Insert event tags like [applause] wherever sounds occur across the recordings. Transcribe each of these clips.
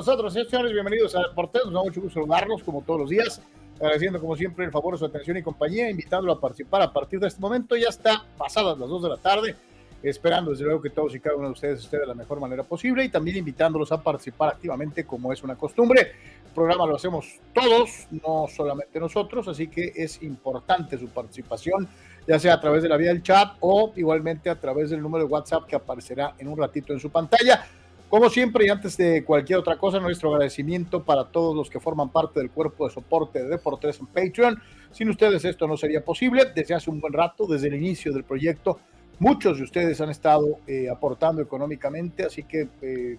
nosotros, señores. Bienvenidos a Porteros. Nos da mucho gusto saludarlos como todos los días. Agradeciendo como siempre el favor de su atención y compañía, invitándolo a participar a partir de este momento. Ya está pasadas las 2 de la tarde, esperando desde luego que todos y cada uno de ustedes esté de la mejor manera posible y también invitándolos a participar activamente como es una costumbre. El programa lo hacemos todos, no solamente nosotros, así que es importante su participación, ya sea a través de la vía del chat o igualmente a través del número de WhatsApp que aparecerá en un ratito en su pantalla. Como siempre y antes de cualquier otra cosa, nuestro agradecimiento para todos los que forman parte del cuerpo de soporte de Deportes en Patreon. Sin ustedes esto no sería posible. Desde hace un buen rato, desde el inicio del proyecto, muchos de ustedes han estado eh, aportando económicamente, así que eh,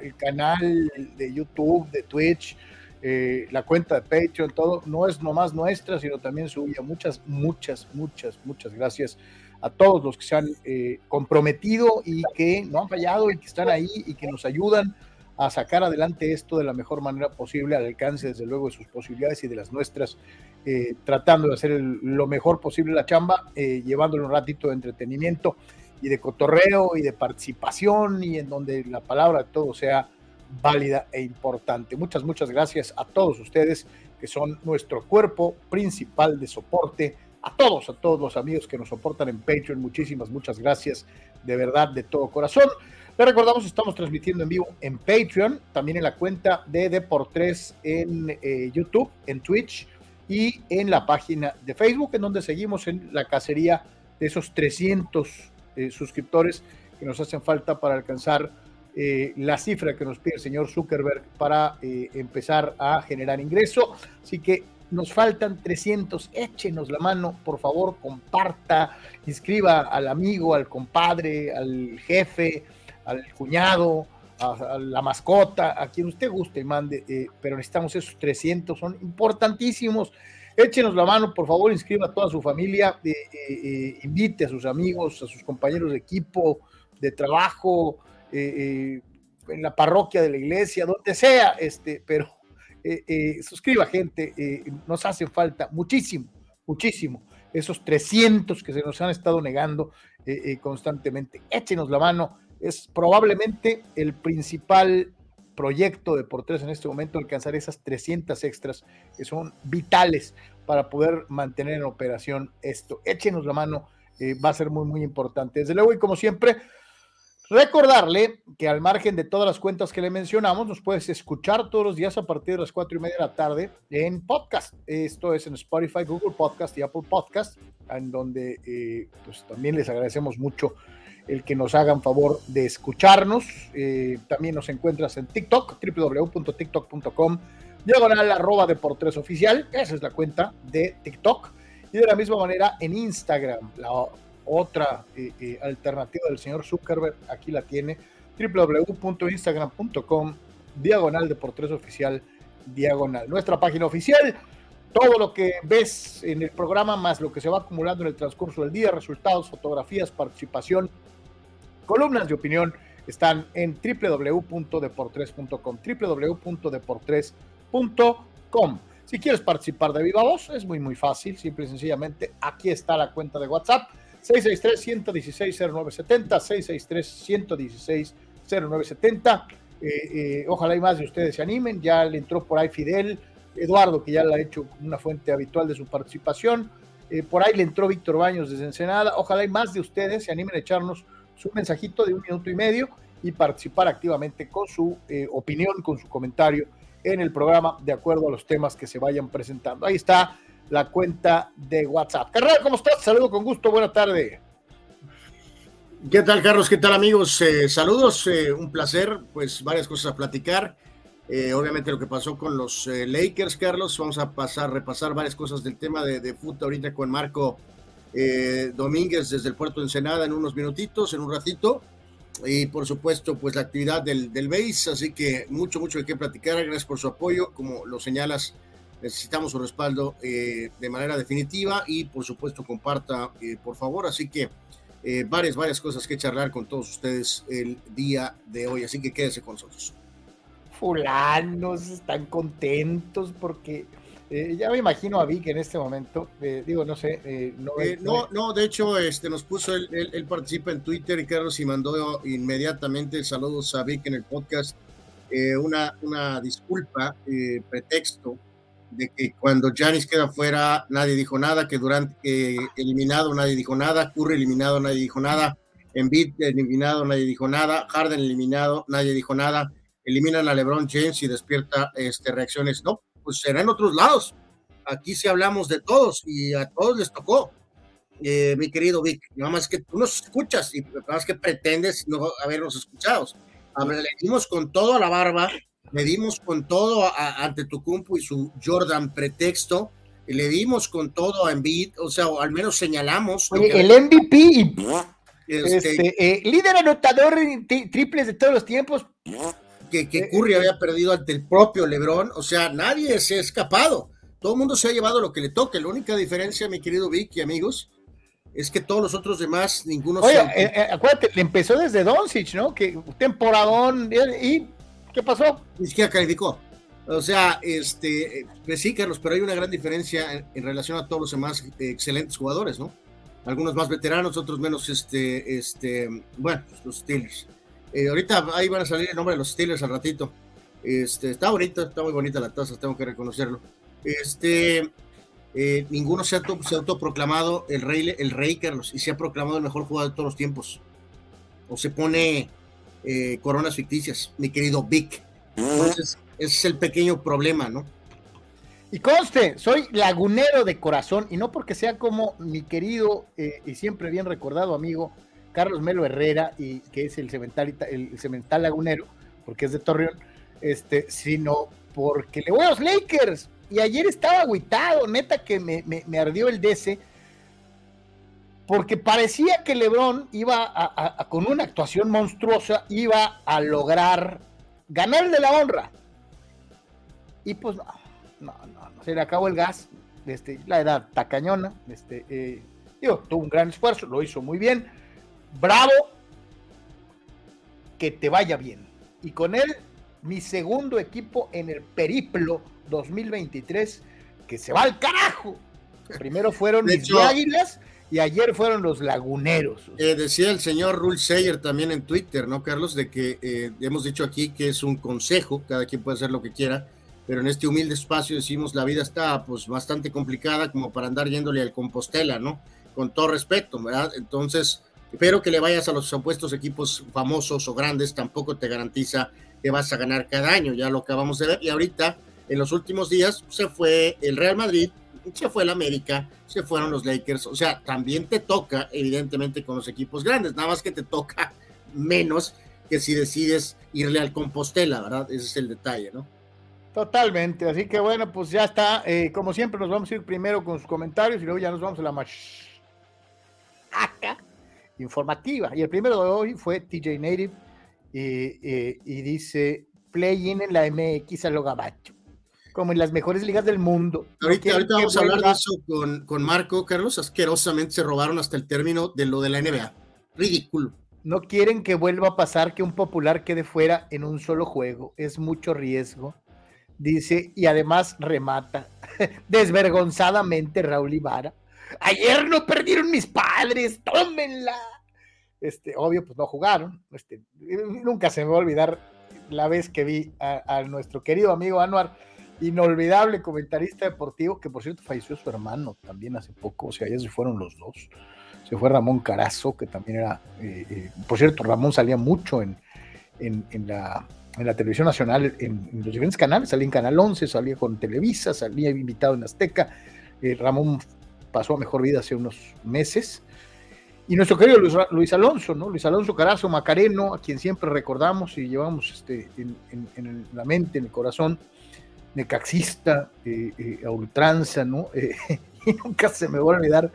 el canal de YouTube, de Twitch, eh, la cuenta de Patreon, todo, no es nomás nuestra, sino también suya. Muchas, muchas, muchas, muchas gracias a todos los que se han eh, comprometido y que no han fallado y que están ahí y que nos ayudan a sacar adelante esto de la mejor manera posible, al alcance desde luego de sus posibilidades y de las nuestras, eh, tratando de hacer lo mejor posible la chamba, eh, llevándole un ratito de entretenimiento y de cotorreo y de participación y en donde la palabra de todo sea válida e importante. Muchas, muchas gracias a todos ustedes que son nuestro cuerpo principal de soporte a todos, a todos los amigos que nos soportan en Patreon, muchísimas, muchas gracias de verdad, de todo corazón. Les recordamos, estamos transmitiendo en vivo en Patreon, también en la cuenta de Deportes en eh, YouTube, en Twitch y en la página de Facebook, en donde seguimos en la cacería de esos 300 eh, suscriptores que nos hacen falta para alcanzar eh, la cifra que nos pide el señor Zuckerberg para empezar a generar ingreso. Así que nos faltan 300, échenos la mano, por favor, comparta, inscriba al amigo, al compadre, al jefe, al cuñado, a, la mascota, a quien usted guste y mande, eh, pero necesitamos esos 300, son importantísimos. Échenos la mano, por favor, inscriba a toda su familia, eh, eh, invite a sus amigos, a sus compañeros de equipo, de trabajo, en la parroquia de la iglesia, donde sea, este, pero eh, eh, suscriba gente, eh, nos hace falta muchísimo, muchísimo. Esos 300 que se nos han estado negando constantemente, échenos la mano. Es probablemente el principal proyecto de por tres en este momento alcanzar esas 300 extras que son vitales para poder mantener en operación esto. Échenos la mano, va a ser muy, muy importante. Desde luego, y como siempre, Recordarle que al margen de todas las cuentas que le mencionamos, nos puedes escuchar todos los días a partir de las cuatro y media de la tarde en podcast. Esto es en Spotify, Google Podcast y Apple Podcast, en donde eh, pues también les agradecemos mucho el que nos hagan favor de escucharnos. Eh, también nos encuentras en TikTok, www.tiktok.com, diagonal arroba de por tres oficial. Esa es la cuenta de TikTok. Y de la misma manera en Instagram, la otra eh, eh, alternativa del señor Zuckerberg, aquí la tiene, www.instagram.com, diagonal de por tres oficial, diagonal. Nuestra página oficial, todo lo que ves en el programa, más lo que se va acumulando en el transcurso del día, resultados, fotografías, participación, columnas de opinión, están en www.deportres.com, www.deportres.com. Si quieres participar de viva voz, es muy, muy fácil, simple y sencillamente, aquí está la cuenta de WhatsApp, 663-116-0970, 663-116-0970. Eh, eh, ojalá y más de ustedes se animen. Ya le entró por ahí Fidel, Eduardo, que ya le ha hecho una fuente habitual de su participación. Eh, por ahí le entró Víctor Baños desde Ensenada. Ojalá y más de ustedes se animen a echarnos su mensajito de un minuto y medio y participar activamente con su opinión, con su comentario en el programa de acuerdo a los temas que se vayan presentando. Ahí está la cuenta de WhatsApp. Carnal, ¿cómo estás? Saludo con gusto, buena tarde. ¿Qué tal, Carlos? ¿Qué tal, amigos? Eh, saludos, eh, un placer, pues varias cosas a platicar. Eh, obviamente lo que pasó con los Lakers, Carlos, vamos a pasar, repasar varias cosas del tema de, de fútbol ahorita con Marco Domínguez desde el puerto de Ensenada en unos minutitos, en un ratito. Y por supuesto, pues la actividad del, del BASE, así que mucho, mucho de qué platicar. Gracias por su apoyo, como lo señalas necesitamos su respaldo eh, de manera definitiva y por supuesto comparta eh, por favor, así que eh, varias, varias cosas que charlar con todos ustedes el día de hoy, así que quédese con nosotros. Fulanos están contentos porque Eh, ya me imagino a Vic en este momento. Digo, no sé. Eh, no, no, de hecho, este, nos puso, él, él, participa en Twitter y Carlos y mandó inmediatamente saludos a Vic en el podcast. una, una disculpa, pretexto de que cuando Janis queda fuera nadie dijo nada, que durante eliminado nadie dijo nada, Curry eliminado nadie dijo nada, Embiid eliminado nadie dijo nada, Harden eliminado nadie dijo nada, eliminan a LeBron James y despierta este, reacciones. No, pues será en otros lados. Aquí sí hablamos de todos y a todos les tocó. Eh, mi querido Vic, nada más que tú nos escuchas y nada más que pretendes no habernos escuchado. Le dimos con todo a la barba, le dimos con todo ante tu cumpo y su Jordan pretexto, y le dimos con todo a Embiid, o sea, o al menos señalamos. el MVP y este, este eh, líder anotador triples de todos los tiempos que, que Curry había perdido ante el propio LeBron, o sea, nadie se ha escapado. Todo el mundo se ha llevado lo que le toque. La única diferencia, mi querido Vicky, amigos, es que todos los otros demás, ninguno Oye, se... Eh, eh, acuérdate, le empezó desde Doncic, ¿no? Que temporadón, ¿y qué pasó? Ni siquiera calificó. O sea, este, pues sí, Carlos, pero hay una gran diferencia en, relación a todos los demás excelentes jugadores, ¿no? Algunos más veteranos, otros menos, este, este, bueno, pues los Steelers. Eh, ahorita ahí van a salir el nombre de los Steelers al ratito. Este, está bonita, está muy bonita la taza, tengo que reconocerlo. Este, eh, ninguno se ha, se ha, autoproclamado el rey, el rey Carlos y se ha proclamado el mejor jugador de todos los tiempos. O se pone eh, coronas ficticias, mi querido Vic. Entonces, ese es el pequeño problema, ¿no? Y conste, soy lagunero de corazón y no porque sea como mi querido y siempre bien recordado amigo Carlos Melo Herrera, y que es el cemental, el cemental lagunero, porque es de Torreón, este, sino porque le voy a los Lakers. Y ayer estaba agüitado, neta que me, ardió el DC, porque parecía que LeBron iba a, con una actuación monstruosa, iba a lograr ganar de la honra. Y pues no, no, no, se le acabó el gas, este, la edad tacañona, este, eh, digo, tuvo un gran esfuerzo, lo hizo muy bien, bravo, que te vaya bien. Y con él, mi segundo equipo en el periplo 2023, que se va al carajo. Primero fueron mis Águilas y ayer fueron los Laguneros. Eh, decía el señor Rule Sayer también en Twitter, ¿no, Carlos? De que eh, hemos dicho aquí que es un consejo, cada quien puede hacer lo que quiera, pero en este humilde espacio decimos la vida está pues bastante complicada como para andar yéndole al Compostela, ¿no? Con todo respeto, ¿verdad? Entonces, pero que le vayas a los opuestos equipos famosos o grandes tampoco te garantiza que vas a ganar cada año, ya lo acabamos de ver. Y ahorita, en los últimos días, se fue el Real Madrid, se fue el América, se fueron los Lakers. O sea, también te toca, evidentemente, con los equipos grandes, nada más que te toca menos que si decides irle al Compostela, ¿verdad? Ese es el detalle, ¿no? Totalmente, así que bueno, pues ya está. Eh, como siempre, nos vamos a ir primero con sus comentarios y luego ya nos vamos a la acá informativa. Y el primero de hoy fue TJ Native y, dice play-in en la MX a lo gabacho, como en las mejores ligas del mundo. Ahorita, vamos a hablar de eso con, con Marco, Carlos. Asquerosamente se robaron hasta el término de lo de la NBA. Ridículo. No quieren que vuelva a pasar que un popular quede fuera en un solo juego. Es mucho riesgo. Dice, y además remata [laughs] desvergonzadamente Raúl Ibarra Ayer no perdieron mis padres, tómenla. Este, obvio, pues no jugaron. Este, nunca se me va a olvidar la vez que vi a, nuestro querido amigo Anuar, inolvidable comentarista deportivo, que por cierto falleció su hermano también hace poco, o sea, ya se fueron los dos. Se fue Ramón Carazo, que también era, eh, eh, por cierto, Ramón salía mucho en, en, la, en la televisión nacional, en, los diferentes canales, salía en Canal 11, salía con Televisa, salía invitado en Azteca. Eh, Ramón pasó a mejor vida hace unos meses. Y nuestro querido Luis, Alonso, ¿no? Luis Alonso Carazo Macareno, a quien siempre recordamos y llevamos este, en, la mente, en el corazón, necaxista, eh, eh, a ultranza, ¿no? [laughs] Eh, y nunca se me va a olvidar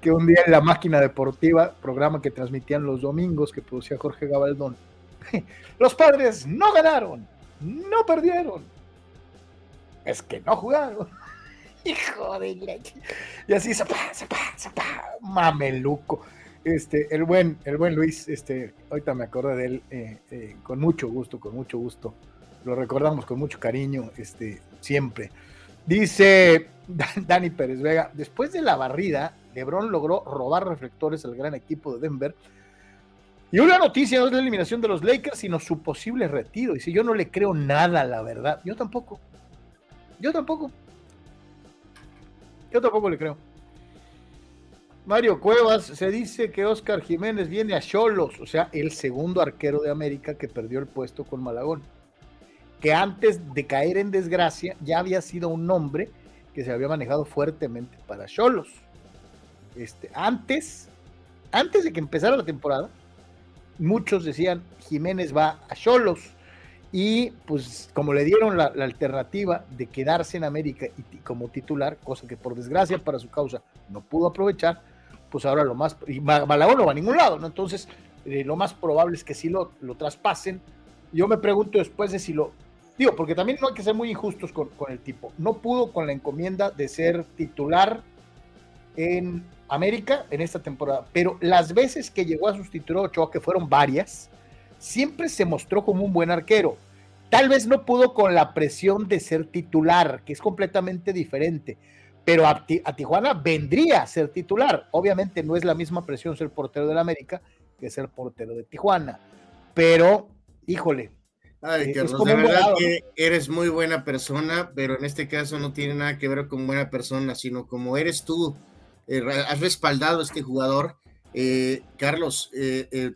que un día en la máquina deportiva, programa que transmitían los domingos que producía Jorge Gabaldón, [laughs] los padres no ganaron, no perdieron, es que no jugaron. [laughs] Hijo de. Y así, zapá, zapá, zapá, mameluco. Este, el buen, el buen Luis, este, ahorita me acuerdo de él eh, con mucho gusto, con mucho gusto. Lo recordamos con mucho cariño, este, siempre. Dice Dani Pérez Vega, después de la barrida, LeBron logró robar reflectores al gran equipo de Denver. Y una noticia no es la eliminación de los Lakers, sino su posible retiro. Y si yo no le creo nada, la verdad. Yo tampoco. Yo tampoco. Yo tampoco le creo. Mario Cuevas, se dice que Oscar Jiménez viene a Cholos, o sea, el segundo arquero de América que perdió el puesto con Malagón. Que antes de caer en desgracia ya había sido un nombre que se había manejado fuertemente para Cholos. Este, antes, antes de que empezara la temporada, muchos decían Jiménez va a Cholos. Y pues como le dieron la, alternativa de quedarse en América y, como titular, cosa que por desgracia para su causa no pudo aprovechar, pues ahora lo más, y Malagón no va a ningún lado, ¿no? Entonces, eh, lo más probable es que sí lo, lo traspasen. Yo me pregunto después de si lo, digo, porque también no hay que ser muy injustos con, el tipo. No pudo con la encomienda de ser titular en América en esta temporada, pero las veces que llegó a sustituir a Ochoa, que fueron varias, siempre se mostró como un buen arquero. Tal vez no pudo con la presión de ser titular, que es completamente diferente pero a, Tijuana vendría a ser titular. Obviamente no es la misma presión ser portero del América que ser portero de Tijuana, pero híjole. Ay, eh, de verdad que eres muy buena persona, pero en este caso no tiene nada que ver con buena persona, sino como eres tú, eh, has respaldado a este jugador. Eh, Carlos,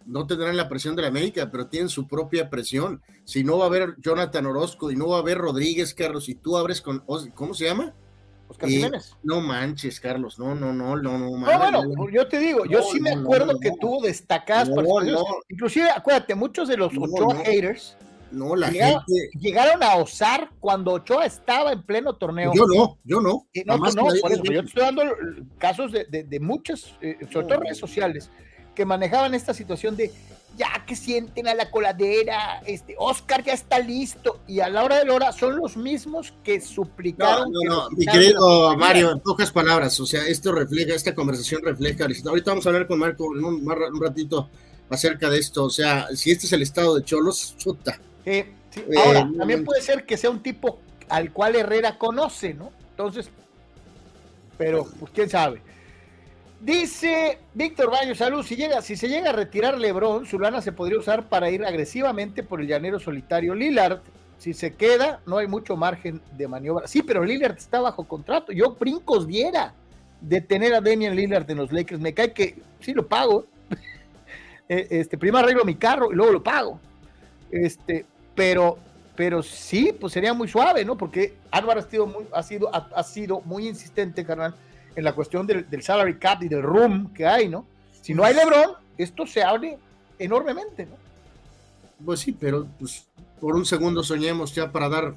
no tendrán la presión de la América, pero tienen su propia presión. Si no va a haber Jonathan Orozco y no va a haber Rodríguez, Carlos, y tú abres con, ¿cómo se llama? Oscar Jiménez. No manches, Carlos, no, no, no, no, no. No, bueno, yo te digo, yo sí me acuerdo que tuvo destacadas Inclusive, acuérdate, muchos de los Ochoa haters no, la llegaron, gente... llegaron a osar cuando Ochoa estaba en pleno torneo. Yo no, yo no. no, no, por eso, yo te estoy dando casos de, de, de muchas, eh, sobre todo redes sociales, que manejaban esta situación de ya que sienten a la coladera, este, Oscar ya está listo, y a la hora de la hora son los mismos que suplicaron. No, no, no, mi querido Mario, en pocas palabras, o sea, esto refleja, esta conversación refleja, ahorita vamos a hablar con Marco en un, un ratito acerca de esto, o sea, si este es el estado de Cholos, chuta. Sí. Ahora, eh, también puede ser que sea un tipo al cual Herrera conoce, ¿no? Entonces, pero, pues quién sabe. Dice Víctor Baño, salud, si, llega, si se llega a retirar Lebron, su lana se podría usar para ir agresivamente por el llanero solitario Lillard. Si se queda, no hay mucho margen de maniobra. Sí, pero Lillard está bajo contrato. Yo brincos diera de tener a Damian Lillard en los Lakers. Me cae que sí lo pago. [laughs] Eh, este, primero arreglo mi carro y luego lo pago. Este, pero, pero sí, pues sería muy suave, ¿no? Porque Álvaro ha sido muy, ha sido, ha sido muy insistente, carnal en la cuestión del, salary cap y del room que hay, ¿no? Si no hay LeBron, esto se abre enormemente, ¿no? Pues sí, pero pues, por un segundo soñemos ya para dar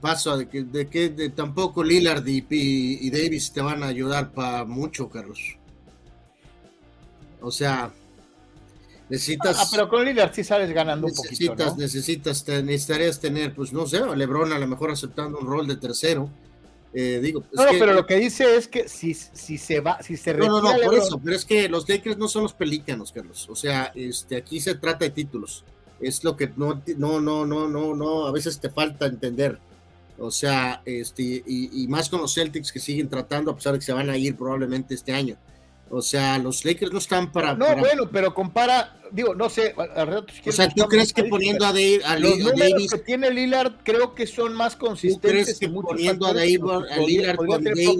paso de que, de que tampoco Lillard y, y, Davis te van a ayudar para mucho, Carlos. O sea, necesitas. Ah, pero con Lillard sí sales ganando un poquito. ¿no? Necesitas, necesitarías tener, pues no sé, LeBron a lo mejor aceptando un rol de tercero eh, digo, no, pero lo que dice es que si, si se va, si se No, no, no, por eso, pero es que los Lakers no son los pelícanos, Carlos. O sea, este, aquí se trata de títulos. Es lo que no, no, no, no, no, no, a veces te falta entender. O sea, este, y, y más con los Celtics que siguen tratando, a pesar de que se van a ir probablemente este año. O sea, los Lakers no están para. No, bueno, pero compara, digo, no sé, al si O sea, ¿tú crees que poniendo a, Dave, a, los Davis. que tiene Lillard creo que son más consistentes. ¿Tú crees que poniendo a, Dave, a Lillard con Davis.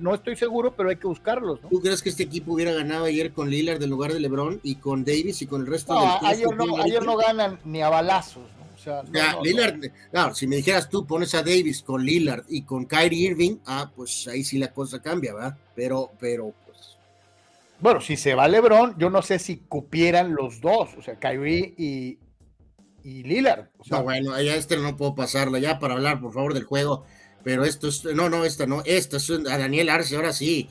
No estoy seguro, pero hay que buscarlos. ¿no? ¿Tú crees que este equipo hubiera ganado ayer con Lillard en lugar de LeBron y con Davis y con el resto no, del ayer no, ayer no ganan ni a balazos. O sea, no, Lillard, claro, si me dijeras tú pones a Davis con Lillard y con Kyrie Irving, ah, pues ahí sí la cosa cambia, ¿verdad? Pero, pero bueno, si se va LeBron, yo no sé si cupieran los dos, o sea, Kyrie y, y Lillard. no, bueno, ya este no puedo pasarla ya para hablar, por favor, del juego. Pero esto es, no, no, esta no, esta es a Daniel Arce, ahora sí,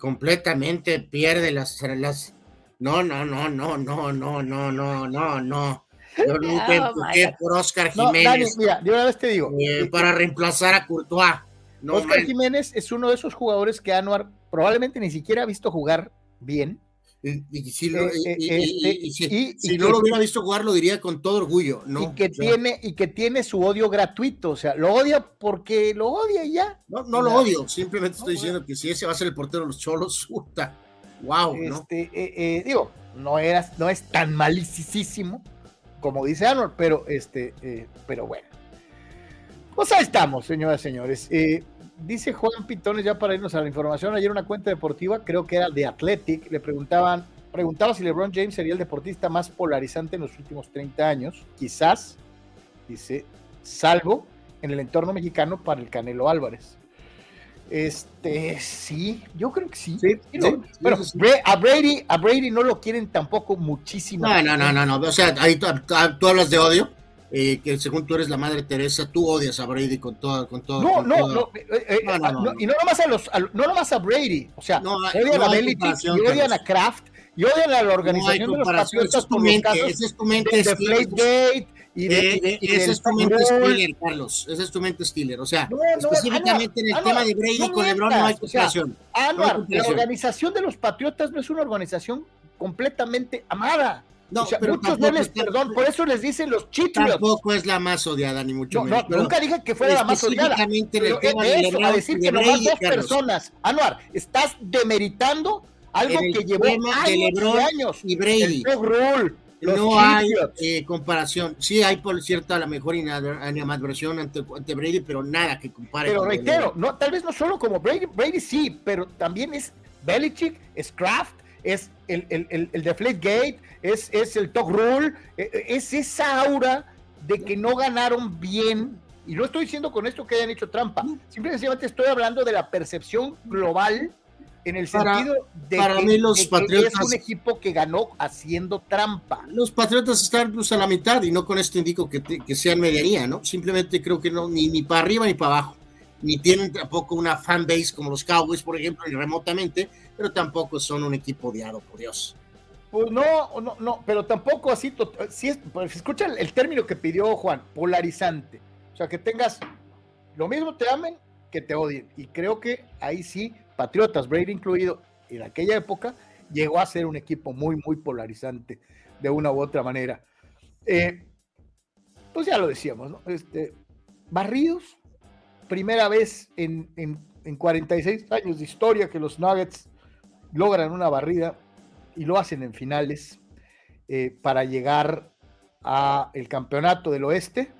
completamente pierde las, las, no, no, no, no, no, no, no, no, no, no. Yo [laughs] nunca oh, por Oscar Jiménez. mira, de una vez te digo. Eh, para reemplazar a Courtois. No, Oscar Jiménez es uno de esos jugadores que Anuar probablemente ni siquiera ha visto jugar bien. Y, si, no lo hubiera visto jugar, lo diría con todo orgullo, ¿no? Y que, tiene, y que tiene su odio gratuito, o sea, lo odia porque lo odia y ya. No, no lo odio, simplemente estoy diciendo que si ese va a ser el portero de los cholos, [laughs] puta, wow, ¿no? Este, eh, eh, digo, no, era, no es tan malicísimo como dice Arnold, pero, este, eh, pero bueno. Pues ahí estamos, señoras y señores. Dice Juan Pitones, ya para irnos a la información, ayer una cuenta deportiva, creo que era de Athletic, le preguntaban, preguntaba si LeBron James sería el deportista más polarizante en los últimos 30 años. Quizás, dice, salvo en el entorno mexicano para el Canelo Álvarez. Este, sí, yo creo que sí. sí, bueno, a Brady, a Brady no lo quieren tampoco muchísimo. No, no, no, no, no. O sea, ahí tú, hablas de odio. Eh, que según tú eres la madre Teresa, tú odias a Brady con todo, con todo. No, no, no, eh, eh, no, y no nomás a los, no nomás a Brady, o sea, odian a Belichick, y odian a Kraft, y odian a la organización de los patriotas por los casos es tu mente de, de eh, ese es tu mente Steeler, Carlos. Ese es tu mente Steeler. O sea, específicamente en el tema de Brady con LeBron no hay comparación. la organización de los Patriotas no es una organización completamente amada. No, pero muchos no les perdón, por eso les dicen los chicos. Tampoco es la más odiada, ni mucho menos. nunca dije que fuera la más odiada. Pero de eso, a decir que nomás dos personas. Anuar, estás demeritando algo que llevó años, y años. Y Brady. El no hay eh, comparación. Sí hay, por cierto, a la mejor animadversión ante, ante Brady, pero nada que compare. Pero reitero, no, tal vez no solo como Brady, Brady sí, pero también es Belichick, es Kraft, es el, el, el, el Gate, es, es el Talk Rule, e, e, es esa aura de que no ganaron bien. Y no estoy diciendo con esto que hayan hecho trampa, simplemente estoy hablando de la percepción global en el sentido de para mí los Patriotas, es un equipo que ganó haciendo trampa. Los Patriotas están pues, a la mitad y no con esto indico que, que sean medianía, ¿no? Simplemente creo que no, ni, ni para arriba ni para abajo. Ni tienen tampoco una fan base como los Cowboys, por ejemplo, ni remotamente, pero tampoco son un equipo odiado, por Dios. Pues no, no, no, pero tampoco así, si es, pues, escucha el término que pidió Juan, polarizante. O sea, que tengas lo mismo te amen que te odien. Y creo que ahí sí Patriotas, Brady incluido, en aquella época, llegó a ser un equipo muy, muy polarizante de una u otra manera. Eh, pues ya lo decíamos, ¿no? Este, barridos, primera vez en, 46 años de historia que los Nuggets logran una barrida y lo hacen en finales eh, para llegar a el campeonato del oeste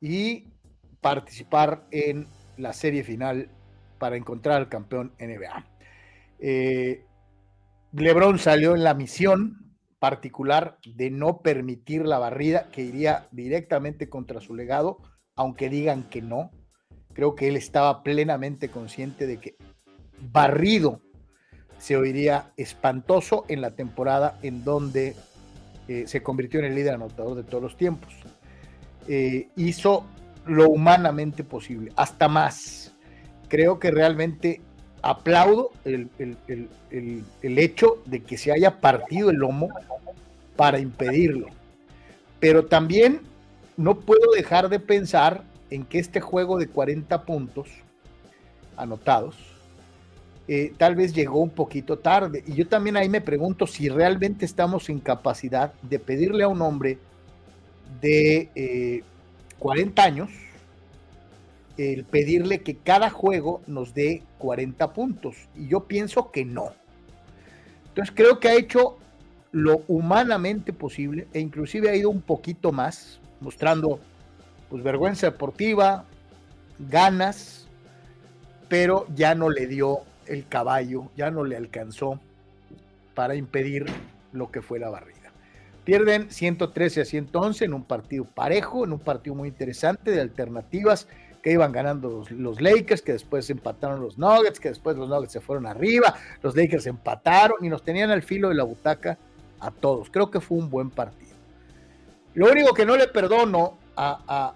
y participar en la serie final para encontrar al campeón NBA. Eh, Lebron salió en la misión particular de no permitir la barrida que iría directamente contra su legado, aunque digan que no. Creo que él estaba plenamente consciente de que barrido se oiría espantoso en la temporada en donde eh, se convirtió en el líder anotador de todos los tiempos. Eh, hizo lo humanamente posible, hasta más creo que realmente aplaudo el, hecho de que se haya partido el lomo para impedirlo. Pero también no puedo dejar de pensar en que este juego de 40 puntos anotados eh, tal vez llegó un poquito tarde. Y yo también ahí me pregunto si realmente estamos en capacidad de pedirle a un hombre de 40 eh, años, el pedirle que cada juego nos dé 40 puntos. Y yo pienso que no. Entonces creo que ha hecho lo humanamente posible e inclusive ha ido un poquito más, mostrando pues vergüenza deportiva, ganas, pero ya no le dio el caballo, ya no le alcanzó para impedir lo que fue la barrida. Pierden 113 a 111 en un partido parejo, en un partido muy interesante de alternativas que iban ganando los, Lakers, que después empataron los Nuggets, que después los Nuggets se fueron arriba, los Lakers empataron y nos tenían al filo de la butaca a todos. Creo que fue un buen partido. Lo único que no le perdono a,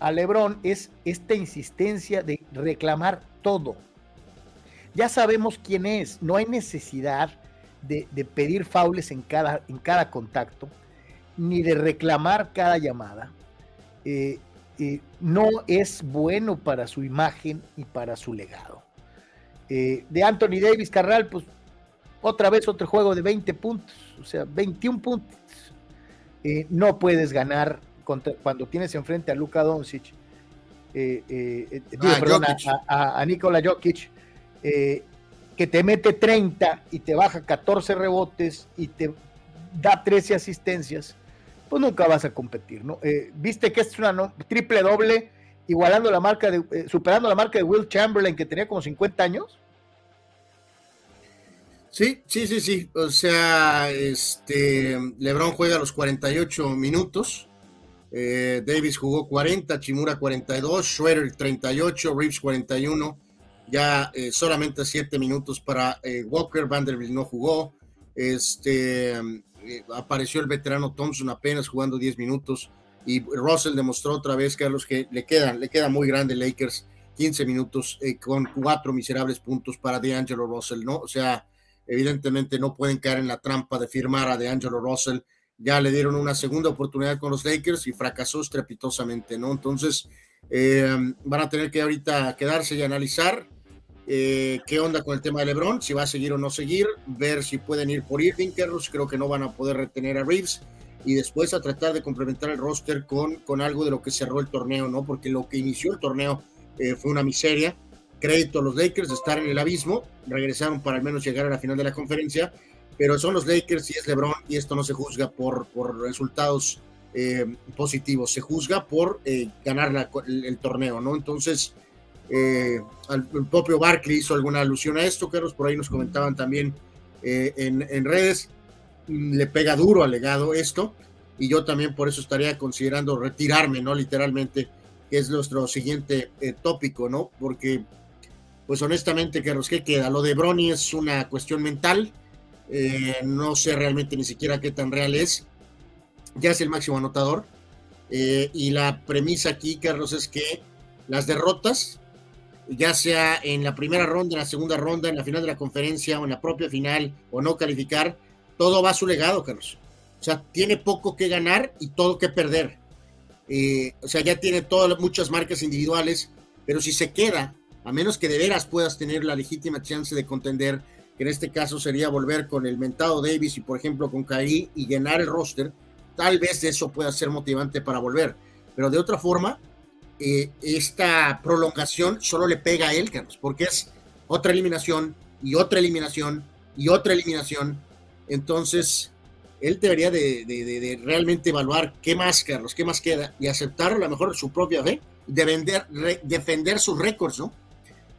a, LeBron es esta insistencia de reclamar todo. Ya sabemos quién es, no hay necesidad de, pedir faules en cada, en cada contacto, ni de reclamar cada llamada. Eh, eh, no es bueno para su imagen y para su legado. Eh, de Anthony Davis Carral, pues otra vez otro juego de 20 puntos, o sea, 21 puntos. No puedes ganar cuando tienes enfrente a Luka Doncic, eh, eh, ah, perdón, a, a, Nikola Jokic, que te mete 30 y te baja 14 rebotes y te da 13 asistencias, pues nunca vas a competir, ¿no? Viste que es una triple doble, igualando la marca de, superando la marca de Will Chamberlain, que tenía como 50 años. Sí, sí, sí, sí. O sea, este LeBron juega los 48 minutos. Eh, Davis jugó 40, Chimura 42, Schroeder 38, Reeves 41. Ya eh, solamente 7 minutos para eh, Walker, Vanderbilt no jugó. Este apareció el veterano Thompson apenas jugando 10 minutos y Russell demostró otra vez, Carlos, que le queda, le queda muy grande Lakers 15 minutos con cuatro miserables puntos para DeAngelo Russell, ¿no? O sea, evidentemente no pueden caer en la trampa de firmar a DeAngelo Russell. Ya le dieron una segunda oportunidad con los Lakers y fracasó estrepitosamente, ¿no? Entonces, eh, van a tener que ahorita quedarse y analizar eh, qué onda con el tema de LeBron, si va a seguir o no seguir, ver si pueden ir por Irving, creo que no van a poder retener a Reeves y después a tratar de complementar el roster con, con algo de lo que cerró el torneo, ¿no? Porque lo que inició el torneo eh, fue una miseria. Crédito a los Lakers de estar en el abismo, regresaron para al menos llegar a la final de la conferencia, pero son los Lakers y es LeBron y esto no se juzga por, por resultados eh, positivos, se juzga por eh, ganar el, torneo, ¿no? Entonces, eh, el propio Barkley hizo alguna alusión a esto, Carlos, por ahí nos comentaban también en, en, redes, le pega duro al legado esto, y yo también por eso estaría considerando retirarme, ¿no? Literalmente, que es nuestro siguiente tópico, ¿no? Porque pues honestamente, Carlos, ¿qué queda? Lo de Brony es una cuestión mental. Eh, no sé realmente ni siquiera qué tan real es. Ya es el máximo anotador. Eh, y la premisa aquí, Carlos, es que las derrotas, ya sea en la primera ronda, en la segunda ronda, en la final de la conferencia o en la propia final o no calificar, todo va a su legado, Carlos. O sea, tiene poco que ganar y todo que perder. Eh, o sea, ya tiene todas muchas marcas individuales, pero si se queda a menos que de veras puedas tener la legítima chance de contender, que en este caso sería volver con el mentado Davis y por ejemplo con Kyrie y llenar el roster, tal vez eso pueda ser motivante para volver. Pero de otra forma, eh, esta prolongación solo le pega a él, Carlos, porque es otra eliminación y otra eliminación y otra eliminación. Entonces, él debería de, realmente evaluar qué más, Carlos, qué más queda y aceptar a lo mejor su propia fe, de vender, defender sus récords, ¿no?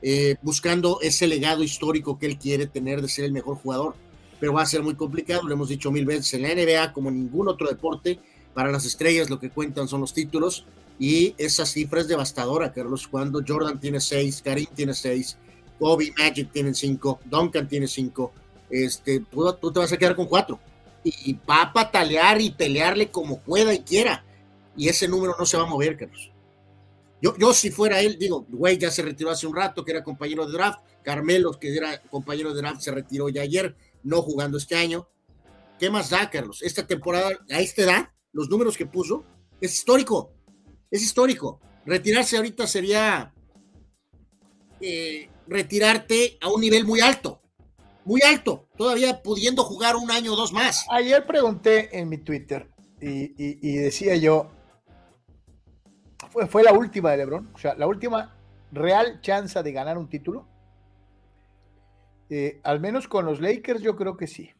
Eh, buscando ese legado histórico que él quiere tener de ser el mejor jugador. Pero va a ser muy complicado, lo hemos dicho mil veces, en la NBA como ningún otro deporte, para las estrellas lo que cuentan son los títulos y esa cifra es devastadora, Carlos, cuando Jordan tiene seis, Karim tiene seis, Kobe Magic tiene cinco, Duncan tiene cinco, este, tú, tú te vas a quedar con cuatro y va a patalear y pelearle como pueda y quiera y ese número no se va a mover, Carlos. Yo, yo si fuera él, digo, güey ya se retiró hace un rato, que era compañero de draft. Carmelo, que era compañero de draft, se retiró ya ayer, no jugando este año. ¿Qué más da, Carlos? Esta temporada, a esta edad, los números que puso, es histórico. Es histórico. Retirarse ahorita sería eh, retirarte a un nivel muy alto. Muy alto. Todavía pudiendo jugar un año o dos más. Ayer pregunté en mi Twitter y decía yo, fue, la última de LeBron, o sea, la última real chance de ganar un título. Eh, al menos con los Lakers yo creo que sí.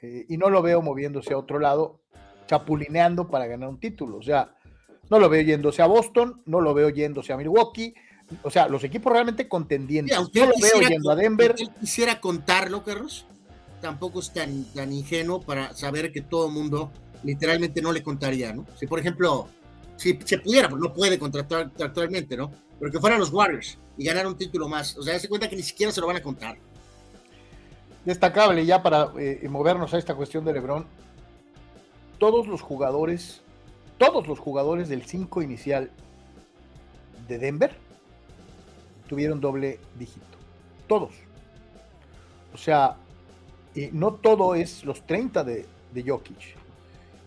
Eh, y no lo veo moviéndose a otro lado, chapulineando para ganar un título. O sea, no lo veo yéndose a Boston, no lo veo yéndose a Milwaukee. O sea, los equipos realmente contendientes. no lo veo yendo a Denver. Él quisiera contarlo, Carlos. Tampoco es tan, tan ingenuo para saber que todo el mundo literalmente no le contaría, ¿no? Si, por ejemplo, si se pudiera, pues no puede contratar actualmente, ¿no? Pero que fueran los Warriors y ganar un título más. O sea, se cuenta que ni siquiera se lo van a contar. Destacable ya para eh, movernos a esta cuestión de LeBron. Todos los jugadores, todos los jugadores del 5 inicial de Denver tuvieron doble dígito. Todos. O sea, no todo es los 30 de, de Jokic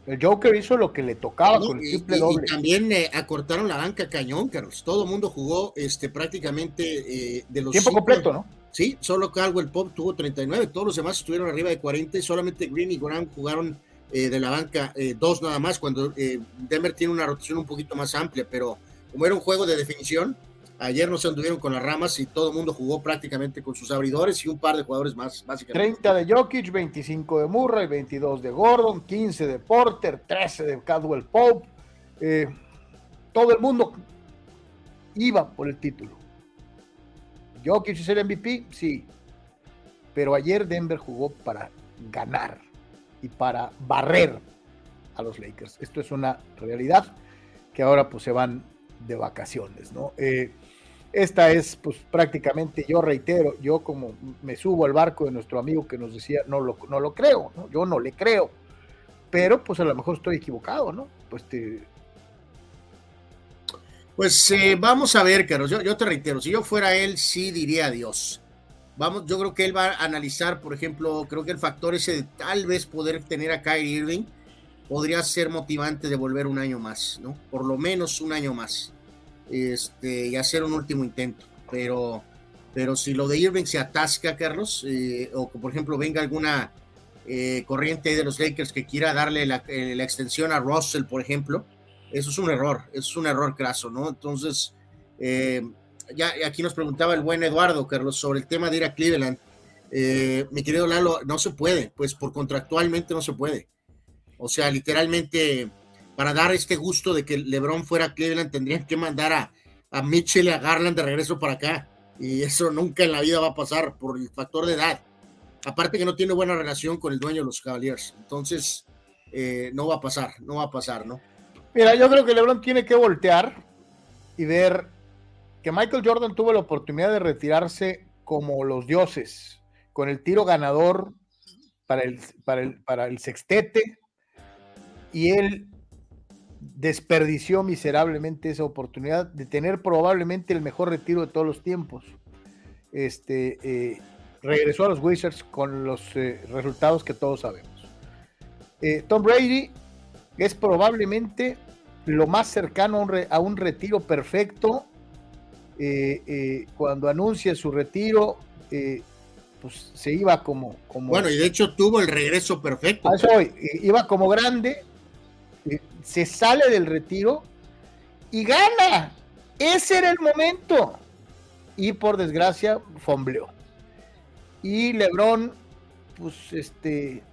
El Joker hizo lo que le tocaba con el triple doble. Y también eh, acortaron la banca cañón, Carlos. Todo el mundo jugó este, prácticamente eh, de los. Tiempo completo, ¿no? Sí, solo Caldwell Pop tuvo 39, todos los demás estuvieron arriba de 40 y solamente Green y Graham jugaron eh, de la banca dos nada más, cuando Denver tiene una rotación un poquito más amplia, pero como era un juego de definición, Ayer no se anduvieron con las ramas y todo el mundo jugó prácticamente con sus abridores y un par de jugadores más, básicamente. 30 de Jokic, 25 de Murray, 22 de Gordon, 15 de Porter, 13 de Cadwell Pope. Eh, todo el mundo iba por el título. Jokic es el MVP, sí. Pero ayer Denver jugó para ganar y para barrer a los Lakers. Esto es una realidad que ahora pues se van de vacaciones, ¿no? Eh, esta es, pues prácticamente, yo reitero, yo como me subo al barco de nuestro amigo que nos decía, no lo, no lo creo, yo no le creo, pero pues a lo mejor estoy equivocado, ¿no? Pues te... Pues eh, vamos a ver, Carlos, yo, yo te reitero, si yo fuera él, sí diría adiós. Vamos, yo creo que él va a analizar, por ejemplo, creo que el factor ese de tal vez poder tener a Kyrie Irving podría ser motivante de volver un año más, ¿no? Por lo menos un año más este, y hacer un último intento. Pero, pero si lo de Irving se atasca, Carlos, eh, o que por ejemplo venga alguna eh, corriente de los Lakers que quiera darle eh, la, extensión a Russell, por ejemplo, eso es un error, eso es un error craso, ¿no? Entonces, ya aquí nos preguntaba el buen Eduardo, Carlos, sobre el tema de ir a Cleveland. mi querido Lalo, no se puede, pues por contractualmente no se puede. O sea, literalmente para dar este gusto de que LeBron fuera a Cleveland, tendrían que mandar a, a Mitchell y a Garland de regreso para acá. Y eso nunca en la vida va a pasar por el factor de edad. Aparte que no tiene buena relación con el dueño de los Cavaliers. Entonces, eh, no va a pasar, no va a pasar, ¿no? Mira, yo creo que LeBron tiene que voltear y ver que Michael Jordan tuvo la oportunidad de retirarse como los dioses, con el tiro ganador para el, para el, para el sextete, y él desperdició miserablemente esa oportunidad de tener probablemente el mejor retiro de todos los tiempos. Este, eh, regresó a los Wizards con los eh, resultados que todos sabemos. Eh, Tom Brady es probablemente lo más cercano a un, retiro perfecto. Cuando anuncia su retiro, pues se iba como, como, Bueno, y de hecho tuvo el regreso perfecto. iba como grande, se sale del retiro y gana. Ese era el momento. Y por desgracia, fombleó. Y Lebron, pues este,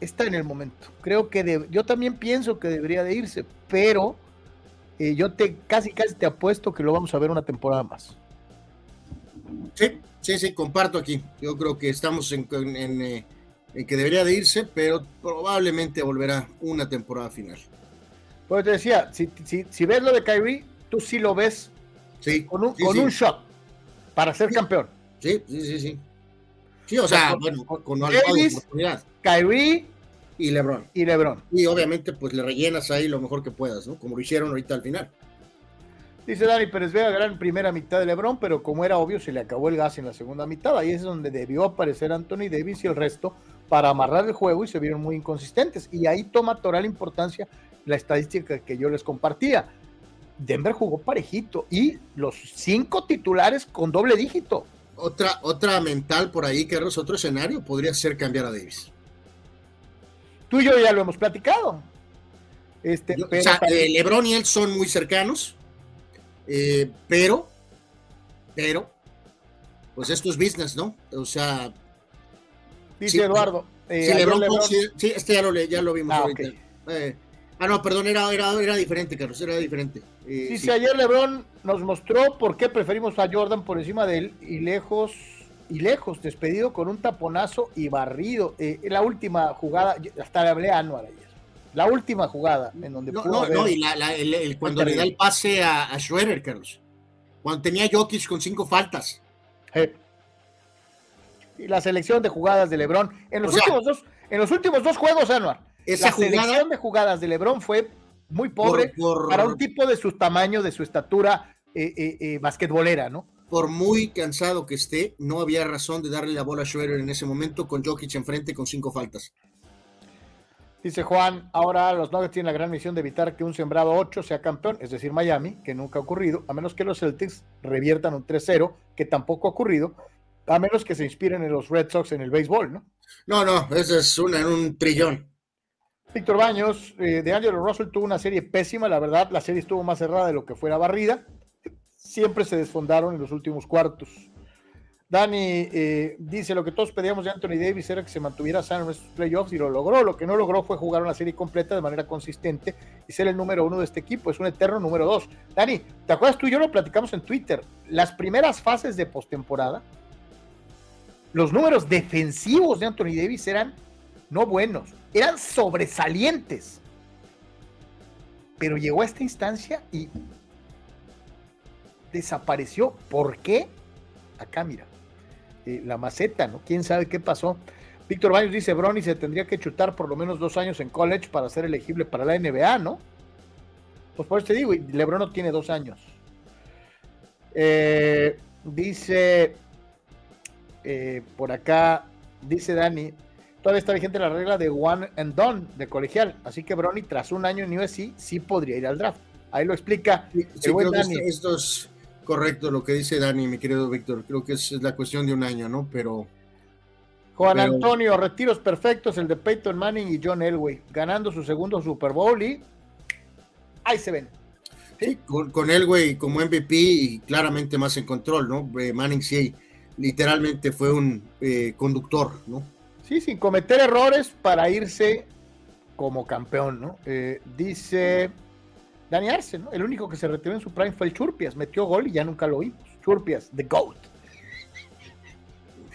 está en el momento. Creo que yo también pienso que debería de irse, pero eh, yo te casi casi te apuesto que lo vamos a ver una temporada más. Sí, sí, sí, comparto aquí. Yo creo que estamos en, eh, en que debería de irse, pero probablemente volverá una temporada final. Pues te decía, si, si, ves lo de Kyrie, tú sí lo ves sí, con, un, con un shot para ser campeón. Sí, sí, sí, sí. Sí, o sea, bueno, con, Davis, oportunidad. Kyrie y LeBron. Y LeBron. Y obviamente, pues le rellenas ahí lo mejor que puedas, ¿no? Como lo hicieron ahorita al final. Dice Dani Pérez Vega, gran primera mitad de LeBron, pero como era obvio, se le acabó el gas en la segunda mitad. Ahí es donde debió aparecer Anthony Davis y el resto para amarrar el juego y se vieron muy inconsistentes. Y ahí toma total importancia la estadística que yo les compartía. Denver jugó parejito y los cinco titulares con doble dígito. Otra, otra mental por ahí, que es otro escenario, podría ser cambiar a Davis. Tú y yo ya lo hemos platicado. Este, eh, Lebron y él son muy cercanos, eh, pero, pero, pues esto es business, ¿no? O sea. Dice Eduardo. Eh, sí, Lebron, sí, este ya lo, ya lo vimos ah, ahorita. Ah, no, perdón, era, era, era diferente, Carlos, era diferente. Eh, sí, sí, ayer LeBron nos mostró por qué preferimos a Jordan por encima de él y lejos, y lejos, despedido con un taponazo y barrido. Eh, la última jugada, hasta le hablé a Anuar ayer. La última jugada en donde no, no, no, y la, el, cuando le da el pase a, a Schroeder, Carlos. Cuando tenía Jokic con cinco faltas. Y la selección de jugadas de LeBron en los últimos dos, en los últimos dos juegos, Anuar esa la selección de jugadas de LeBron fue muy pobre para un tipo de su tamaño, de su estatura eh, eh, eh, basquetbolera, ¿no? Por muy cansado que esté, no había razón de darle la bola a Schroeder en ese momento con Jokic enfrente con cinco faltas. Dice Juan, ahora los Nuggets tienen la gran misión de evitar que un sembrado 8 sea campeón, es decir, Miami, que nunca ha ocurrido, a menos que los Celtics reviertan un 3-0, que tampoco ha ocurrido, a menos que se inspiren en los Red Sox en el béisbol, ¿no? No, no, ese es una en un trillón. Víctor Baños, eh, de Angelo Russell tuvo una serie pésima, la verdad, la serie estuvo más cerrada de lo que fuera barrida, siempre se desfondaron en los últimos cuartos. Dani eh, dice, lo que todos pedíamos de Anthony Davis era que se mantuviera sano en estos playoffs y lo logró. Lo que no logró fue jugar una serie completa de manera consistente y ser el número uno de este equipo. Es un eterno número dos. Dani, ¿te acuerdas tú y yo lo platicamos en Twitter? Las primeras fases de postemporada, los números defensivos de Anthony Davis eran no buenos, eran sobresalientes. Pero llegó a esta instancia y desapareció. ¿Por qué? Acá, mira. Eh, la maceta, ¿no? ¿Quién sabe qué pasó? Víctor Baños dice, Bronny se tendría que chutar por lo menos dos años en college para ser elegible para la NBA, ¿no? Pues por eso te digo, Lebron no tiene dos años. Eh, dice eh, por acá, dice Dani, todavía está vigente la regla de one and done de colegial, así que Bronny tras un año en USC sí podría ir al draft. Ahí lo explica correcto lo que dice Dani, mi querido Víctor. Creo que es, la cuestión de un año, ¿no? Pero. Juan Antonio, retiros perfectos, el de Peyton Manning y John Elway, ganando su segundo Super Bowl y ahí se ven. Sí, con, Elway como MVP y claramente más en control, ¿no? Eh, Manning sí, literalmente fue un eh, conductor, ¿no? Sí, sin cometer errores para irse como campeón, ¿no? Eh, dice Dani Arce, ¿no? El único que se retiró en su prime fue el Churpias, metió gol y ya nunca lo vimos. Churpias, the GOAT.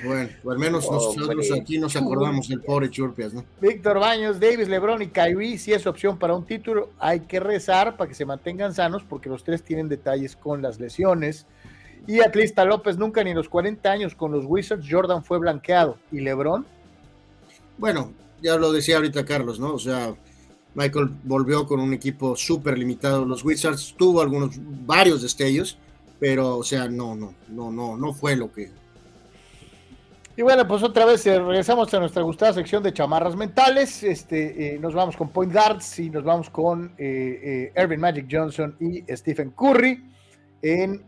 Bueno, al menos nosotros aquí nos acordamos del pobre Churpias, ¿no? Víctor Baños, Davis, Lebron y Kyrie, si es opción para un título, hay que rezar para que se mantengan sanos porque los tres tienen detalles con las lesiones. Y Atlista López, nunca ni en los 40 años con los Wizards, Jordan fue blanqueado. ¿Y Lebron? Bueno, ya lo decía ahorita Carlos, ¿no? O sea, Michael volvió con un equipo súper limitado. Los Wizards tuvo algunos, varios destellos, pero, o sea, no, no, no, no, no fue lo que. Y bueno, pues otra vez eh, regresamos a nuestra gustada sección de chamarras mentales. Este, eh, nos vamos con Point Guards y nos vamos con eh, Ervin Magic Johnson y Stephen Curry en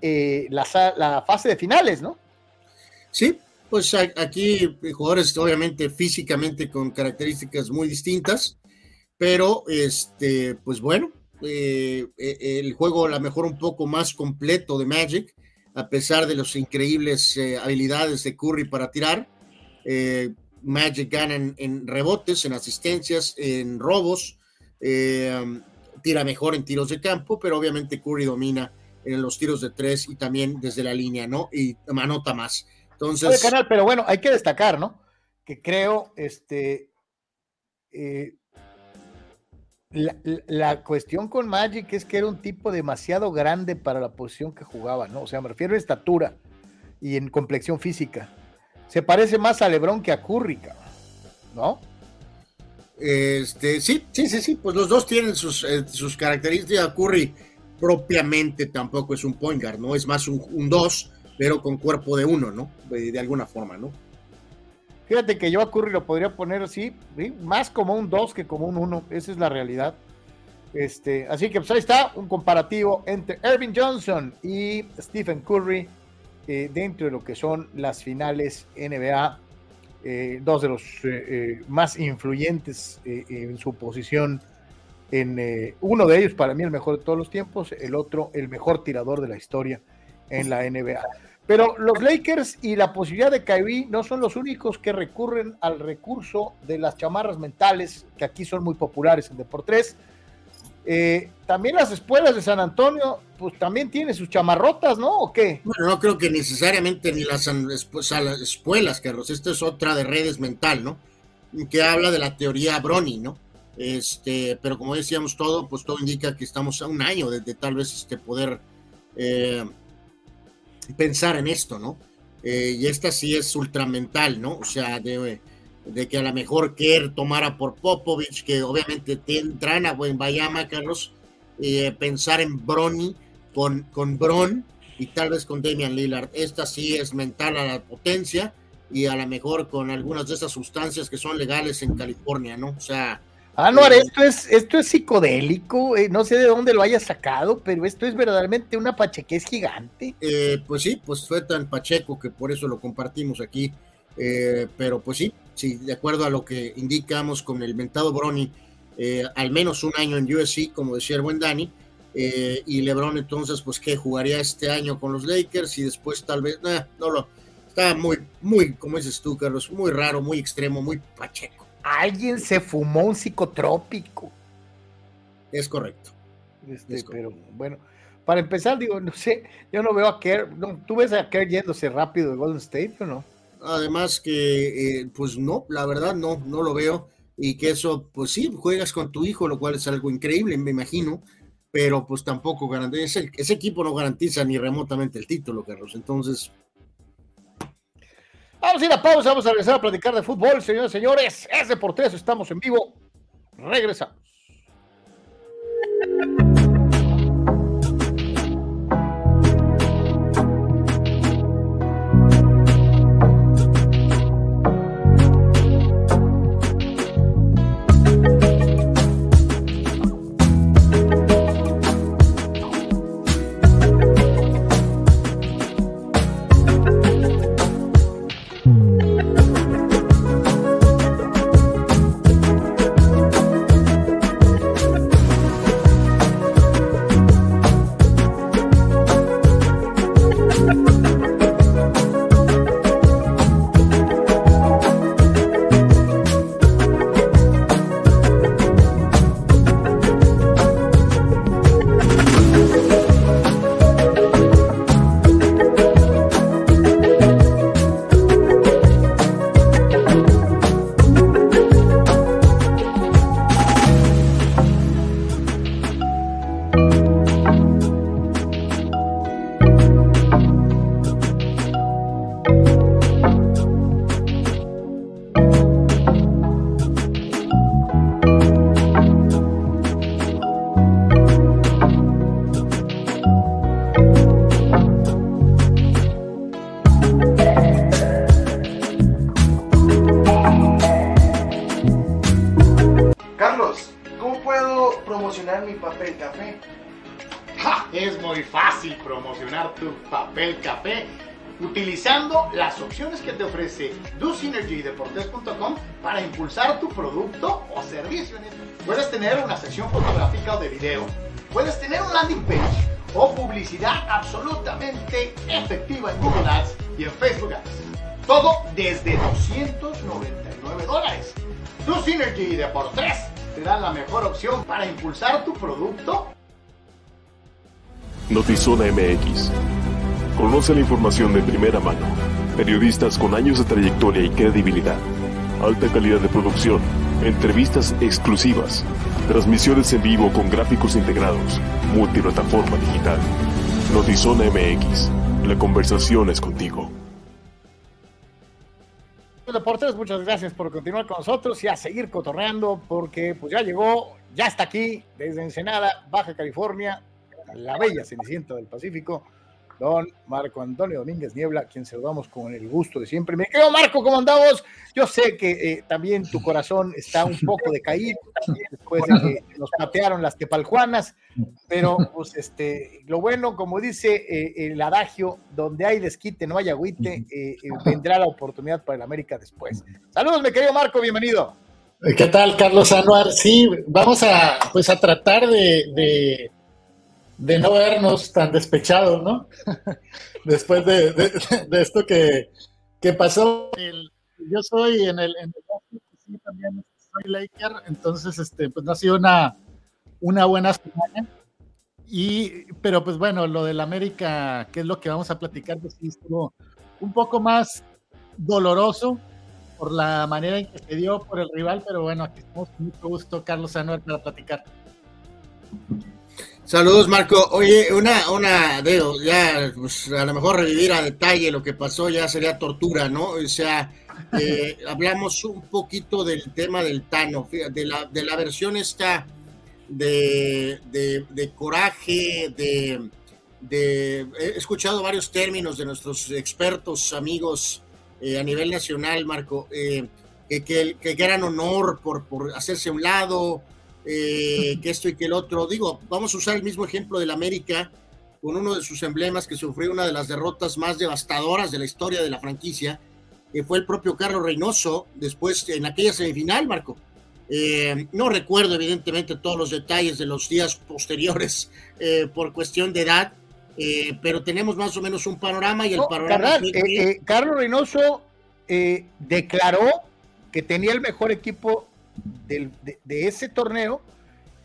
la, la fase de finales, ¿no? Sí, pues aquí jugadores obviamente físicamente con características muy distintas pero este, pues bueno, eh, eh, el juego a lo mejor un poco más completo de Magic, a pesar de las increíbles eh, habilidades de Curry para tirar. Magic gana en, rebotes, en asistencias, en robos, tira mejor en tiros de campo, pero obviamente Curry domina en los tiros de tres y también desde la línea, ¿no? Y anota más. Entonces. canal, pero bueno, hay que destacar, ¿no? Que creo, este, la, cuestión con Magic es que era un tipo demasiado grande para la posición que jugaba, ¿no? O sea, me refiero a estatura y en complexión física. Se parece más a LeBron que a Curry, ¿no? Este, sí, sí, sí, sí, pues los dos tienen sus, eh, sus características. Curry propiamente tampoco es un point guard, ¿no? Es más un, dos, pero con cuerpo de uno, ¿no? de alguna forma, ¿no? Fíjate que yo a Curry lo podría poner así, más como un 2 que como un 1. Esa es la realidad. Este, así que pues ahí está un comparativo entre Irving Johnson y Stephen Curry eh, dentro de lo que son las finales NBA. Eh, dos de los eh, más influyentes en su posición. En, uno de ellos, para mí, el mejor de todos los tiempos. El otro, el mejor tirador de la historia en la NBA. Pero los Lakers y la posibilidad de Kyrie no son los únicos que recurren al recurso de las chamarras mentales, que aquí son muy populares en Deportes. Eh, también las escuelas de San Antonio, pues también tienen sus chamarrotas, ¿no? ¿O qué? Bueno, no creo que necesariamente ni las, escuelas, Carlos. Esta es otra de redes mental, ¿no? Que habla de la teoría Brony, ¿no? Este, pero como decíamos todo, pues todo indica que estamos a un año de, tal vez este poder eh, pensar en esto, ¿no? Eh, y esta sí es ultramental, ¿no? O sea, de, que a lo mejor Kerr tomara por Popovich, que obviamente te entran a buen Bayama, Carlos, eh, pensar en Brony con, con Bron y tal vez con Damian Lillard. Esta sí es mental a la potencia y a lo mejor con algunas de esas sustancias que son legales en California, ¿no? O sea, Ah, no, esto es, esto es psicodélico, eh, no sé de dónde lo haya sacado, pero esto es verdaderamente una pachequez gigante. Eh, pues sí, pues fue tan pacheco que por eso lo compartimos aquí, eh, pero pues sí, sí, de acuerdo a lo que indicamos con el mentado Brony, al menos un año en USC, como decía el buen Dani, y LeBron entonces, pues que jugaría este año con los Lakers y después tal vez, no lo, está muy, muy, como dices tú, Carlos, muy raro, muy extremo, muy pacheco alguien se fumó un psicotrópico. Es correcto. Este, pero bueno, para empezar, digo, no sé, yo no veo a Kerr, ¿tú ves a Kerr yéndose rápido de Golden State o no? Además que, eh, pues no, la verdad no, no lo veo. Y que eso, pues sí, juegas con tu hijo, lo cual es algo increíble, me imagino, pero pues tampoco garantiza, ese, ese equipo no garantiza ni remotamente el título, Carlos. Entonces, Vamos a ir a pausa, vamos a regresar a platicar de fútbol, señores señores. Es Deportes, estamos en vivo. Regresamos. [laughs] DoSynergyDeportes.com para impulsar tu producto o servicio. Puedes tener una sección fotográfica o de video. Puedes tener un landing page o publicidad absolutamente efectiva en Google Ads y en Facebook Ads. Todo desde 299 dólares. DoSynergy te da la mejor opción para impulsar tu producto. Notizona MX. Conoce la información de primera mano Periodistas con años de trayectoria y credibilidad. Alta calidad de producción. Entrevistas exclusivas. Transmisiones en vivo con gráficos integrados. Multiplataforma digital. Notizona MX. La conversación es contigo. Deportes, muchas gracias por continuar con nosotros y a seguir cotorreando porque pues ya llegó, ya está aquí desde Ensenada, Baja California, la bella Cenicienta del Pacífico don Marco Antonio Domínguez Niebla, quien saludamos con el gusto de siempre. Me quedo Marco, ¿cómo andamos? Yo sé que eh, también tu corazón está un poco decaído después de que nos patearon las tepaljuanas, pero pues este, lo bueno, como dice eh, el adagio, donde hay desquite no hay agüite, eh, vendrá la oportunidad para el América después. Saludos, mi querido Marco, bienvenido. ¿Qué tal, Carlos Anuar? Sí, vamos a, pues, a tratar de de no vernos tan despechados, ¿no? [laughs] Después de, de, esto que, que pasó. yo soy en el, en sí, también soy Laker, entonces este, pues no ha sido una, una buena semana. Y, pero pues bueno, lo del América, que es lo que vamos a platicar, pues sí estuvo un poco más doloroso por la manera en que se dio por el rival, pero bueno, aquí estamos con mucho gusto, Carlos Anuel, para platicar. Saludos, Marco. Oye, una, una, digo, ya, pues, a lo mejor revivir a detalle lo que pasó ya sería tortura, ¿no? O sea, eh, [laughs] hablamos un poquito del tema del Tano, de la, de la versión esta de, de, coraje, de, de, he escuchado varios términos de nuestros expertos, amigos eh, a nivel nacional, Marco. Eh, que, que, que gran honor por, por hacerse a un lado, eh, que esto y que el otro. Digo, vamos a usar el mismo ejemplo del América con uno de sus emblemas que sufrió una de las derrotas más devastadoras de la historia de la franquicia, que fue el propio Carlos Reynoso, después en aquella semifinal, Marco. Eh, no recuerdo evidentemente todos los detalles de los días posteriores eh, por cuestión de edad, eh, pero tenemos más o menos un panorama y el panorama... Carlos Reynoso declaró que tenía el mejor equipo de, ese torneo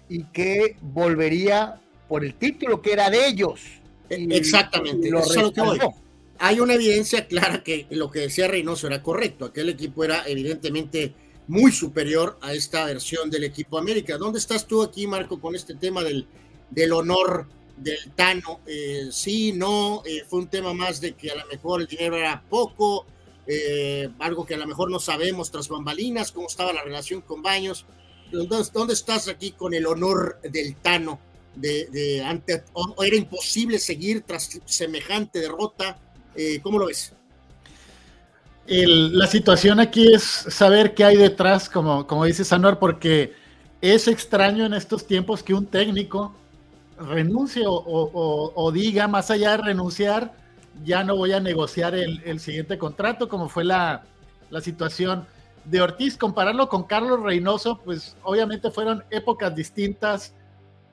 y que volvería por el título que era de ellos. Exactamente, Hay una evidencia clara que lo que decía Reynoso era correcto. Aquel equipo era evidentemente muy superior a esta versión del equipo América. ¿Dónde estás tú aquí, Marco, con este tema del, del honor del Tano? Eh, sí, no, eh, fue un tema más de que a lo mejor el dinero era poco, eh, algo que a lo mejor no sabemos tras bambalinas, cómo estaba la relación con Baños. ¿Dónde, estás aquí con el honor del Tano? De, ante, o, era imposible seguir tras semejante derrota? Eh, ¿Cómo lo ves? la situación aquí es saber qué hay detrás, como, como dice Sanuar, porque es extraño en estos tiempos que un técnico renuncie o diga, más allá de renunciar, ya no voy a negociar el, siguiente contrato, como fue la, situación de Ortiz. Compararlo con Carlos Reynoso, pues obviamente fueron épocas distintas,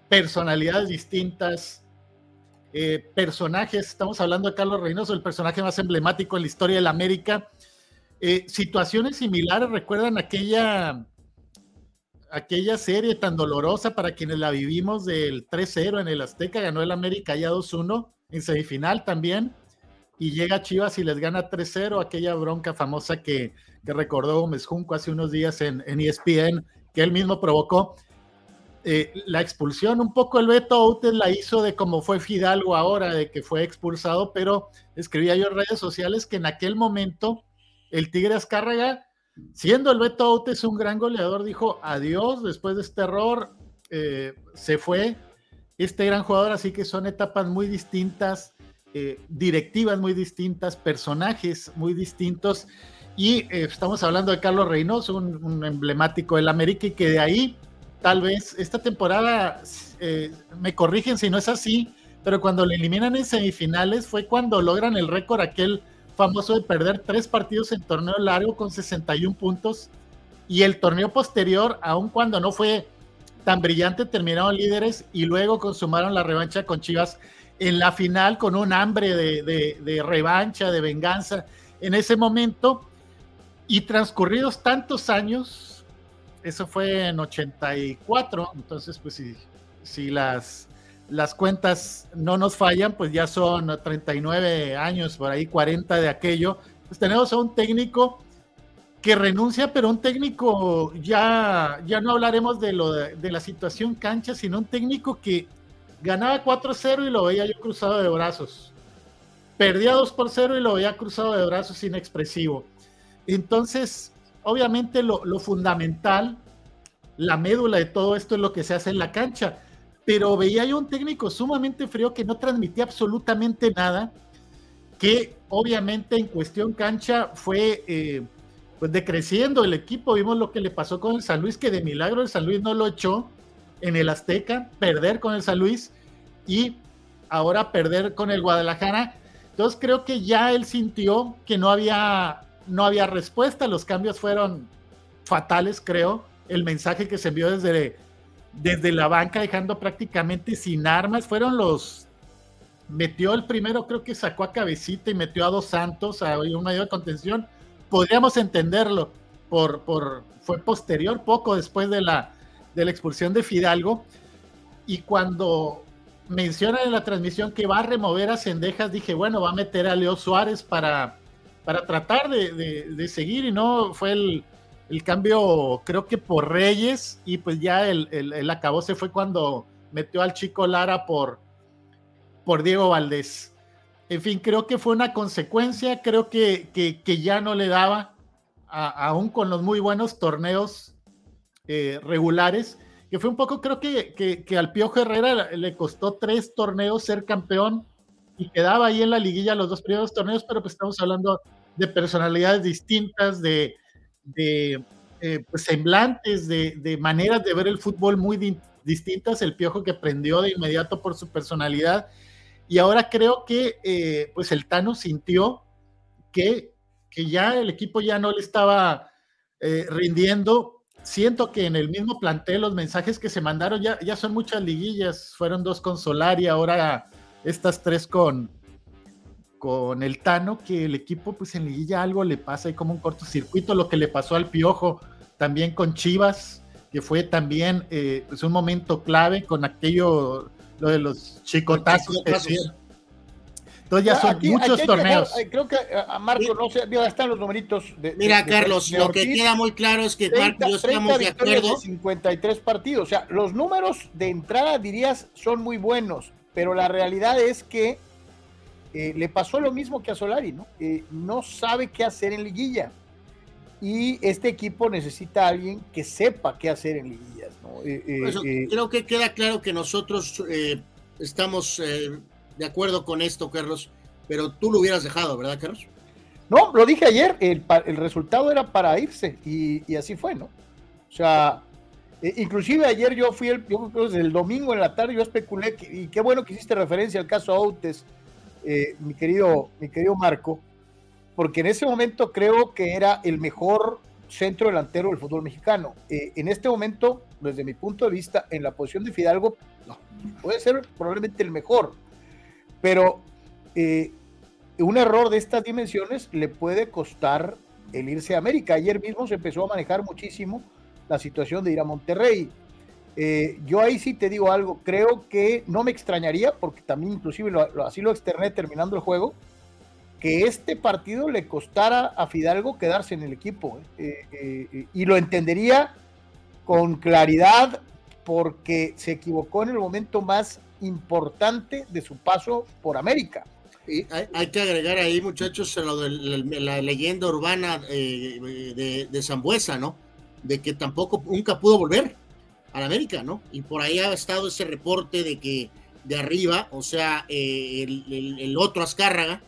personalidades distintas, eh, personajes. Estamos hablando de Carlos Reynoso, el personaje más emblemático en la historia de la América. Eh, situaciones similares, recuerdan aquella, aquella serie tan dolorosa para quienes la vivimos del 3-0 en el Azteca, ganó el América ya 2-1 en semifinal también y llega Chivas y les gana 3-0, aquella bronca famosa que, que, recordó Gómez Junco hace unos días en, ESPN, que él mismo provocó. Eh, la expulsión, un poco el Beto Outes la hizo de como fue Fidalgo ahora, de que fue expulsado, pero escribía yo en redes sociales que en aquel momento el Tigre Azcárraga, siendo el Beto Outes un gran goleador, dijo adiós después de este error, eh, se fue este gran jugador, así que son etapas muy distintas eh, directivas muy distintas, personajes muy distintos. Y eh, estamos hablando de Carlos Reynoso, un, emblemático del América, y que de ahí, tal vez, esta temporada, eh, me corrigen si no es así, pero cuando le eliminan en semifinales fue cuando logran el récord aquel famoso de perder tres partidos en torneo largo con 61 puntos. Y el torneo posterior, aun cuando no fue tan brillante, terminaron líderes y luego consumaron la revancha con Chivas en la final con un hambre de, revancha, de venganza en ese momento. Y transcurridos tantos años, eso fue en 84, entonces pues si, si las, las cuentas no nos fallan, pues ya son 39 años, por ahí 40 de aquello, pues tenemos a un técnico que renuncia, pero un técnico, ya, ya no hablaremos de, la situación cancha, sino un técnico que ganaba 4-0 y lo veía yo cruzado de brazos. Perdía 2 por 0 y lo veía cruzado de brazos inexpresivo. Entonces, obviamente lo, fundamental, la médula de todo esto es lo que se hace en la cancha. Pero veía yo un técnico sumamente frío que no transmitía absolutamente nada, que obviamente en cuestión cancha fue eh, pues decreciendo el equipo. Vimos lo que le pasó con el San Luis, que de milagro el San Luis no lo echó en el Azteca, perder con el San Luis y ahora perder con el Guadalajara. Entonces creo que ya él sintió que no había, no había respuesta, los cambios fueron fatales, creo. El mensaje que se envió desde, desde la banca, dejando prácticamente sin armas, fueron los... Metió el primero, creo que sacó a Cabecita y metió a Dos Santos, a un mayor contención. Podríamos entenderlo, por, por, fue posterior, poco después de la, de la expulsión de Fidalgo. Y cuando menciona en la transmisión que va a remover a Cendejas, dije, bueno, va a meter a Leo Suárez para, para tratar de, seguir. Y no fue el, cambio, creo que por Reyes. Y pues ya el, el, acabó se fue cuando metió al chico Lara por, por Diego Valdés. En fin, creo que fue una consecuencia. Creo que, que, ya no le daba, aún con los muy buenos torneos eh, regulares, que fue un poco, creo que, que, al Piojo Herrera le costó tres torneos ser campeón y quedaba ahí en la liguilla los dos primeros torneos, pero pues estamos hablando de personalidades distintas, de, de eh, pues, semblantes, de, maneras de ver el fútbol muy distintas. El Piojo que prendió de inmediato por su personalidad. Y ahora creo que eh, pues el Tano sintió que, que ya el equipo ya no le estaba eh, rindiendo. Siento que en el mismo plantel los mensajes que se mandaron ya, ya son muchas liguillas. Fueron dos con Solari, ahora estas tres con, con el Tano, que el equipo pues en liguilla algo le pasa, hay como un cortocircuito, lo que le pasó al Piojo, también con Chivas, que fue también eh, pues un momento clave con aquello, lo de los chicotazos. Entonces ya son muchos torneos. creo que a Marco, no sé, están los numeritos. De, Mira, Carlos, lo que queda muy claro es que Marco yo estamos de acuerdo. 53 partidos, o sea, los números de entrada dirías son muy buenos, pero la realidad es que eh, le pasó lo mismo que a Solari, ¿no? Eh, no sabe qué hacer en liguilla. Y este equipo necesita a alguien que sepa qué hacer en liguillas, ¿no? Eh, creo que queda claro que nosotros estamos de acuerdo con esto, Carlos, pero tú lo hubieras dejado, ¿verdad, Carlos? No, lo dije ayer, el, resultado era para irse y, así fue, ¿no? O sea, inclusive ayer yo fui, el, yo que el domingo en la tarde yo especulé, y qué bueno que hiciste referencia al caso Outes, eh, mi, querido, mi querido Marco, porque en ese momento creo que era el mejor centro delantero del fútbol mexicano. Eh, en este momento, desde mi punto de vista, en la posición de Fidalgo, puede ser probablemente el mejor, pero eh, un error de estas dimensiones le puede costar el irse a América. Ayer mismo se empezó a manejar muchísimo la situación de ir a Monterrey. Eh, yo ahí sí te digo algo, creo que no me extrañaría, porque también inclusive así lo externé terminando el juego, que este partido le costara a Fidalgo quedarse en el equipo. Eh, y lo entendería con claridad porque se equivocó en el momento más importante de su paso por América. Y hay, que agregar ahí, muchachos, lo de la, leyenda urbana de, de Zambuesa, ¿no? De que tampoco nunca pudo volver al América, ¿no? Y por ahí ha estado ese reporte de que de arriba, o sea, eh, el, otro Azcárraga,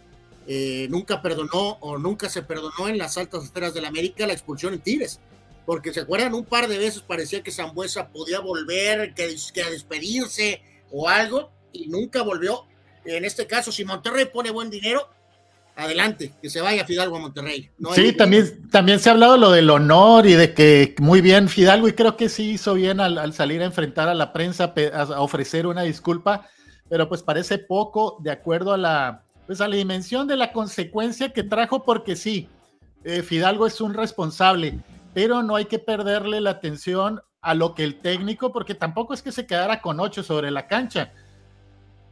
eh, nunca perdonó o nunca se perdonó en las altas esferas del América la expulsión en Tigres. Porque se acuerdan, un par de veces parecía que Zambuesa podía volver, que, que a despedirse o algo, y nunca volvió. En este caso, si Monterrey pone buen dinero, adelante, que se vaya Fidalgo a Monterrey. sí, también, también se ha hablado lo del honor y de que muy bien Fidalgo, y creo que sí hizo bien al, salir a enfrentar a la prensa, a, ofrecer una disculpa, pero pues parece poco de acuerdo a la, pues a la dimensión de la consecuencia que trajo, porque sí, eh, Fidalgo es un responsable, pero no hay que perderle la atención a lo que el técnico, porque tampoco es que se quedara con ocho sobre la cancha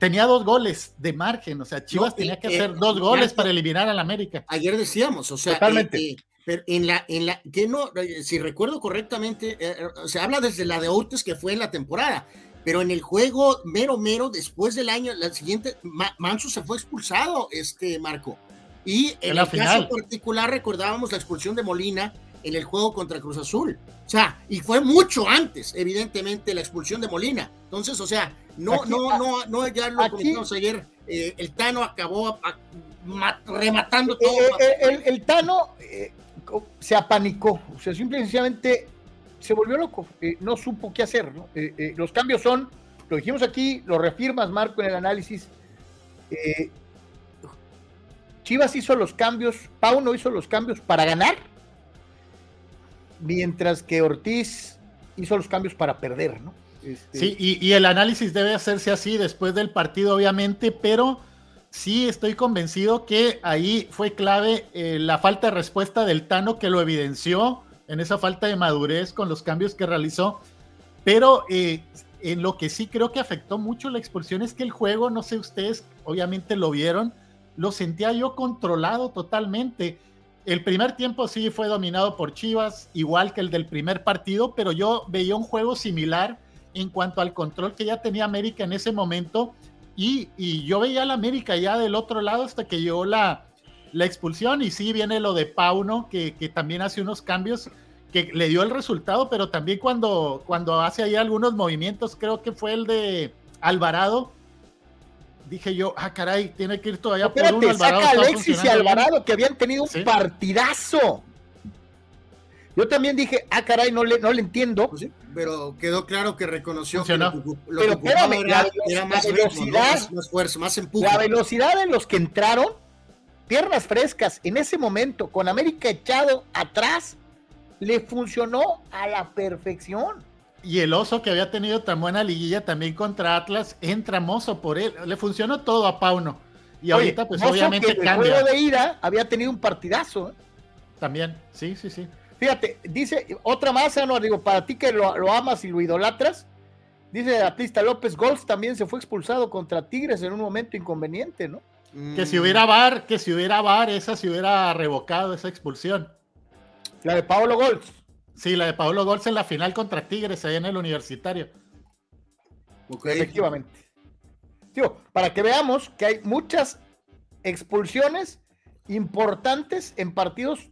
tenía dos goles de margen, o sea, Chivas tenía que hacer dos goles para eliminar al América. Ayer decíamos, o sea, Totalmente. Eh, eh, pero en la, en la, que no, eh, si recuerdo correctamente, se habla desde la de Outes que fue en la temporada, pero en el juego mero mero, después del año, la siguiente, Manso se fue expulsado, este Marco. Y en, el caso particular recordábamos la expulsión de Molina en el juego contra Cruz Azul. O sea, y fue mucho antes, evidentemente, la expulsión de Molina. Entonces, o sea, no, no, no, no, ya lo comentamos ayer, eh, el Tano acabó rematando todo. Eh, eh, el, Tano se apanicó, o sea, simplemente se volvió loco, no supo qué hacer. los cambios son, lo dijimos aquí, lo reafirmas Marco en el análisis. Chivas hizo los cambios, Pau no hizo los cambios para ganar, mientras que Ortiz hizo los cambios para perder, ¿no? Este, sí, y, el análisis debe hacerse así después del partido, obviamente, pero sí estoy convencido que ahí fue clave eh, la falta de respuesta del Tano que lo evidenció en esa falta de madurez con los cambios que realizó. Pero eh, en lo que sí creo que afectó mucho la expulsión es que el juego, no sé ustedes, obviamente lo vieron, lo sentía yo controlado totalmente. El primer tiempo sí fue dominado por Chivas, igual que el del primer partido, pero yo veía un juego similar en cuanto al control que ya tenía América en ese momento. Y, yo veía a la América ya del otro lado hasta que llegó la, la expulsión. Y sí viene lo de Pauno, que, que, también hace unos cambios que le dio el resultado, pero también cuando, cuando hace ahí algunos movimientos, creo que fue el de Alvarado. Dije yo, ah, caray, tiene que ir todavía por uno. Alvarado saca Alexis y Alvarado, que habían tenido un partidazo. Yo también dije, ah, caray, no le, no le entiendo. Pues pero quedó claro que reconoció que lo, pero era, más velocidad, más, fuerza, más empuje. La velocidad en los que entraron, piernas frescas, en ese momento, con América echado atrás, le funcionó a la perfección. Y el oso que había tenido tan buena liguilla también contra Atlas, entra Mozo por él. Le funcionó todo a Pauno. Y ahorita, pues obviamente que El juego de ira había tenido un partidazo. ¿eh? También, sí, sí, sí. Fíjate, dice otra más, no digo, para ti que lo, amas y lo idolatras, dice Batista López Golds también se fue expulsado contra Tigres en un momento inconveniente, ¿no? Que si hubiera VAR, que si hubiera VAR, esa se hubiera revocado esa expulsión. La de Paolo Golds. Sí, la de Paolo Golds en la final contra Tigres, ahí en el universitario. Efectivamente. para que veamos que hay muchas expulsiones importantes en partidos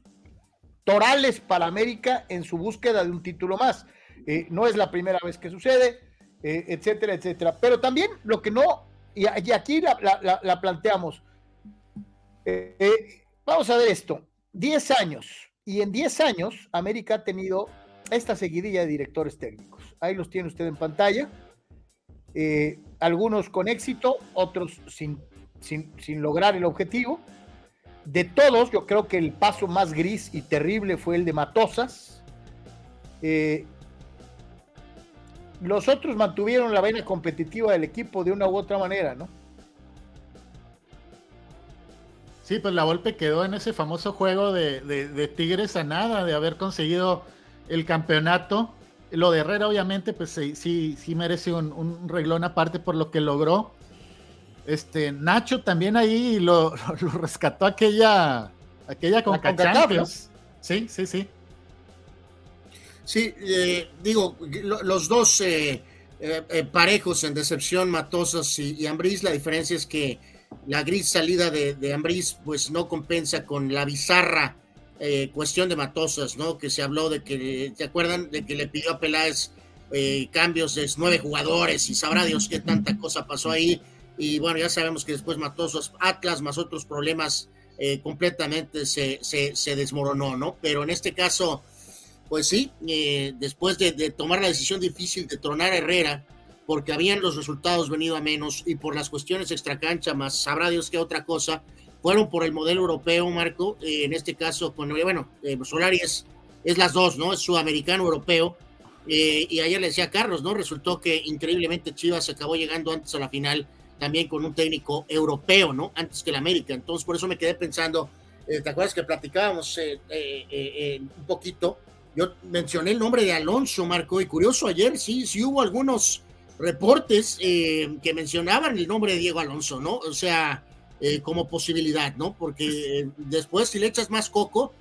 torales para América en su búsqueda de un título más. Eh, no es la primera vez que sucede, eh, etcétera, etcétera. Pero también lo que no, y, aquí la, planteamos, eh, vamos a ver esto, 10 años, y en 10 años América ha tenido esta seguidilla de directores técnicos. Ahí los tiene usted en pantalla. algunos con éxito, otros sin, sin, sin lograr el objetivo. De todos, yo creo que el paso más gris y terrible fue el de Matosas. Eh, los otros mantuvieron la vena competitiva del equipo de una u otra manera, ¿no? Sí, pues la Volpe quedó en ese famoso juego de, Tigres a nada, de haber conseguido el campeonato. Lo de Herrera, obviamente, pues sí, sí, merece un, un reglón aparte por lo que logró. Este, Nacho también ahí lo, [laughs] rescató aquella, aquella con Champions. Sí, sí, sí. Sí, eh, digo, los dos eh, eh, parejos en decepción, Matosas y, y Ambriz, la diferencia es que la gris salida de, de Ambriz pues no compensa con la bizarra cuestión de Matosas, ¿no? Que se habló de que, ¿te acuerdan? De que le pidió a Peláez cambios de nueve jugadores y sabrá Dios qué tanta cosa pasó ahí y bueno, ya sabemos que después Matosos Atlas más otros problemas eh, completamente se, se, desmoronó, ¿no? Pero en este caso, pues sí, eh, después de, tomar la decisión difícil de tronar a Herrera, porque habían los resultados venido a menos y por las cuestiones extracancha, más sabrá Dios qué otra cosa, fueron por el modelo europeo, Marco, eh, en este caso, con, bueno, Solari es, es las dos, ¿no? Es sudamericano, europeo, y ayer le decía a Carlos, ¿no? Resultó que increíblemente Chivas acabó llegando antes a la final también con un técnico europeo, ¿no? Antes que el América. Entonces, por eso me quedé pensando, eh, ¿te acuerdas que platicábamos eh, eh, un poquito? Yo mencioné el nombre de Alonso, Marco, y curioso, ayer sí, sí hubo algunos reportes que mencionaban el nombre de Diego Alonso, ¿no? O sea, como posibilidad, ¿no? Porque después, si le echas más coco,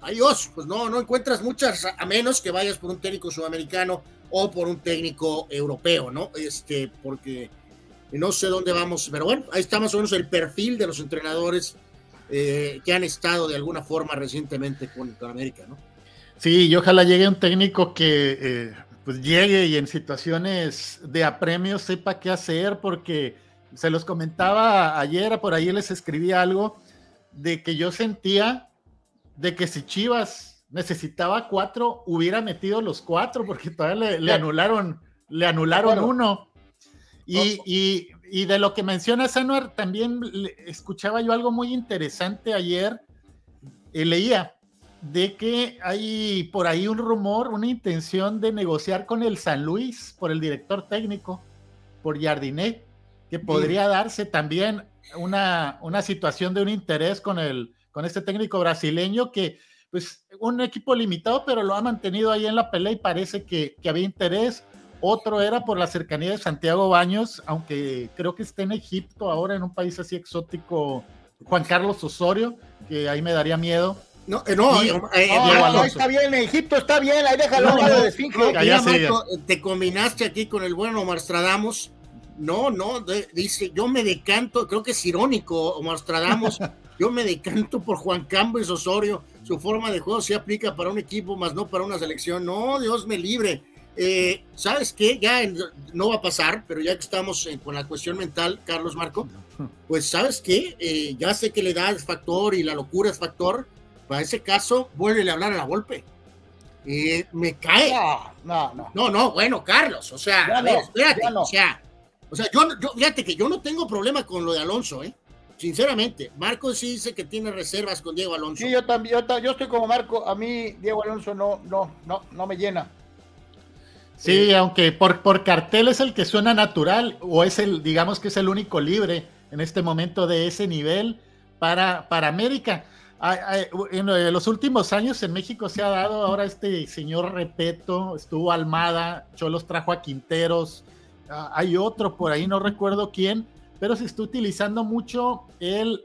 adiós, pues no, no encuentras muchas, a menos que vayas por un técnico sudamericano o por un técnico europeo, ¿no? Este, porque no sé dónde vamos, pero bueno, ahí está más o menos el perfil de los entrenadores eh, que han estado de alguna forma recientemente con, América, ¿no? Sí, y ojalá llegue un técnico que eh, pues llegue y en situaciones de apremio sepa qué hacer, porque se los comentaba ayer, por ahí les escribí algo de que yo sentía de que si Chivas necesitaba cuatro, hubiera metido los cuatro, porque todavía le, anularon, le anularon uno. Y, y, de lo que menciona Anuar, también escuchaba yo algo muy interesante ayer, eh, leía de que hay por ahí un rumor, una intención de negociar con el San Luis por el director técnico, por Jardinet, que podría darse también una, una situación de un interés con, el, con este técnico brasileño que, pues, un equipo limitado, pero lo ha mantenido ahí en la pelea y parece que, que había interés otro era por la cercanía de Santiago Baños, aunque creo que está en Egipto ahora, en un país así exótico, Juan Carlos Osorio, que ahí me daría miedo. No, eh, no, eh, eh, está bien, Egipto está bien, ahí déjalo no, de te combinaste aquí con el bueno Omar Stradamos. No, no, dice, yo me decanto, creo que es irónico, Omar Stradamos, [laughs] yo me decanto por Juan Campos Osorio, su forma de juego se aplica para un equipo, más no para una selección. No, Dios me libre eh, ¿Sabes qué? Ya no va a pasar, pero ya que estamos con la cuestión mental, Carlos Marco, [laughs] pues ¿sabes qué? Eh, ya sé que la edad es factor y la locura es factor, para ese caso, vuelve a hablar a la golpe. Y me cae. No, no, no. No, no, bueno, Carlos, o sea, Ya a ver, no, espérate, ya no. o sea, o sea, yo, yo, fíjate que yo no tengo problema con lo de Alonso, ¿eh? Sinceramente, Marcos sí dice que tiene reservas con Diego Alonso. Sí, yo también, yo, yo estoy como Marco, a mí Diego Alonso no, no, no, no me llena. Sí, aunque por, por cartel es el que suena natural, o es el, digamos que es el único libre en este momento de ese nivel para, para América. Ay, ay, En los últimos años en México se ha dado ahora este señor Repeto, estuvo Almada, Cholos trajo a Quinteros, ah, hay otro por ahí, no recuerdo quién, pero se está utilizando mucho el,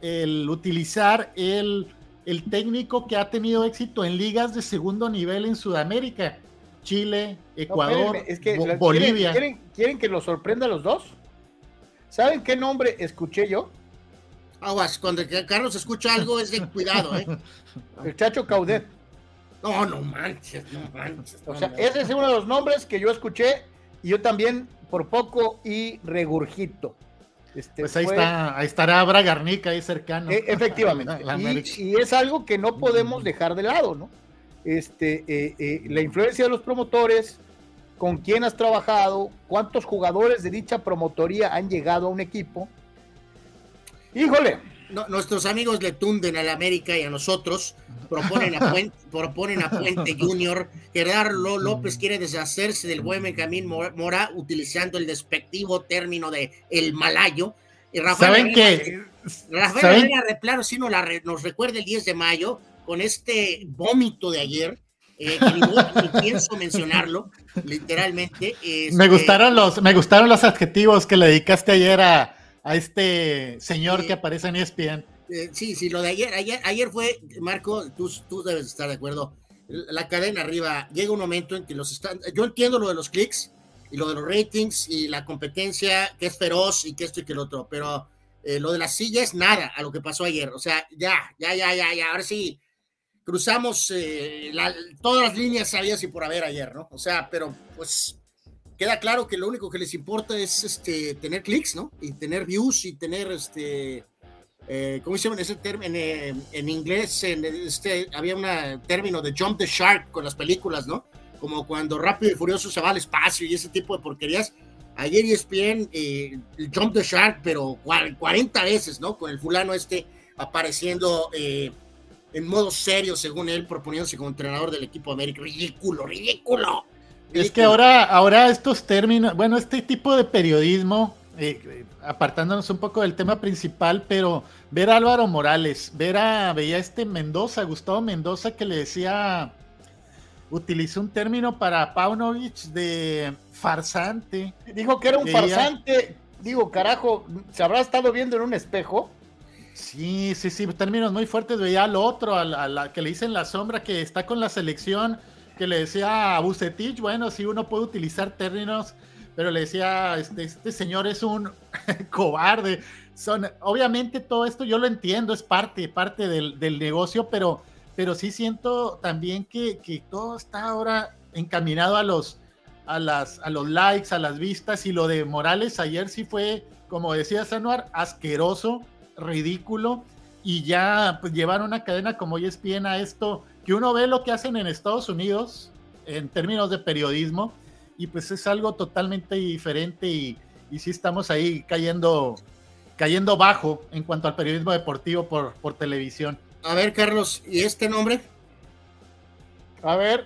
el utilizar el, el técnico que ha tenido éxito en ligas de segundo nivel en Sudamérica. Chile, Ecuador, espérenme, es que Bo- la- Bolivia. ¿quieren, quieren, quieren que los sorprenda a los dos? ¿Saben qué nombre escuché yo? Aguas, cuando Carlos escucha algo es de cuidado, ¿eh? [laughs] El Chacho Caudet. No, no manches, no manches. O sea, no. ese es uno de los nombres que yo escuché y yo también por poco y regurgito. Este, Pues ahí fue- está, ahí estará Bragarnica ahí cercano. E- efectivamente. La- [laughs] la Y- América. y, es algo que no podemos dejar de lado, ¿no? Este, eh, eh, la influencia de los promotores, con quién has trabajado, cuántos jugadores de dicha promotoría han llegado a un equipo. Híjole, No, nuestros amigos le tunden a la América y a nosotros. Proponen a Puente, [laughs] proponen a Puente Junior. Gerardo López quiere deshacerse del buen Benjamín Mora, utilizando el despectivo término de el malayo. Y Rafael ¿Saben qué? Rafael ¿Saben? Herrera de plano sí nos, la re- nos recuerda el 10 de mayo con este vómito de ayer, eh, que ni, voy- ni pienso mencionarlo, literalmente. Me este, gustaron los, me gustaron los adjetivos que le dedicaste ayer a, a este señor Sí. que aparece en ESPN. eh, sí, sí, lo de ayer, ayer, ayer fue, Marco, tú, tú debes estar de acuerdo. La cadena arriba, llega un momento en que los están. Yo entiendo lo de los clics y lo de los ratings y la competencia que es feroz y que esto y que el otro, pero eh, lo de las sillas, nada a lo que pasó ayer. O sea, ya, ya, ya, ya, ya. Ahora sí, cruzamos eh, la- todas las líneas sabias y por haber ayer, ¿no? O sea, pero pues queda claro que lo único que les importa es este tener clics, ¿no? Y tener views y tener este eh, ¿cómo se llama ese término? En, eh, en inglés en este, había un término de jump the shark con las películas, ¿no? Como cuando Rápido y Furioso se va al espacio y ese tipo de porquerías. Ayer ESPN eh, el jump the shark, pero cua- 40 veces, ¿no? Con el fulano este apareciendo eh, en modo serio, según él, proponiéndose como entrenador del equipo América. Ridículo, ridículo. Es que ahora, ahora estos términos, bueno, este tipo de periodismo, eh, eh, apartándonos un poco del tema principal, pero ver a Álvaro Morales, ver a, veía este Mendoza, Gustavo Mendoza, que le decía, utilizó un término para Paunovic de farsante. dijo que era un Veía- farsante. Digo, carajo, ¿se habrá estado viendo en un espejo? Sí, sí, sí, términos muy fuertes. Veía al otro, a la, a la que le dicen la sombra, que está con la selección, que le decía a Bucetich, bueno, sí, uno puede utilizar términos, pero le decía, este, este señor es un [laughs] cobarde. Son, obviamente todo esto yo lo entiendo, es parte, parte del, del negocio, pero, pero sí siento también que, que todo está ahora encaminado a los, a, las, a los likes, a las vistas, y lo de Morales ayer sí fue, como decía Sanuar, asqueroso, ridículo, y ya pues, llevar una cadena como ESPN a esto, que uno ve lo que hacen en Estados Unidos en términos de periodismo, y pues es algo totalmente diferente y, y sí estamos ahí cayendo, cayendo bajo en cuanto al periodismo deportivo por, por televisión. A ver, Carlos, ¿y este nombre? A ver.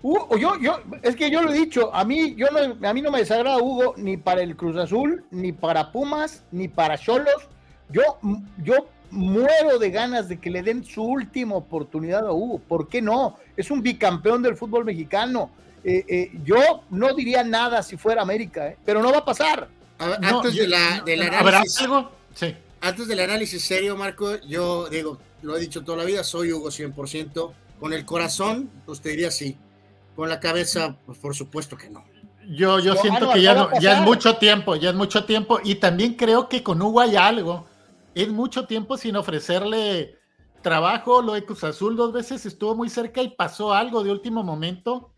Hugo, yo, yo, es que yo lo he dicho, a mí, yo no, a mí no me desagrada Hugo ni para el Cruz Azul, ni para Pumas, ni para Cholos. Yo, yo muero de ganas de que le den su última oportunidad a Hugo. ¿Por qué no? Es un bicampeón del fútbol mexicano. Eh, eh, yo no diría nada si fuera América, eh, pero no va a pasar. A ver, No, antes yo- de la, del ¿Habrá análisis, algo? Sí. antes del análisis serio, Marco, yo digo, lo he dicho toda la vida, soy Hugo 100%. Con el corazón, pues te diría sí. Con la cabeza, pues por supuesto que no. Yo, yo No, siento no, que ya, ya es mucho tiempo, ya es mucho tiempo. Y también creo que con Hugo hay algo. Es mucho tiempo sin ofrecerle trabajo. Lo de Cruz Azul dos veces estuvo muy cerca y pasó algo de último momento.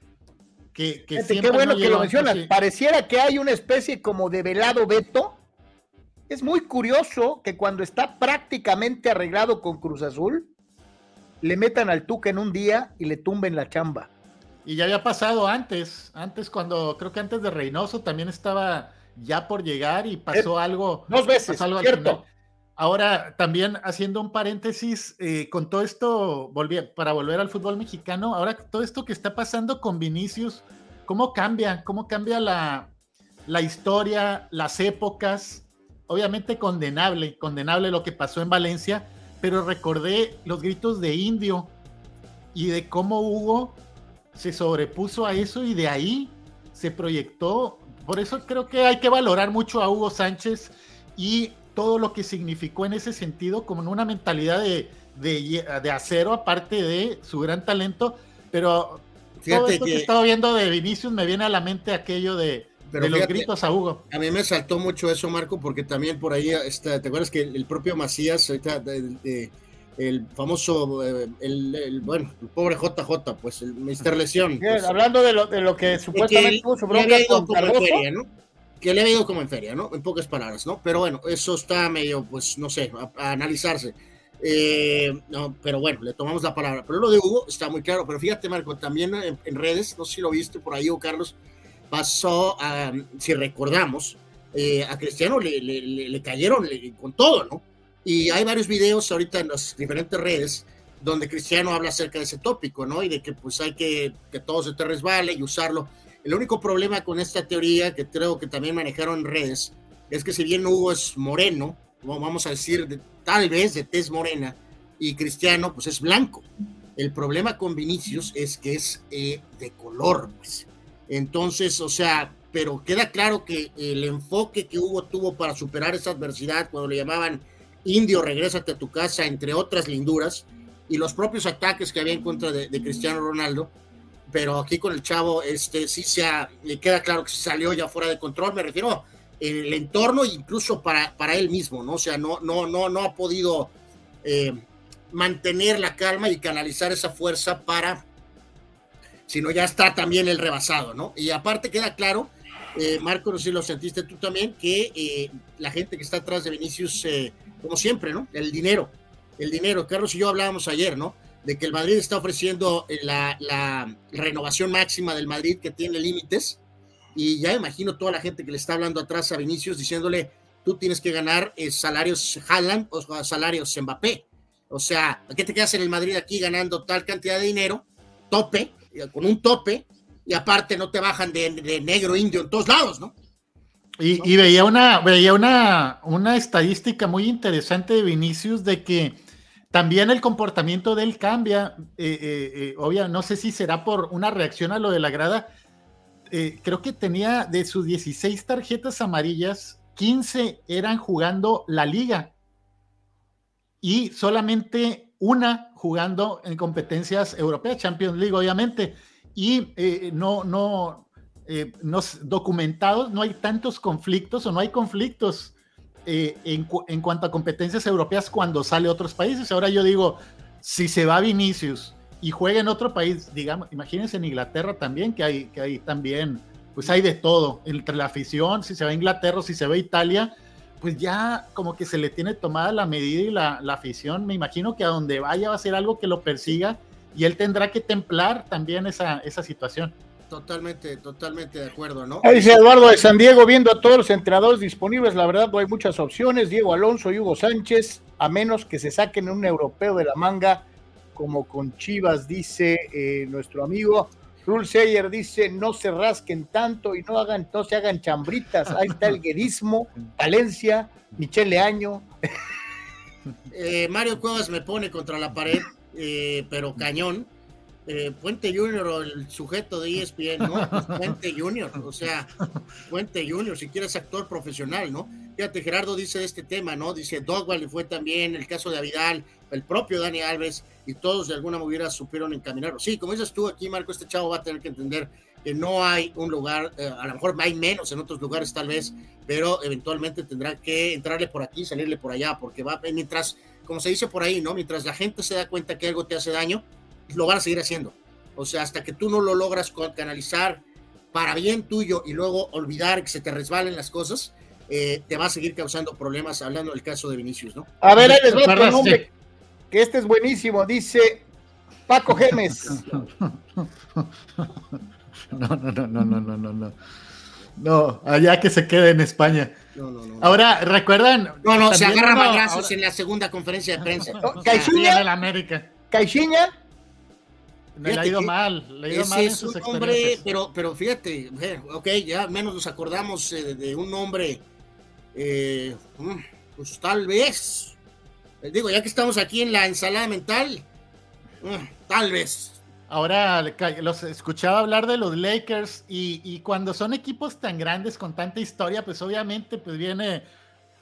Que, que Fíjate, qué bueno no que lo mencionas. Sí. Pareciera que hay una especie como de velado veto. Es muy curioso que cuando está prácticamente arreglado con Cruz Azul, le metan al Tuca en un día y le tumben la chamba. Y ya había pasado antes, antes cuando, creo que antes de Reynoso también estaba ya por llegar y pasó algo. Dos veces, cierto. Ahora, también haciendo un paréntesis, eh, con todo esto, para volver al fútbol mexicano, ahora todo esto que está pasando con Vinicius, ¿cómo cambia? ¿Cómo cambia la, la historia, las épocas? Obviamente condenable, condenable lo que pasó en Valencia, pero recordé los gritos de Indio y de cómo Hugo se sobrepuso a eso y de ahí se proyectó. Por eso creo que hay que valorar mucho a Hugo Sánchez y todo lo que significó en ese sentido, como en una mentalidad de, de, acero, aparte de su gran talento. Pero Fíjate todo esto que, he estado viendo de Vinicius me viene a la mente aquello de, los gritos a Hugo. A mí me saltó mucho eso, Marco, porque también por ahí, está, ¿te acuerdas que el propio Macías, el famoso, eh, el, bueno, el pobre JJ, pues el Mister Lesión. Pues, hablando de lo, de lo que supuestamente tuvo su bronca con Feria, ¿no? Que le ha ido como en feria, ¿no? En pocas palabras, ¿no? Pero bueno, eso está medio, pues, no sé, a, analizarse. Eh, no, pero bueno, le tomamos la palabra. Pero lo de Hugo está muy claro. Pero fíjate, Marco, también en, redes, no sé si lo viste por ahí, o Carlos, pasó, a, si recordamos, eh, a Cristiano le, le, cayeron con todo, ¿no? Y hay varios videos ahorita en las diferentes redes donde Cristiano habla acerca de ese tópico, ¿no? Y de que pues hay que que todo se te resbale y usarlo. El único problema con esta teoría, que creo que también manejaron redes, es que si bien Hugo es moreno, vamos a decir tal vez de tez morena, y Cristiano pues es blanco. El problema con Vinicius es que es eh, de color, pues. Entonces, o sea, pero queda claro que el enfoque que Hugo tuvo para superar esa adversidad, cuando le llamaban indio, regrésate a tu casa, entre otras linduras, y los propios ataques que había en contra de Cristiano Ronaldo, pero aquí con el chavo, este sí se le queda claro que salió ya fuera de control, me refiero en el entorno, incluso para, para él mismo, ¿no? O sea, no, no, no, no ha podido eh, mantener la calma y canalizar esa fuerza para, sino ya está también el rebasado, ¿no? Y aparte queda claro, eh, Marco, no sé si lo sentiste tú también, que eh, la gente que está atrás de Vinicius, como siempre, ¿no? El dinero, el dinero. Carlos y yo hablábamos ayer, ¿no? De que el Madrid está ofreciendo eh, la, renovación máxima del Madrid que tiene límites y ya imagino toda la gente que le está hablando atrás a Vinicius diciéndole tú tienes que ganar eh, salarios Haaland o salarios Mbappé. O sea, ¿a qué te quedas en el Madrid aquí ganando tal cantidad de dinero? Tope, eh, con un tope, y aparte no te bajan de, negro indio en todos lados, ¿no? Y, y, veía una, veía una, una estadística muy interesante de Vinicius de que también el comportamiento de él cambia, eh, eh, eh no sé si será por una reacción a lo de la grada. Eh, creo que tenía de sus 16 tarjetas amarillas, 15 eran jugando la liga y solamente una jugando en competencias europeas, Champions League, obviamente. Y no, no, no documentados, no hay tantos conflictos o no hay conflictos eh, en, cuanto a competencias europeas cuando sale a otros países. Ahora yo digo, si se va Vinicius y juega en otro país, digamos, imagínense en Inglaterra también, que hay, que hay también, pues hay de todo, entre la afición, si se va a Inglaterra, si se va a Italia, pues ya como que se le tiene tomada la medida y la, la afición, me imagino que a donde vaya va a ser algo que lo persiga y él tendrá que templar también esa, esa situación. Totalmente, totalmente de acuerdo, ¿no? Ahí dice Eduardo de San Diego, viendo a todos los entrenadores disponibles, la verdad no hay muchas opciones, Diego Alonso y Hugo Sánchez, a menos que se saquen un europeo de la manga, como con Chivas, dice eh, nuestro amigo. Rul Seyer dice, no se rasquen tanto y no hagan, no se hagan chambritas. Ahí está el [laughs] guerismo, Valencia, Michele Año. Eh, Mario Cuevas me pone contra la pared, eh, pero cañón eh, Puente Junior o el sujeto de ESPN, ¿no? Pues Puente Junior, o sea, Puente Junior, si quieres actor profesional, ¿no? Fíjate, Gerardo dice este tema, ¿no? Dice, Dogwall fue también, el caso de Avidal, el propio Dani Alves, y todos de alguna manera supieron encaminarlo. Sí, como dices tú aquí, Marco, este chavo va a tener que entender que no hay un lugar, eh, a lo mejor hay menos en otros lugares tal vez, pero eventualmente tendrá que entrarle por aquí, salirle por allá, porque va, mientras, como se dice por ahí, ¿no? Mientras la gente se da cuenta que algo te hace daño, lo van a seguir haciendo. O sea, hasta que tú no lo logras canalizar para bien tuyo y luego olvidar que se te resbalen las cosas, eh, te va a seguir causando problemas, hablando del caso de Vinicius, ¿no? A ver, ahí les va otro nombre, que este es buenísimo. Dice Paco Gemes. [laughs] No, no, no, no, no, no, no, no. No, allá que se quede en España. No, no, no. Ahora, ¿recuerdan? No, no, se agarra madrazos en la segunda conferencia de prensa. [laughs] Caixinha. en Le ha ido mal, le ha ido mal en sus hombre, pero, pero fíjate, ok, ya menos nos acordamos eh, de un nombre, eh, mm, pues tal vez, digo, ya que estamos aquí en la ensalada mental, mm, tal vez, Ahora los escuchaba hablar de los Lakers y, cuando son equipos tan grandes con tanta historia, pues obviamente pues viene,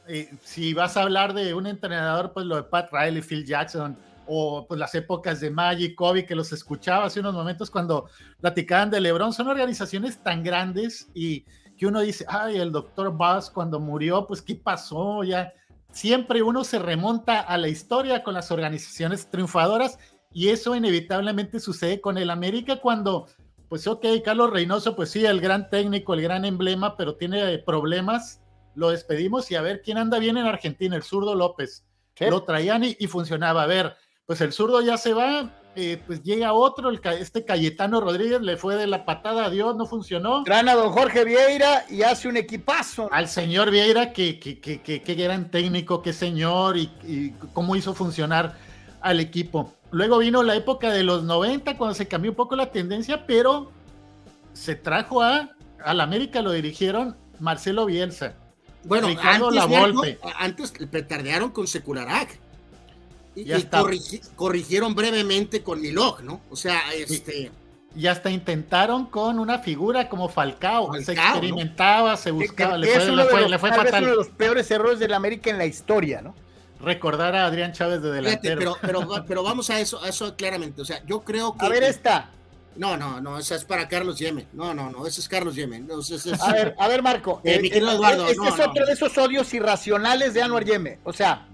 eh, si vas a hablar de un entrenador, pues lo de Pat Riley, Phil Jackson o pues las épocas de Magic, Kobe, que los escuchaba hace unos momentos cuando platicaban de LeBron, son organizaciones tan grandes y que uno dice, ay, el doctor Buzz cuando murió, pues qué pasó, ya siempre uno se remonta a la historia con las organizaciones triunfadoras y eso inevitablemente sucede con el América cuando, pues ok, Carlos Reynoso, pues sí, el gran técnico, el gran emblema, pero tiene problemas, lo despedimos y a ver quién anda bien en Argentina, el zurdo López. Lo traían y, funcionaba. A ver, pues el zurdo ya se va, eh, pues llega otro, el, este Cayetano Rodríguez le fue de la patada a Dios, no funcionó. Gana don Jorge Vieira y hace un equipazo. Al señor Vieira, que, que, que, que, gran técnico, qué señor y, y cómo hizo funcionar al equipo. Luego vino la época de los 90 cuando se cambió un poco la tendencia, pero se trajo a al América lo dirigieron Marcelo Bielsa. Bueno, Ricardo antes, antes petardearon con Secularac. Y, corrigieron brevemente con Milog, ¿no? O sea, este. Y hasta intentaron con una figura como Falcao. se experimentaba, se buscaba, le fue, le fue fatal. uno de los peores errores del América en la historia, ¿no? recordar a Adrián Chávez de delantero. pero, pero, [laughs] pero, vamos a eso, a eso claramente. O sea, yo creo que. A ver, esta. No, no, no, esa es para Carlos Yemen. No, no, no, ese es Carlos Yemen. A ver, a ver, Marco. Eh, eh, Eduardo, este es otro de esos odios irracionales de Anuar Yemen. O sea,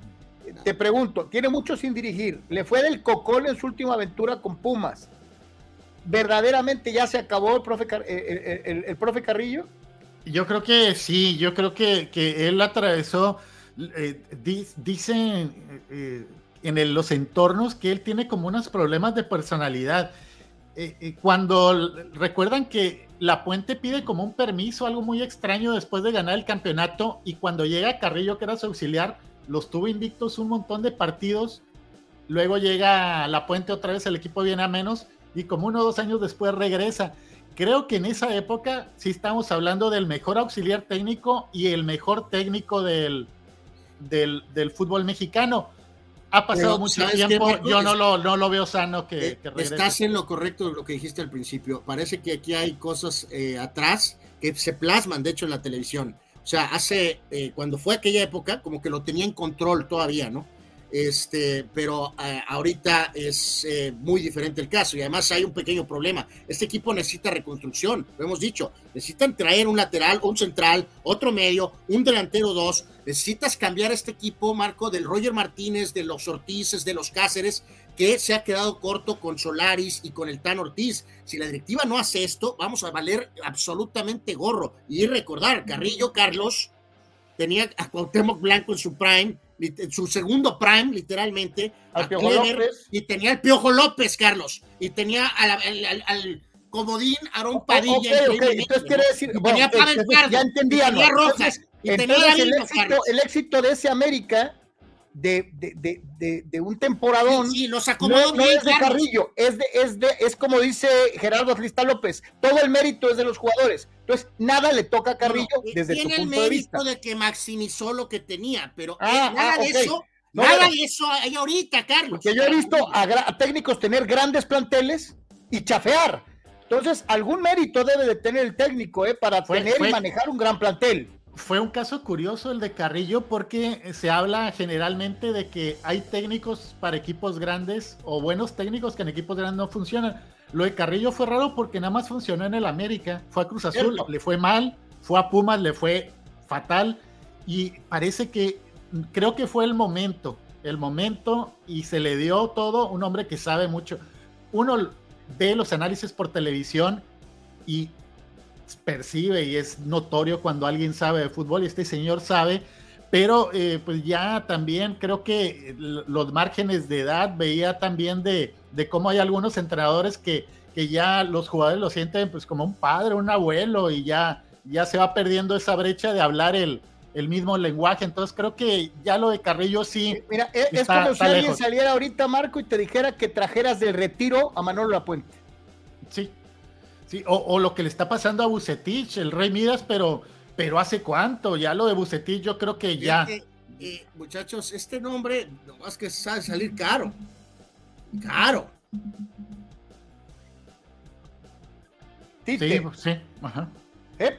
te pregunto, tiene mucho sin dirigir. Le fue del cocol en su última aventura con Pumas. ¿Verdaderamente ya se acabó el profe, el, el profe Carrillo? Yo creo que sí, yo creo que, que él atravesó eh, dicen eh, en los entornos que él tiene como unos problemas de personalidad. Eh, cuando recuerdan que La Puente pide como un permiso, algo muy extraño después de ganar el campeonato, y cuando llega Carrillo, que era su auxiliar, los tuvo invictos un montón de partidos. Luego llega La Puente otra vez, el equipo viene a menos, y como uno o dos años después regresa. Creo que en esa época sí estamos hablando del mejor auxiliar técnico y el mejor técnico del, del, del fútbol mexicano. Ha pasado mucho tiempo, yo no lo, no lo veo sano que, que Estás en lo correcto lo que dijiste al principio. Parece que aquí hay cosas eh, atrás que se plasman, de hecho, en la televisión. O sea, hace, eh, cuando fue aquella época, como que lo tenía en control todavía, ¿no? este, pero eh, ahorita es eh, muy diferente el caso y además hay un pequeño problema. Este equipo necesita reconstrucción, lo hemos dicho, necesitan traer un lateral, un central, otro medio, un delantero dos. Necesitas cambiar este equipo, Marco, del Roger Martínez, de los Ortizes, de los Cáceres, que se ha quedado corto con Solaris y con el Tan Ortiz. Si la directiva no hace esto, vamos a valer absolutamente gorro. Y recordar, Carrillo Carlos tenía a Cuauhtémoc Blanco en su prime, en su segundo prime, literalmente, a y tenía el Piojo López, Carlos, y tenía al, comodín Aarón Padilla. Entonces quiere decir, y tenía Pavel ya entendía, tenía Rojas, y tenía el, éxito, el éxito de ese América de, de, de, de, un temporadón. Sí, no, es de Carrillo, es, de, es, de, es como dice Gerardo Cristal López, todo el mérito es de los jugadores. Entonces, nada le toca a Carrillo desde su punto de vista. el mérito de que maximizó lo que tenía, pero eh, ah, nada ah, de eso. nada de eso hay ahorita, Carlos. Porque yo he visto a, técnicos tener grandes planteles y chafear. Entonces, algún mérito debe de tener el técnico ¿eh? para tener y manejar un gran plantel fue un caso curioso el de Carrillo porque se habla generalmente de que hay técnicos para equipos grandes o buenos técnicos que en equipos grandes no funcionan. Lo de Carrillo fue raro porque nada más funcionó en el América. Fue a Cruz Azul, le fue mal, fue a Pumas, le fue fatal y parece que creo que fue el momento, el momento y se le dio todo un hombre que sabe mucho. Uno ve los análisis por televisión y percibe y es notorio cuando alguien sabe de fútbol y este señor sabe, pero eh, pues ya también creo que los márgenes de edad, veía también de, de cómo hay algunos entrenadores que, que ya los jugadores lo sienten pues como un padre, un abuelo y ya, ya se va perdiendo esa brecha de hablar el, el mismo lenguaje. Entonces creo que ya lo de Carrillo sí. Mira, e, es, como si alguien saliera ahorita, Marco, y te dijera que trajeras del retiro a Manolo Lapuente. Sí, sí, o, lo que le está pasando a Bucetich, el Rey Midas, pero, pero hace cuánto, ya lo de Bucetich, yo creo que ya. muchachos, este nombre, nomás que sabe salir caro. Caro. Sí, sí, ajá. ¿Eh?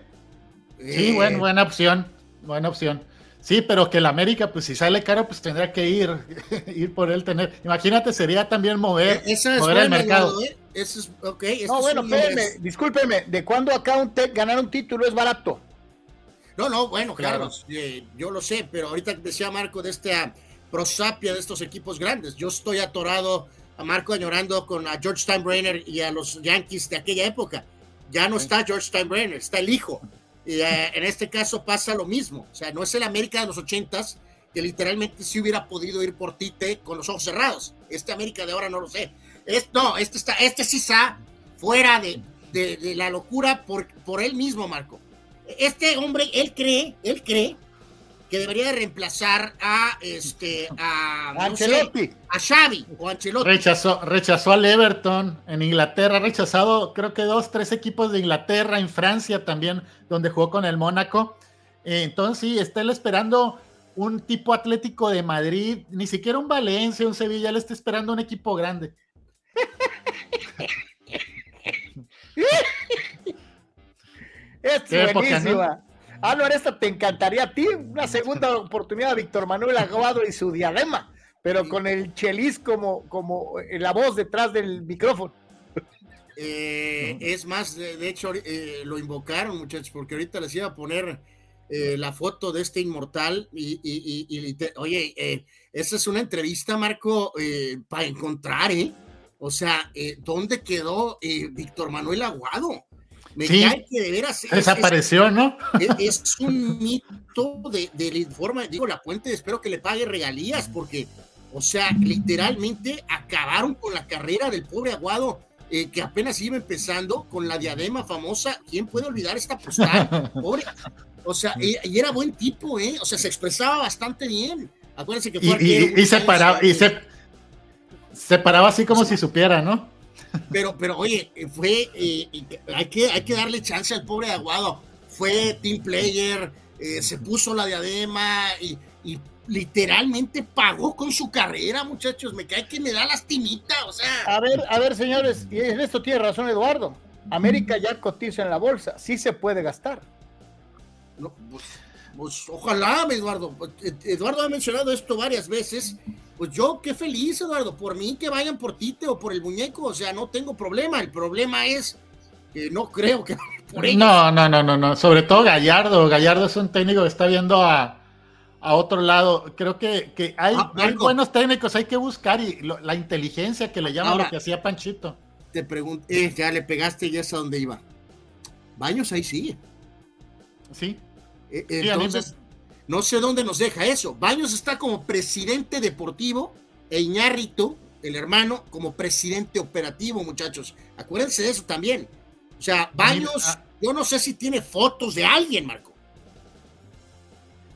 Sí, bueno, buena opción buena opción. Sí, pero que el América, pues si sale caro, pues tendría que ir, [laughs] ir por él tener. Imagínate, sería también mover, e-, mover el mercado. ¿eh? Eso es, okay, no, bueno, espérenme, discúlpeme, ¿de cuándo acá un ganar un título es barato? No, no, bueno, claro, eh, yo lo sé, pero ahorita decía Marco de esta prosapia de estos equipos grandes. Yo estoy atorado a Marco añorando con a George Steinbrenner y a los Yankees de aquella época. Ya no está George Steinbrenner, está el hijo. Y eh, en este caso pasa lo mismo. O sea, no es el América de los ochentas que literalmente sí hubiera podido ir por Tite con los ojos cerrados. Este América de ahora no lo sé. Es, no, este, está, este sí está fuera de, de, la locura por, por él mismo, Marco. Este hombre, él cree, él cree que debería de reemplazar a este a, Ancelotti, a Xavi o Ancelotti. Rechazó, rechazó al Everton en Inglaterra, ha rechazado creo que dos, tres equipos de Inglaterra, en Francia también, donde jugó con el Mónaco. Eh, entonces sí, está él esperando un tipo Atlético de Madrid, ni siquiera un Valencia, un Sevilla, él está esperando un equipo grande. [laughs] es buenísima. Álvaro, esta te encantaría a ti, una segunda oportunidad a Víctor Manuel Aguado y su diadema, pero con el chelis como, como eh, la voz detrás del micrófono. Eh, es más, de, hecho, eh, lo invocaron, muchachos, porque ahorita les iba a poner la foto de este inmortal y, y, oye, esa es una entrevista, Marco, para encontrar, ¿eh? O sea, ¿dónde quedó Víctor Manuel Aguado? Me cae que de veras. Desapareció, ¿no? Es, un mito de, del informe. Digo, la puente, espero que le pague regalías, porque, o sea, literalmente acabaron con la carrera del pobre Aguado. Eh, que apenas iba empezando con la diadema famosa. ¿Quién puede olvidar esta postal? [laughs] Pobre. O sea, y, era buen tipo, ¿eh? O sea, se expresaba bastante bien. Acuérdense que fue. Y, y, se paraba, y se, se paraba así como si supiera, ¿no? Pero, pero oye, fue, eh, hay, que, hay que darle chance al pobre Aguado. Fue team player, eh, se puso la diadema y, literalmente pagó con su carrera, muchachos. Me cae que me da lastimita, o sea. A ver, a ver, señores, y en esto tiene razón Eduardo. América ya cotiza en la bolsa, sí se puede gastar. pues, pues ojalá, Eduardo. Eduardo ha mencionado esto varias veces pues yo qué feliz, Eduardo, por mí que vayan por Tite o por el muñeco, o sea, no tengo problema, el problema es que no creo que por No, no, no, no, no, sobre todo Gallardo, Gallardo es un técnico que está viendo a, otro lado, creo que, que hay, ah, buenos técnicos, hay que buscar y la inteligencia que le llama lo que hacía Panchito. Te pregunté, eh, ya le pegaste ya es a dónde iba. Baños ahí sigue. Sí. Eh, entonces, no sé dónde nos deja eso. Baños está como presidente deportivo e Iñárritu, el hermano, como presidente operativo, muchachos. Acuérdense de eso también. O sea, Baños, ah. yo no sé si tiene fotos de alguien, Marco.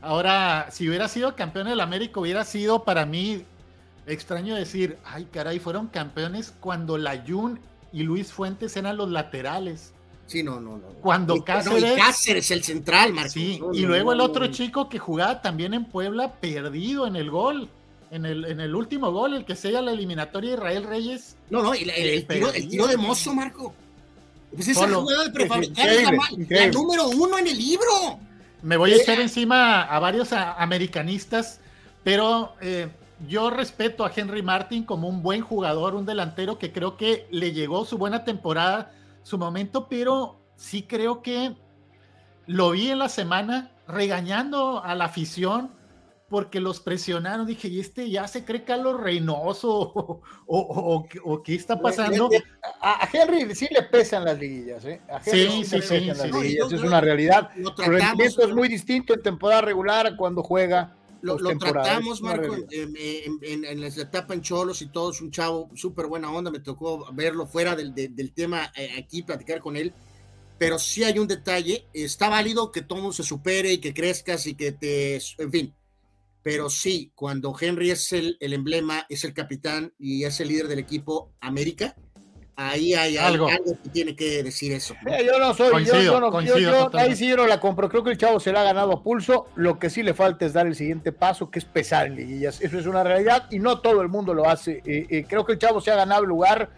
Ahora, si hubiera sido campeón del América, hubiera sido para mí extraño decir, ay caray, fueron campeones cuando Layun y Luis Fuentes eran los laterales. Sí, no, no, no. Cuando Cáceres. Cáceres, el central, Marcos. Sí, y luego el otro chico que jugaba también en Puebla, perdido en el gol. En el, en el último gol, el que sella la eliminatoria Israel Reyes. No, no, el, el, tiro, de mozo, Marco. Pues esa jugada de prefabricar es la, número uno en el libro. Me voy a echar encima a varios americanistas, pero eh, yo respeto a Henry Martin como un buen jugador, un delantero que creo que le llegó su buena temporada su momento, pero sí creo que lo vi en la semana regañando a la afición porque los presionaron. Dije, ¿y este ya se cree Carlos Reynoso? [laughs] ¿O, o, qué está pasando? A, Henry sí le pesan las liguillas, ¿eh? A Henry sí, sí, sí, las liguillas, es una realidad. Su rendimiento es muy distinto en temporada regular cuando juega. Lo, tratamos, Marco, en, la etapa en Cholos y todo, es un chavo súper buena onda, me tocó verlo fuera del, del tema eh, aquí, platicar con él pero sí hay un detalle, está válido que todo se supere y que crezcas y que te, en fin, pero sí, cuando Henry es el, el emblema, es el capitán y es el líder del equipo América, ahí hay algo, que tiene que decir eso. yo no soy, yo, no, yo, ahí sí yo no la compro, creo que el chavo se la ha ganado a pulso, lo que sí le falta es dar el siguiente paso, que es pesar en liguillas, eso es una realidad y no todo el mundo lo hace, eh, eh, creo que el chavo se ha ganado el lugar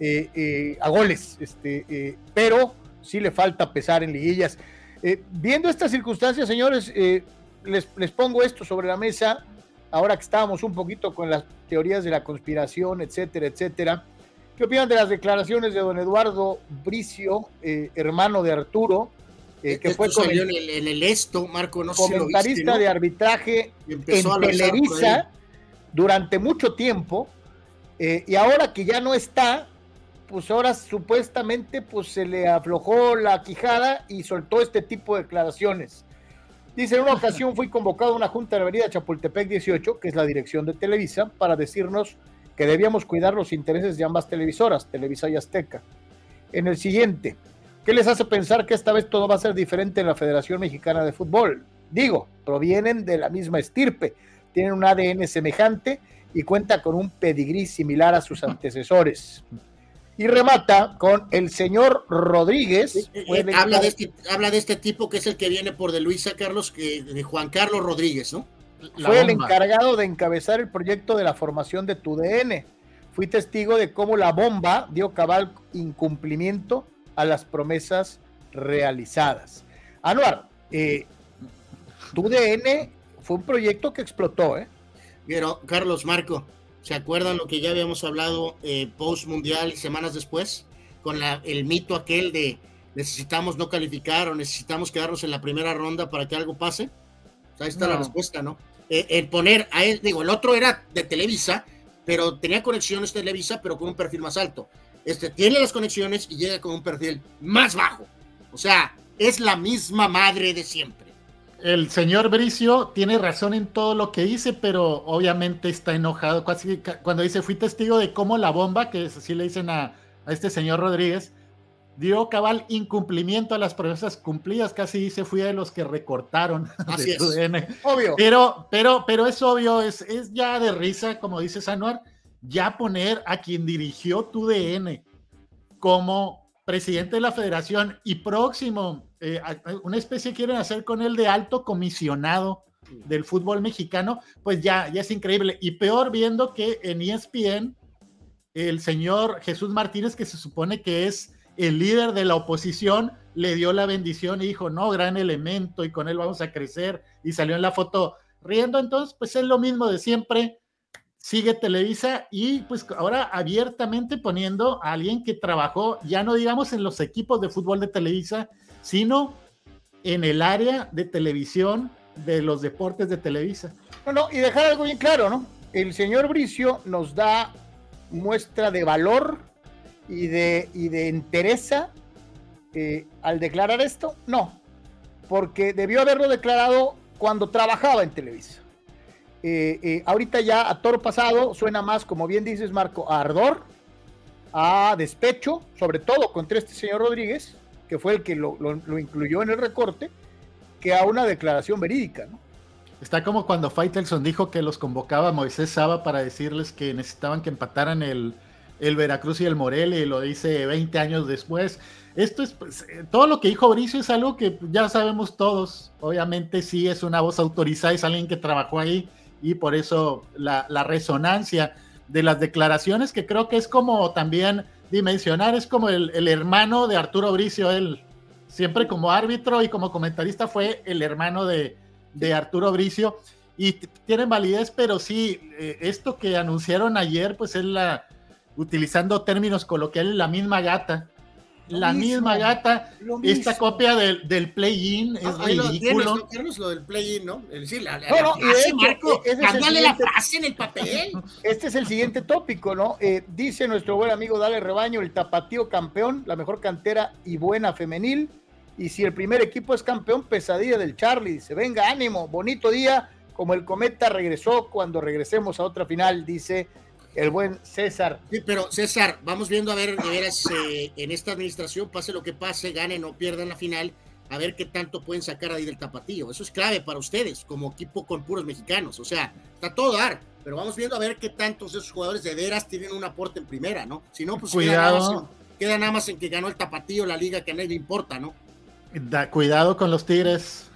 eh, a goles, este, pero sí le falta pesar en liguillas. Eh, viendo estas circunstancias, señores, eh, les, les, pongo esto sobre la mesa, ahora que estábamos un poquito con las teorías de la conspiración, etcétera, etcétera. ¿Qué opinan de las declaraciones de don Eduardo Bricio, eh, hermano de Arturo, que fue con el, en, el, esto, Marco, no comentarista de arbitraje en Televisa durante mucho tiempo, y ahora que ya no está, pues ahora supuestamente pues se le aflojó la quijada y soltó este tipo de declaraciones. Dice, en una ocasión fui convocado a una junta de la avenida Chapultepec 18, que es la dirección de Televisa, para decirnos que debíamos cuidar los intereses de ambas televisoras, Televisa y Azteca. En el siguiente, ¿qué les hace pensar que esta vez todo va a ser diferente en la Federación Mexicana de Fútbol? Digo, provienen de la misma estirpe, tienen un ADN semejante y cuenta con un pedigrí similar a sus antecesores y remata con el señor Rodríguez. Eh, eh, habla, de este, habla de este tipo que es el que viene por de Luisa Carlos, que, de Juan Carlos Rodríguez, ¿no? Fue el encargado de encabezar el proyecto de la formación de tu DN. Fui testigo de cómo la bomba dio cabal incumplimiento a las promesas realizadas. Anuar, eh, tu DN fue un proyecto que explotó, ¿eh? Pero, Carlos Marco, ¿Se acuerdan lo que ya habíamos hablado eh, post mundial semanas después? Con la, el mito aquel de necesitamos no calificar o necesitamos quedarnos en la primera ronda para que algo pase. ahí está la respuesta, ¿no? Eh, el poner a él, digo, el otro era de Televisa, pero tenía conexiones Televisa, pero con un perfil más alto. Este tiene las conexiones y llega con un perfil más bajo. O sea, es la misma madre de siempre el señor Bricio tiene razón en todo lo que dice, pero obviamente está enojado. Cuando dice, fui testigo de cómo la bomba, que así le dicen a, este señor Rodríguez, dio cabal incumplimiento a las promesas cumplidas. Casi dice, fui de los que recortaron. [laughs] Así es. Obvio. Pero, pero, pero es obvio, es, es ya de risa, como dice Sanuar, ya poner a quien dirigió tu DN como presidente de la federación y próximo eh, una especie quieren hacer con él de alto comisionado del fútbol mexicano, pues ya, ya es increíble. Y peor viendo que en ESPN, el señor Jesús Martínez, que se supone que es el líder de la oposición, le dio la bendición y dijo, no, gran elemento y con él vamos a crecer. Y salió en la foto riendo. Entonces, pues es lo mismo de siempre. Sigue Televisa y pues ahora abiertamente poniendo a alguien que trabajó, ya no digamos en los equipos de fútbol de Televisa, sino en el área de televisión de los deportes de Televisa. No, y dejar algo bien claro, ¿no? El señor Bricio nos da muestra de valor y de, y de entereza eh, al declarar esto, no, porque debió haberlo declarado cuando trabajaba en Televisa. Eh, eh, ahorita ya a toro pasado suena más, como bien dices Marco, a ardor, a despecho, sobre todo contra este señor Rodríguez, que fue el que lo, incluyó en el recorte, que a una declaración verídica. Está como cuando Faitelson dijo que los convocaba Moisés Saba para decirles que necesitaban que empataran el, el Veracruz y el Morelia, lo dice 20 años después. Esto es, pues, eh, todo lo que dijo Bricio es algo que ya sabemos todos. Obviamente sí es una voz autorizada, es alguien que trabajó ahí, y por eso la, resonancia de las declaraciones, que creo que es como también dimensionar, es como el, hermano de Arturo Bricio, él siempre como árbitro y como comentarista fue el hermano de, de Arturo Bricio y tienen validez, pero sí, eh, esto que anunciaron ayer, pues es la, utilizando términos coloquiales, la misma gata la misma gata, esta copia del, del play-in es Ah, ridículo. Lo, tienes, lo del play-in, ¿no? Sí, la, la, No, no, la y de frase, Marco, ese es el cámbiale la frase en el papel. [laughs] Este es el siguiente tópico, ¿no? Eh, dice nuestro buen amigo Dale Rebaño, el tapatío campeón, la mejor cantera y buena femenil. Y si el primer equipo es campeón, pesadilla del Charlie. Dice, venga, ánimo, bonito día, como el cometa regresó cuando regresemos a otra final, dice el buen César. Sí, pero César, vamos viendo a ver, de veras, eh, en esta administración, pase lo que pase, ganen o pierdan la final, a ver qué tanto pueden sacar ahí del tapatío. Eso es clave para ustedes, como equipo con puros mexicanos. O sea, está todo dar, pero vamos viendo a ver qué tantos de esos jugadores de veras tienen un aporte en primera, ¿no? Si no, pues queda nada, más en, Cuidado, queda nada más en que ganó el tapatío, la liga que a nadie le importa, ¿no? da- cuidado con los Tigres.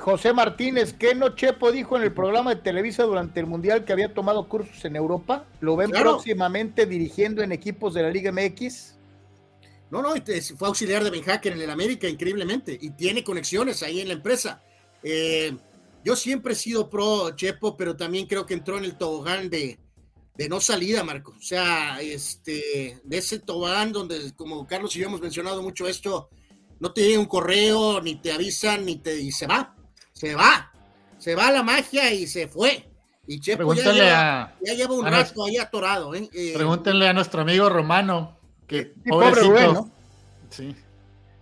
José Martínez, ¿qué no Chepo dijo en el programa de Televisa durante el Mundial que había tomado cursos en Europa? ¿Lo ven Claro. próximamente dirigiendo en equipos de la Liga MX? No, no, este, fue auxiliar de Ben Hacker en el América, increíblemente, y tiene conexiones ahí en la empresa. Eh, yo siempre he sido pro Chepo, pero también creo que entró en el tobogán de, de no salida, Marco. O sea, este, de ese tobogán donde, como Carlos y yo hemos mencionado mucho esto, no te llega un correo, ni te avisan, ni te, y se va, se va, se va la magia y se fue. Y Chepo ya Pregúntenle lleva, a, ya lleva un a rato ahí atorado. ¿eh? Eh, pregúntenle a nuestro amigo Romano, que Sí, pobre pobrecito. Rubén, ¿no? Sí.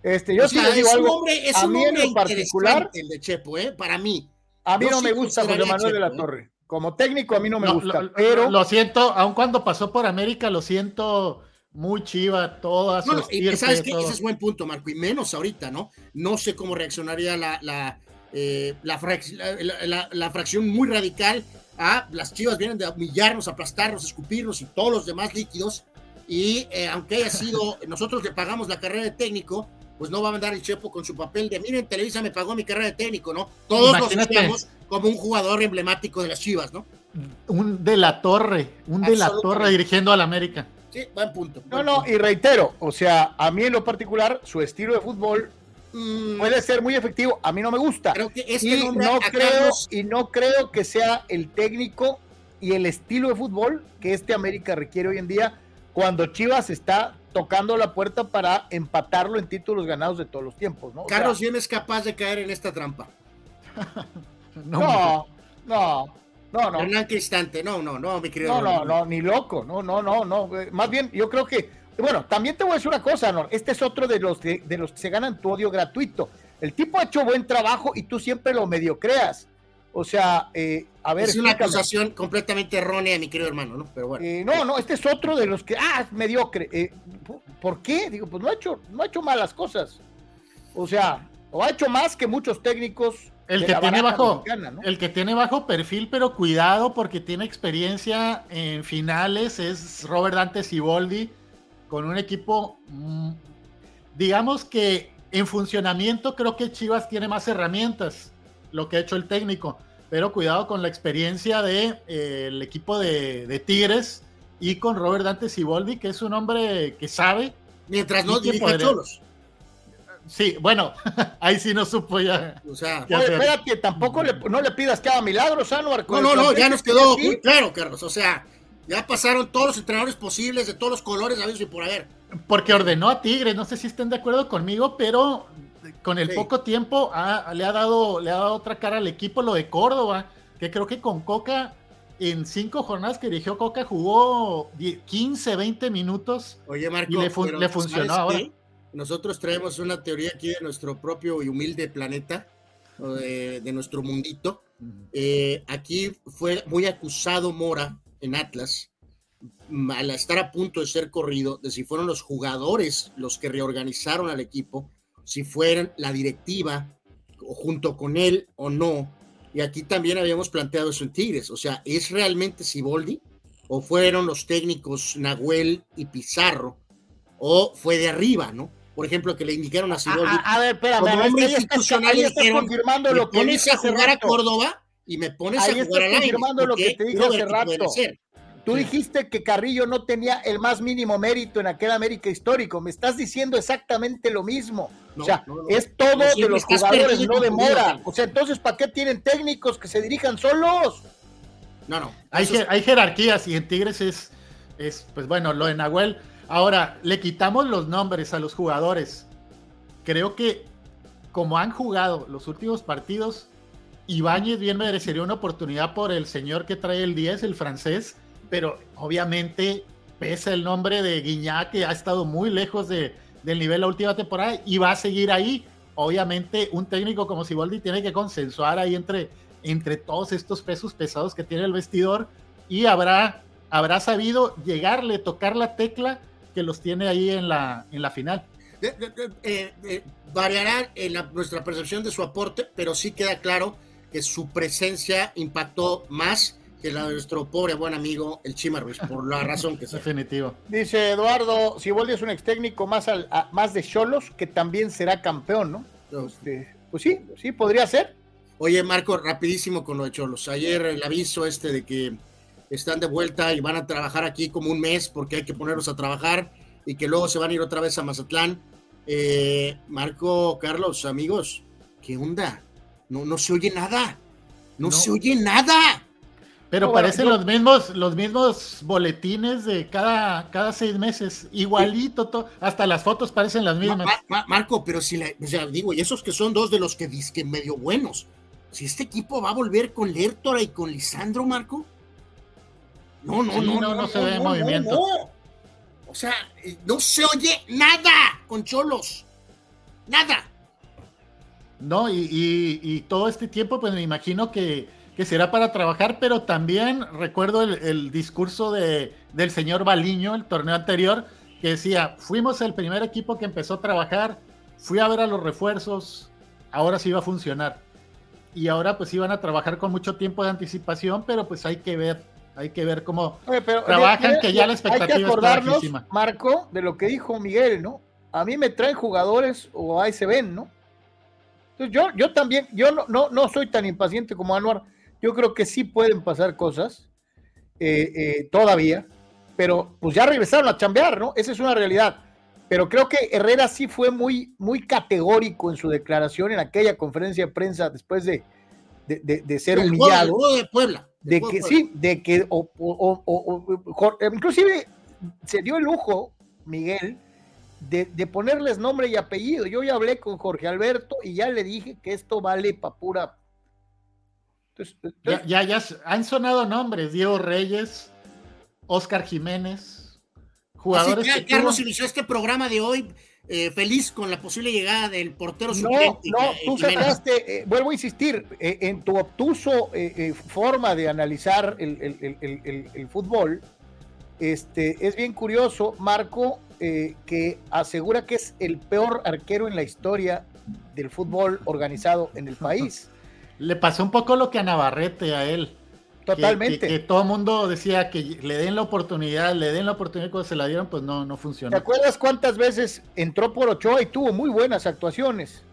Este, yo o sí sea, les digo es un algo. hombre, es a un mí en hombre lo particular, el de Chepo, ¿eh? Para mí. a mí no sí me gusta José Manuel de la ¿eh? Torre. Como técnico a mí no me No, gusta, lo, pero lo siento, aun cuando pasó por América, lo siento muy chiva, toda su No, no, y estirpe, sabes que todo. ese es buen punto, Marco, y menos ahorita, ¿no? No sé cómo reaccionaría la, la, eh, la, frac- la- la- la fracción muy radical a las chivas vienen de humillarnos, aplastarnos, escupirnos y todos los demás líquidos. Y eh, aunque haya sido, [laughs] nosotros le pagamos la carrera de técnico, pues no va a mandar el Chepo con su papel de, miren, Televisa me pagó mi carrera de técnico, ¿no? Todos Imagínate. lo asociamos como un jugador emblemático de las chivas, ¿no? Un de la torre, un de la torre dirigiendo al América. Sí, buen punto. no, no, punto. y reitero, o sea, a mí en lo particular, su estilo de fútbol Mm, puede ser muy efectivo, a mí no me gusta. creo que este y no creo, Carlos- y no creo que sea el técnico y el estilo de fútbol que este América requiere hoy en día cuando Chivas está tocando la puerta para empatarlo en títulos ganados de todos los tiempos, ¿no? O sea, Carlos Diem es capaz de caer en esta trampa. [laughs] No, no, no, no, no. Hernán Cristante, no, no, no, mi querido. No, no, no, ni loco, no, no, no, no. Más bien, yo creo que, bueno, también te voy a decir una cosa, Nor. Este es otro de los que, de los que se ganan tu odio gratuito. El tipo ha hecho buen trabajo y tú siempre lo medio creas. O sea, eh, a ver. es una explícame. acusación completamente errónea, mi querido hermano, ¿no? Pero bueno. Eh, no, no, este es otro de los que, ah, es mediocre. Eh, ¿Por qué? Digo, pues no ha hecho, no ha hecho malas cosas. O sea, o ha hecho más que muchos técnicos. El de que la tiene bajo, mexicana, ¿no? el que tiene bajo perfil, pero cuidado porque tiene experiencia en finales, es Robert Dante Siboldi, con un equipo, mm, digamos que en funcionamiento creo que Chivas tiene más herramientas, lo que ha hecho el técnico, pero cuidado con la experiencia de eh, el equipo de, de Tigres y con Robert Dante Siboldi, que es un hombre que sabe. Mientras no ¿y quién dirija? Cholos. Sí, bueno, [laughs] ahí sí no supo ya. O sea, ¿Qué Oye, espérate, tampoco le, no le pidas que haga milagros, Anuar. con no, no, no, ya nos quedó muy claro, Carlos. O sea, ya pasaron todos los entrenadores posibles de todos los colores, a ver si por haber. Porque ordenó a Tigres, no sé si estén de acuerdo conmigo, pero con el Sí. poco tiempo ha- le, ha dado, le ha dado otra cara al equipo, lo de Córdoba, que creo que con Coca, en cinco jornadas que dirigió Coca, jugó die- 15, 20 minutos. Oye, Marco, Y le fun- pero le funcionó ¿sabes ahora. Nosotros traemos una teoría aquí de nuestro propio y humilde planeta, de nuestro mundito. Eh, aquí fue muy acusado Mora en Atlas al estar a punto de ser corrido, de si fueron los jugadores los que reorganizaron al equipo, si fueron la directiva o junto con él o no. Y aquí también habíamos planteado eso en Tigres. O sea, ¿es realmente Siboldi? ¿O fueron los técnicos Nahuel y Pizarro? ¿O fue de arriba, no? Por ejemplo, que le indicaron a Siboldi. A, a- a ver, espérame, Como hombre ahí institucional ahí estás dijeron, confirmando lo que pones a jugar a. Córdoba y me pones Ahí a jugar estás confirmando lo que te dije hace rato. Tú Sí. dijiste que Carrillo no tenía el más mínimo mérito en aquel América histórico. Me estás diciendo exactamente lo mismo. No, o sea, no, no. es todo No, de los jugadores, no de Mora. O sea, entonces, ¿para qué tienen técnicos que se dirijan solos? No, no. Hay, jer- hay jerarquías y en Tigres es, es, pues bueno, lo de Nahuel. Ahora, le quitamos los nombres a los jugadores. Creo que como han jugado los últimos partidos, Ibáñez bien merecería una oportunidad por el señor que trae el 10, el francés, pero obviamente pesa el nombre de Guiñac, que ha estado muy lejos de, del nivel la última temporada y va a seguir ahí. Obviamente, un técnico como Siboldi tiene que consensuar ahí entre, entre todos estos pesos pesados que tiene el vestidor y habrá, habrá sabido llegarle, tocar la tecla que los tiene ahí en la, en la final. Eh, variará en nuestra percepción de su aporte, pero sí queda claro que su presencia impactó más que la de nuestro pobre buen amigo el Chima Ruiz, por la razón que sea. Definitivo. Dice Eduardo, si Siboldi es un ex técnico más, al, más de Cholos, que también será campeón, ¿no? Este, pues sí, sí, podría ser. Oye, Marco, rapidísimo con lo de Cholos. Ayer el aviso este de que están de vuelta y van a trabajar aquí como un mes porque hay que ponerlos a trabajar y que luego se van a ir otra vez a Mazatlán. Eh, Marco, Carlos, amigos, ¿qué onda? No, no se oye nada. No, se oye nada. Pero parecen los mismos, los mismos boletines de cada, cada seis meses, igualito, hasta las fotos parecen las mismas. Marco, pero si la, o sea, digo, y esos que son dos de los que que medio buenos, si este equipo va a volver con Lertora y con Lisandro, Marco. No, no, no, no, no, se ve movimiento. O sea, eh, no se oye nada con Cholos. Nada. No, y, todo este tiempo, pues me imagino que, será para trabajar, pero también recuerdo el, discurso de, del señor Baliño, el torneo anterior, que decía, fuimos el primer equipo que empezó a trabajar, fui a ver a los refuerzos, ahora sí va a funcionar. Y ahora pues iban a trabajar con mucho tiempo de anticipación, pero pues hay que ver, hay que ver cómo trabajan, que ya la expectativa hay que acordarnos, Marco, de lo que dijo Miguel, ¿no? A mí me traen jugadores o ahí se ven, ¿no? Yo, yo también, yo no, no, no soy tan impaciente como Anuar. Yo creo que sí pueden pasar cosas eh, eh, todavía, pero pues ya regresaron a chambear, ¿no? Esa es una realidad. Pero creo que Herrera sí fue muy, muy categórico en su declaración en aquella conferencia de prensa después de, de, ser humillado. de Puebla. De, que sí, de que inclusive se dio el lujo, Miguel, de, ponerles nombre y apellido. Yo ya hablé con Jorge Alberto y ya le dije que esto vale para pura. ya, ya, han sonado nombres: Diego Reyes, Oscar Jiménez, jugadores. Así que, Carlos inició este programa de hoy eh, feliz con la posible llegada del portero no, No, tú sacaste, eh, vuelvo a insistir, eh, en tu obtuso forma de analizar el, el, fútbol, este, es bien curioso, Marco, que asegura que es el peor arquero en la historia del fútbol organizado en el país. [laughs] Le pasó un poco lo que a Navarrete a él. Totalmente. Que, todo el mundo decía que le den la oportunidad, le den la oportunidad cuando se la dieron, pues no, no funcionó. ¿Te acuerdas cuántas veces entró por Ochoa y tuvo muy buenas actuaciones?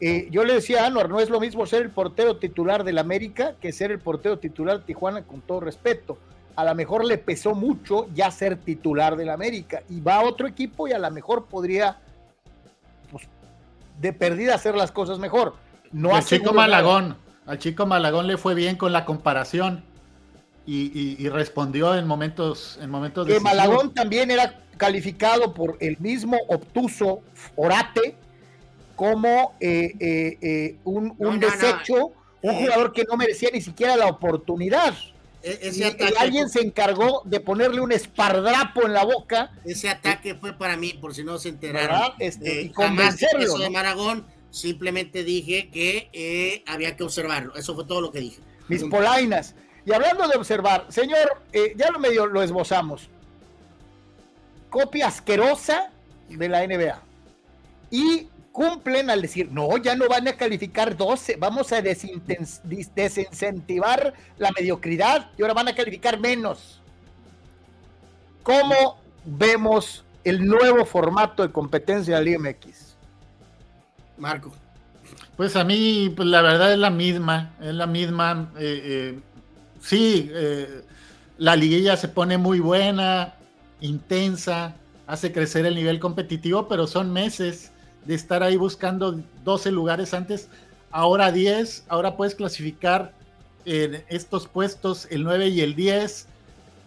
Eh, yo le decía a Anuar, no es lo mismo ser el portero titular del América que ser el portero titular de Tijuana, con todo respeto. A lo mejor le pesó mucho ya ser titular del América y va a otro equipo y a lo mejor podría, pues, de perdida hacer las cosas mejor. No el chico Malagón. Al chico Malagón le fue bien con la comparación y, respondió en momentos, en momentos Que Malagón también era calificado por el mismo obtuso Orate como eh, eh, eh, un, desecho, un jugador que no merecía ni siquiera la oportunidad. E, y, alguien se encargó de ponerle un espardrapo en la boca. Ese ataque fue para mí, por si no se enteraron. Este, y convencerlo. de Malagón simplemente dije que eh, había que observarlo. Eso fue todo lo que dije. Mis polainas. Y hablando de observar, señor, eh, ya lo medio lo esbozamos. Copia asquerosa de la NBA. Y cumplen al decir, no, ya no van a calificar 12, vamos a desincentivar la mediocridad y ahora van a calificar menos. ¿Cómo vemos el nuevo formato de competencia del IMX? Marco. Pues a mí, pues la verdad es la misma, es la misma. Eh, eh, sí, eh, la liguilla se pone muy buena, intensa, hace crecer el nivel competitivo, pero son meses de estar ahí buscando 12 lugares antes, ahora 10, ahora puedes clasificar en estos puestos el 9 y el 10,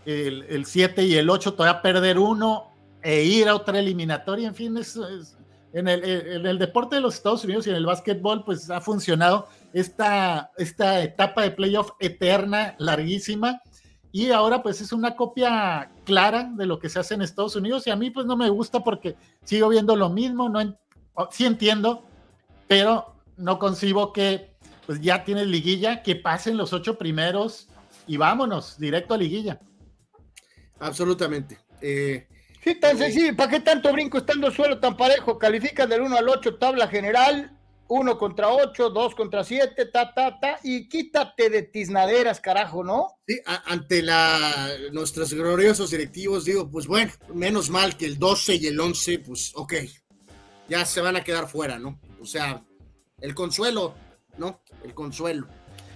el, el 7 y el 8, todavía perder uno, e ir a otra eliminatoria, en fin, es, en, el, deporte de los Estados Unidos y en el básquetbol, pues ha funcionado esta, esta etapa de playoff eterna, larguísima, y ahora pues es una copia clara de lo que se hace en Estados Unidos y a mí pues no me gusta porque sigo viendo lo mismo, no sí entiendo, pero no concibo que pues ya tienes liguilla, que pasen los ocho primeros y vámonos, directo a liguilla. Absolutamente. Eh, sí, tan eh, sencillo, ¿para qué tanto brinco estando suelo tan parejo? Califican del 1 al 8, tabla general, 1 contra 8, 2 contra 7, ta, ta, ta, y quítate de tiznaderas, carajo, ¿no? Sí, ante la, nuestros gloriosos directivos, digo, pues bueno, menos mal que el 12 y el 11, pues ok, ya se van a quedar fuera, ¿no? O sea, el consuelo, ¿no? El consuelo.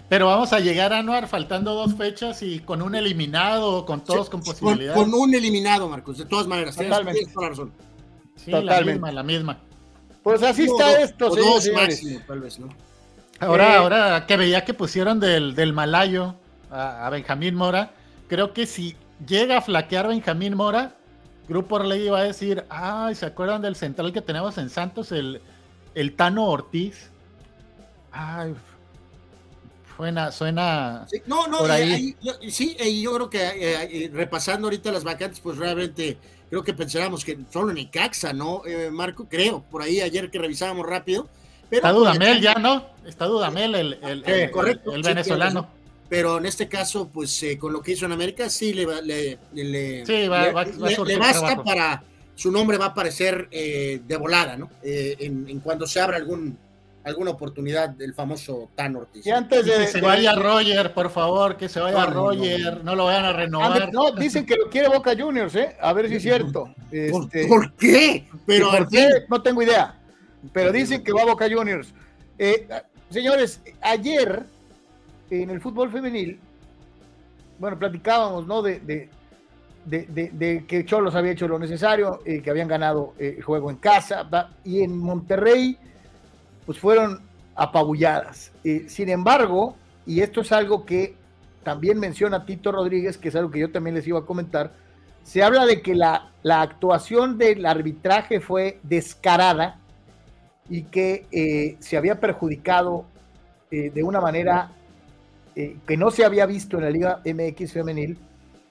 Pero vamos a llegar a Noar faltando dos fechas y con un eliminado, con todos con posibilidades. Con, un eliminado, Marcos, de todas maneras. Totalmente. Tienes toda la razón. Sí, la misma, la misma. Pues así está esto, dos máximo, tal vez, ¿no? Ahora, eh, ahora que veía que pusieron del, del Malayo a, Benjamín Mora, creo que si llega a flaquear Benjamín Mora, Grupo Orley va a decir, ay, ¿se acuerdan del central que tenemos en Santos, el, el Tano Ortiz? Ay, suena, suena. Sí, no, no, por ahí. sí, y yo creo que eh, eh, repasando ahorita las vacantes, pues realmente creo que pensábamos que solo en Icaxa, ¿no, eh, Marco? Creo, por ahí ayer que revisábamos rápido. Está Dudamel ya, ¿no? Está Dudamel, el, el, correcto, el venezolano. Pero en este caso, pues con lo que hizo en América, sí le, le, le, sí, va, va, le basta para. Su nombre va a aparecer de volada, ¿no? en, en cuando se abra algún alguna oportunidad del famoso Tan Ortiz. Y antes de que se vaya Roger, por favor, que se vaya Roger, no, lo vayan a renovar. No, dicen que lo quiere Boca Juniors, ¿eh? A ver si es cierto. Este, ¿Por, qué? Pero ¿Por qué? No tengo idea. Pero dicen que va a Boca Juniors. Eh, señores, ayer en el fútbol femenil, bueno, platicábamos, ¿no? De, de, que Cholos había hecho lo necesario, eh, que habían ganado eh, el juego en casa, y en Monterrey pues fueron apabulladas. Eh, sin embargo, y esto es algo que también menciona Tito Rodríguez, que es algo que yo también les iba a comentar, se habla de que la, la actuación del arbitraje fue descarada y que eh, se había perjudicado de una manera que no se había visto en la Liga MX femenil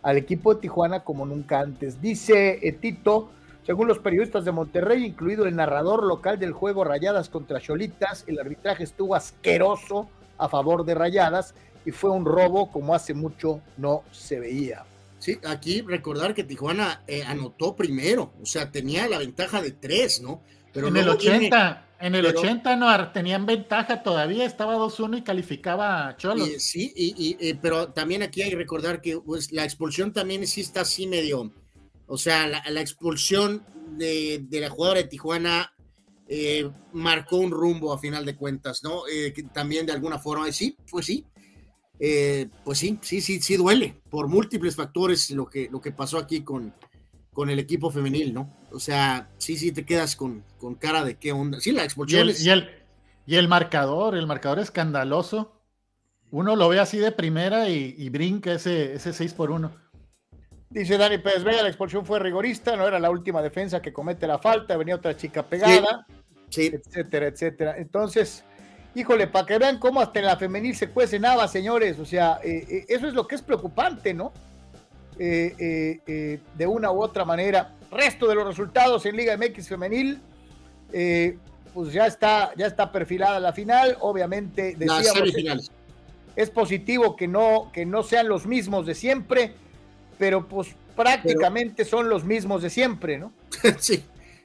al equipo de Tijuana como nunca antes. Dice Tito, según los periodistas de Monterrey, incluido el narrador local del juego Rayadas contra Cholitas, el arbitraje estuvo asqueroso a favor de Rayadas y fue un robo como hace mucho no se veía. Sí, aquí recordar que Tijuana eh, anotó primero, o sea, tenía la ventaja de tres, ¿no? Pero en el 80, en el 80 no tenían ventaja todavía, estaba 2-1 y calificaba a Cholos. sí, y, pero también aquí hay que recordar que pues, la expulsión también sí está así medio, o sea, la, expulsión de, la jugadora de Tijuana eh, marcó un rumbo a final de cuentas, ¿no? Eh, también de alguna forma, sí, pues sí, eh, pues sí, sí, sí, sí duele por múltiples factores lo que, lo que pasó aquí con, con el equipo femenil, ¿no? O sea, sí, sí te quedas con, con cara de qué onda. Sí, la expulsión y el, y el, marcador, el marcador escandaloso. Uno lo ve así de primera y, y brinca ese, ese 6 por 1. Dice Dani Pérez Vega, la expulsión fue rigorista, no era la última defensa que comete la falta, venía otra chica pegada, etcétera, etcétera. Entonces, híjole, para que vean cómo hasta en la femenil se cuece nada, señores, o sea, eh, eh, eso es lo que es preocupante, ¿no? Eh, de una u otra manera. Resto de los resultados en Liga MX femenil, pues ya está, ya está perfilada la final, obviamente. Decíamos, es positivo que no, que no sean los mismos de siempre pero pues prácticamente son los mismos de siempre, ¿no? [laughs] sí,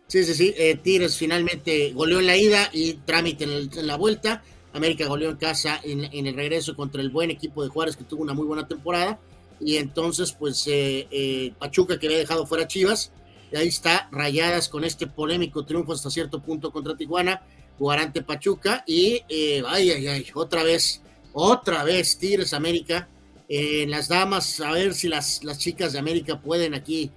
sí, sí, sí. Eh, Tigres finalmente goleó en la ida y trámite en, la vuelta. América goleó en casa en, el regreso contra el buen equipo de Juárez que tuvo una muy buena temporada. Y entonces, pues, eh, eh, Pachuca que había dejado fuera Chivas. Y ahí está, rayadas con este polémico triunfo hasta cierto punto contra Tijuana, Guarante Pachuca. Y, ay, ay, ay, otra vez, otra vez Tigres América en las damas, a ver si las, las chicas de América pueden aquí,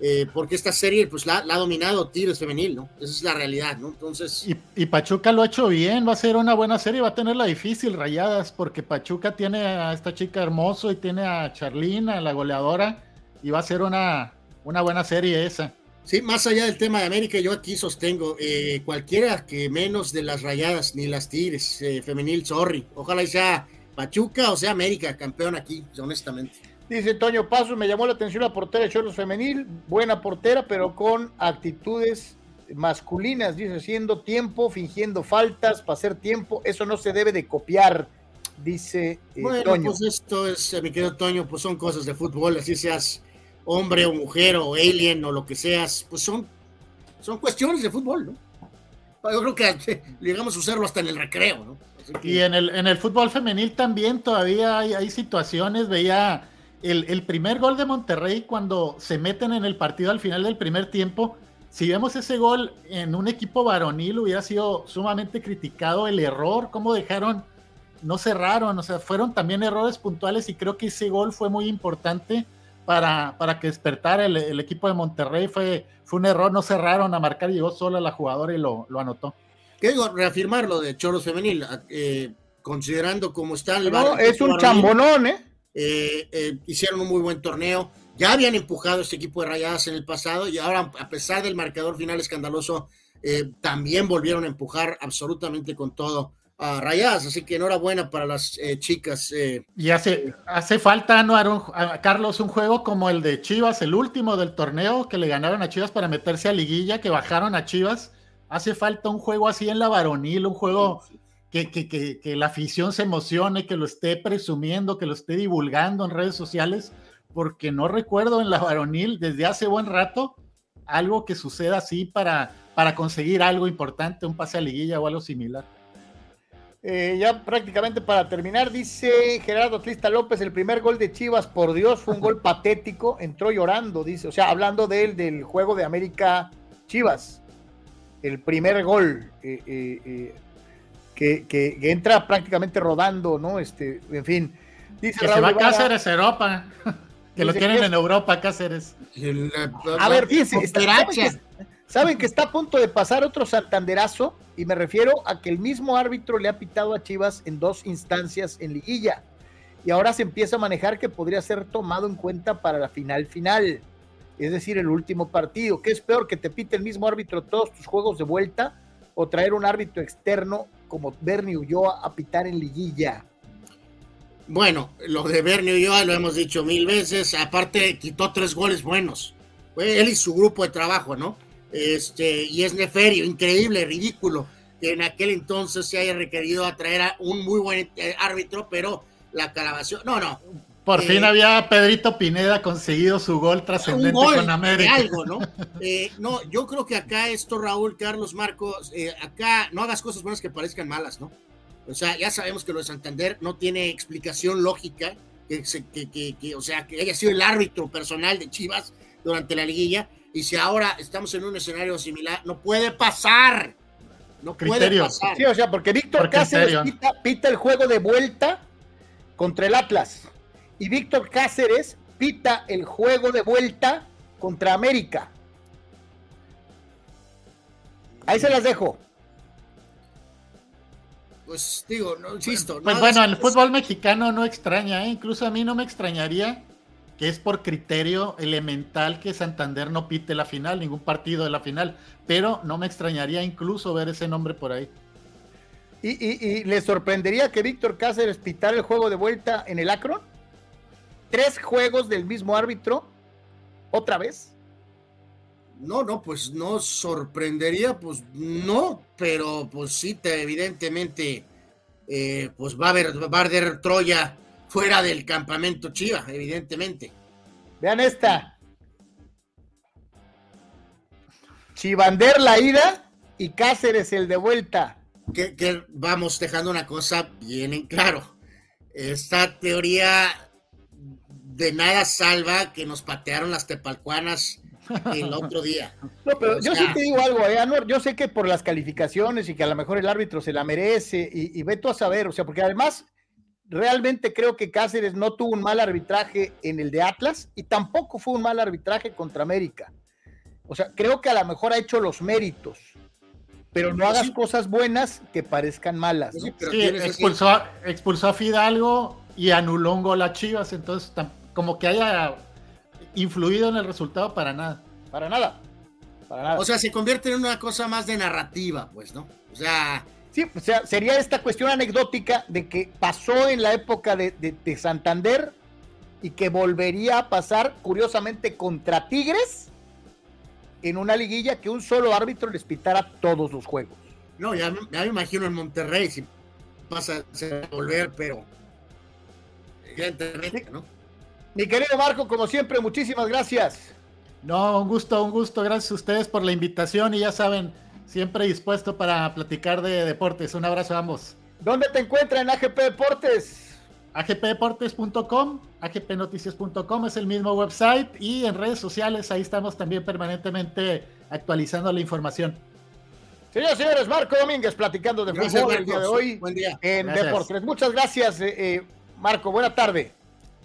eh, porque esta serie pues la, ha dominado Tigres femenil, ¿no? Esa es la realidad, ¿no? Entonces... Y, Pachuca lo ha hecho bien, va a ser una buena serie, va a tener la difícil, rayadas, porque Pachuca tiene a esta chica hermoso y tiene a Charlina, la goleadora, y va a ser una, una buena serie esa. Sí, más allá del tema de América, yo aquí sostengo, eh, cualquiera que menos de las rayadas ni las tigres, eh, femenil, sorry. Ojalá sea Pachuca o sea América, campeón aquí, honestamente. Dice Toño Paso, me llamó la atención la portera de Choros Femenil, buena portera, pero con actitudes masculinas, dice, haciendo tiempo, fingiendo faltas para hacer tiempo, eso no se debe de copiar, dice eh, bueno, pues esto es, mi querido Toño, pues son cosas de fútbol, así seas hombre o mujer o alien o lo que seas, pues son, son cuestiones de fútbol, ¿no? Yo creo que llegamos a usarlo hasta en el recreo, ¿no? Y en el, en el fútbol femenil también todavía hay, hay situaciones, veía el, el, primer gol de Monterrey cuando se meten en el partido al final del primer tiempo, si vemos ese gol en un equipo varonil hubiera sido sumamente criticado el error, cómo dejaron, no cerraron, o sea, fueron también errores puntuales y creo que ese gol fue muy importante para, para que despertara el, equipo de Monterrey. Fue, fue un error, no cerraron a marcar, llegó sola la jugadora y lo, lo anotó. ¿Qué digo? Reafirmar lo de Choros Femenil, eh, considerando cómo está el No, es un chambonón, ¿eh? ¿Eh? ¿eh? Hicieron un muy buen torneo. Ya habían empujado este equipo de rayadas en el pasado y ahora, a pesar del marcador final escandaloso, eh, también volvieron a empujar absolutamente con todo a Rayadas, así que enhorabuena para las chicas. Y hace, hace falta, ¿no, a Carlos, un juego como el de Chivas, el último del torneo, que le ganaron a Chivas para meterse a liguilla, que bajaron a Chivas. Hace falta un juego así en la varonil, un juego que, que, que, que la afición se emocione, que lo esté presumiendo, que lo esté divulgando en redes sociales, porque no recuerdo en la varonil desde hace buen rato algo que suceda así para, para conseguir algo importante, un pase a liguilla o algo similar. Eh, ya prácticamente para terminar, dice Gerardo Trista López, el primer gol de Chivas, por Dios, fue un gol [laughs] patético, entró llorando, dice, o sea, hablando de él, del juego de América Chivas, el primer gol eh, eh, que, entra prácticamente rodando, ¿no? Este, en fin. Dice que se va a Cáceres, Europa, que lo tienen en Europa, Cáceres. A ver, fíjense, saben que está a punto de pasar otro santanderazo y me refiero a que el mismo árbitro le ha pitado a Chivas en dos instancias en liguilla. Y ahora se empieza a manejar que podría ser tomado en cuenta para la final final. Es decir, el último partido. ¿Qué es peor que te pite el mismo árbitro todos tus juegos de vuelta o traer un árbitro externo como Bernie Ulloa a pitar en liguilla? Bueno, lo de Bernie Ulloa lo hemos dicho mil veces. Aparte, quitó tres goles buenos. Él y su grupo de trabajo, ¿no? Este, y es neferio, increíble, ridículo que en aquel entonces se haya requerido atraer a un muy buen eh, árbitro, pero la calabación, no, no. Por fin eh, había Pedrito Pineda conseguido su gol trascendente con América. Algo, ¿no? [laughs] Eh, no, yo creo que acá esto, Raúl, Carlos, Marcos, acá no hagas cosas buenas que parezcan malas, ¿no? O sea, ya sabemos que lo de Santander no tiene explicación lógica, que, que, que, o sea, que haya sido el árbitro personal de Chivas durante la liguilla, y si ahora estamos en un escenario similar, no puede pasar. No puede pasar. Sí, o sea, porque Víctor Cáceres pita, el juego de vuelta contra el Atlas. Y Víctor Cáceres pita el juego de vuelta contra América. Ahí se las dejo. Pues digo, no insisto. Pues, bueno, el fútbol mexicano no extraña, ¿eh? incluso a mí no me extrañaría que es por criterio elemental que Santander no pite la final, ningún partido de la final, pero no me extrañaría incluso ver ese nombre por ahí. ¿Y, le sorprendería que Víctor Cáceres pitara el juego de vuelta en el Acron? ¿Tres juegos del mismo árbitro? ¿Otra vez? No, no, pues no sorprendería, pues no, pero pues sí, te, evidentemente, eh, pues va a haber, va a haber Troya fuera del campamento Chiva, evidentemente. Vean esta. Chivander la ida y Cáceres el de vuelta. Que, vamos dejando una cosa bien en claro. Esta teoría de nada salva que nos patearon las tepalcuanas el otro día. [laughs] No, pero yo sí te digo algo, eh, yo sé que por las calificaciones y que a lo mejor el árbitro se la merece y, y veto a saber, o sea, porque además realmente creo que Cáceres no tuvo un mal arbitraje en el de Atlas y tampoco fue un mal arbitraje contra América. O sea, creo que a lo mejor ha hecho los méritos, pero no hagas cosas buenas que parezcan malas. Sí, expulsó, a, expulsó, a Fidalgo y anuló un gol a Chivas, entonces como que haya influido en el resultado para nada. Para nada. O sea, se convierte en una cosa más de narrativa, pues, ¿no? O sea... Sí, o sea, sería esta cuestión anecdótica de que pasó en la época de, de Santander y que volvería a pasar, curiosamente, contra Tigres en una liguilla que un solo árbitro les pitara todos los juegos. No, ya, me imagino en Monterrey si pasa a volver, pero ¿no? Mi querido Marco, como siempre, muchísimas gracias. No, un gusto, un gusto. Gracias a ustedes por la invitación y ya saben, siempre dispuesto para platicar de deportes. Un abrazo a ambos. ¿Dónde te encuentran en AGP Deportes? agpdeportes.com, agpnoticias.com es el mismo website y en redes sociales ahí estamos también permanentemente actualizando la información. Señores, señores, Marco Domínguez platicando de fútbol el día de hoy Buen día. en Deportes. Muchas gracias, eh, eh, Marco. Buena tarde.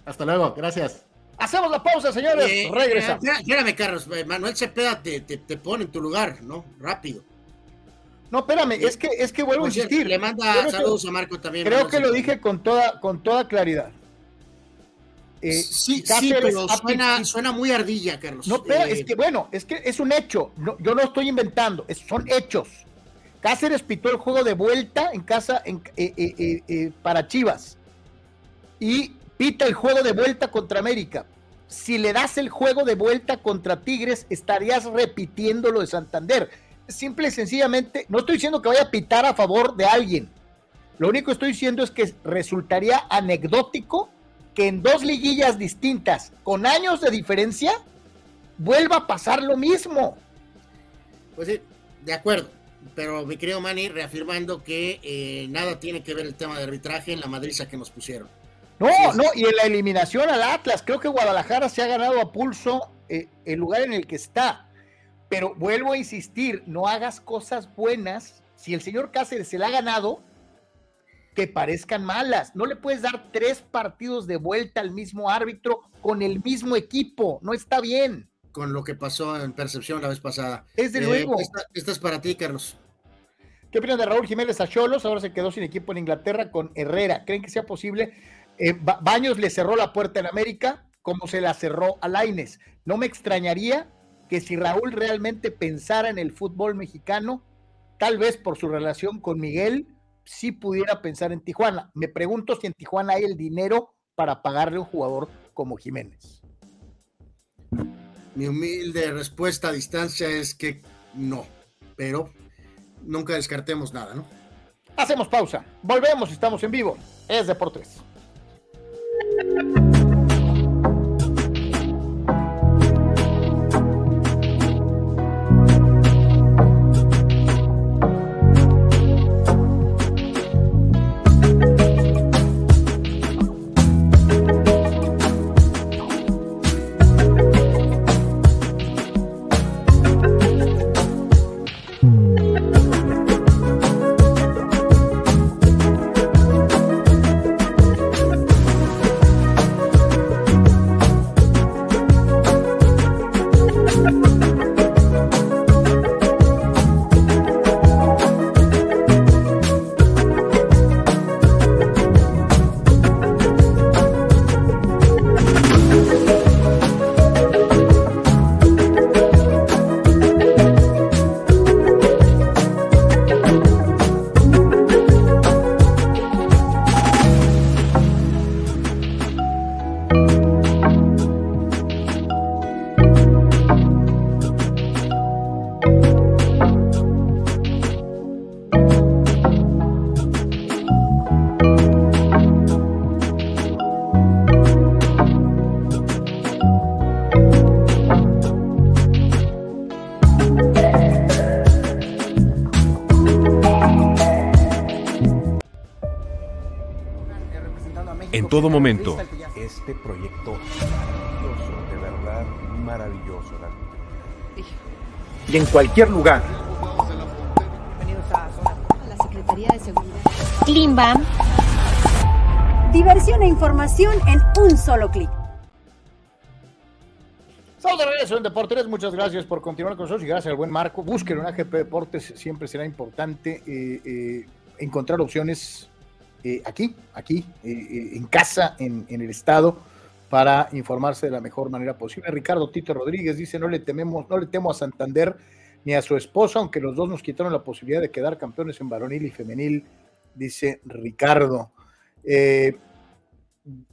Hasta luego, gracias. Hacemos la pausa, señores. Eh, Regresa. Espérame, Carlos. Manuel Cepeda te, te, pone en tu lugar, ¿no? Rápido. No, espérame, es que, es que vuelvo a insistir. Le manda saludos a Marco también. Creo que lo dije con toda, con toda claridad. sí, sí, pero suena, muy ardilla, Carlos. No, pero es que bueno, es que es un hecho. yo no estoy inventando, son hechos. Cáceres pitó el juego de vuelta en casa en, para Chivas y pita el juego de vuelta contra América. Si le das el juego de vuelta contra Tigres, estarías repitiendo lo de Santander. Simple y sencillamente, no estoy diciendo que vaya a pitar a favor de alguien. Lo único que estoy diciendo es que resultaría anecdótico que en dos liguillas distintas, con años de diferencia, vuelva a pasar lo mismo. Pues sí, de acuerdo. Pero mi querido Manny, reafirmando que eh, nada tiene que ver el tema de arbitraje en la madriza que nos pusieron. No, no, y en la eliminación al Atlas, creo que Guadalajara se ha ganado a pulso eh, el lugar en el que está. Pero vuelvo a insistir, no hagas cosas buenas. Si el señor Cáceres se la ha ganado, que parezcan malas. No le puedes dar tres partidos de vuelta al mismo árbitro con el mismo equipo. No está bien. Con lo que pasó en percepción la vez pasada. Es de eh, luego. Esta, es para ti, Carlos. ¿Qué opinan de Raúl Jiménez a Cholos? Ahora se quedó sin equipo en Inglaterra con Herrera. ¿Creen que sea posible? Eh, Baños le cerró la puerta en América como se la cerró a Laines. No me extrañaría que si Raúl realmente pensara en el fútbol mexicano, tal vez por su relación con Miguel, sí pudiera pensar en Tijuana. Me pregunto si en Tijuana hay el dinero para pagarle a un jugador como Jiménez. Mi humilde respuesta a distancia es que no, pero nunca descartemos nada, ¿no? Hacemos pausa, volvemos, estamos en vivo. Es Deportes. Thank [laughs] you. Todo momento. Este proyecto maravilloso, de verdad maravilloso. Y en cualquier lugar. Bienvenidos a la Secretaría de Seguridad. Klimbam. Diversión e información en un solo clic. Estamos de regreso en Deportes. Muchas gracias por continuar con nosotros y gracias al buen Marco. Busquen un AGP Deportes. Siempre será importante eh, eh, encontrar opciones eh, aquí, aquí, eh, eh, en casa, en, el estado, para informarse de la mejor manera posible. Ricardo Tito Rodríguez dice, no le tememos, no le temo a Santander ni a su esposa, aunque los dos nos quitaron la posibilidad de quedar campeones en varonil y femenil, dice Ricardo. Eh,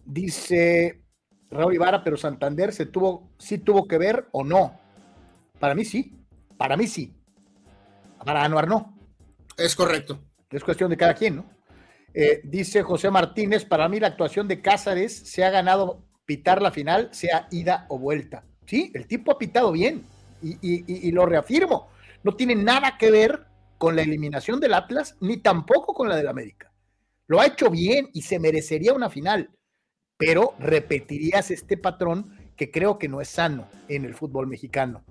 dice Raúl Ibarra, pero Santander se tuvo, sí tuvo que ver o no. Para mí sí, para mí sí. Para Anuar no. Es correcto. Es cuestión de cada quien, ¿no? Eh, dice José Martínez, para mí la actuación de Cázares se ha ganado pitar la final, sea ida o vuelta. Sí, el tipo ha pitado bien y, lo reafirmo. No tiene nada que ver con la eliminación del Atlas, ni tampoco con la del América. Lo ha hecho bien y se merecería una final, pero repetirías este patrón que creo que no es sano en el fútbol mexicano.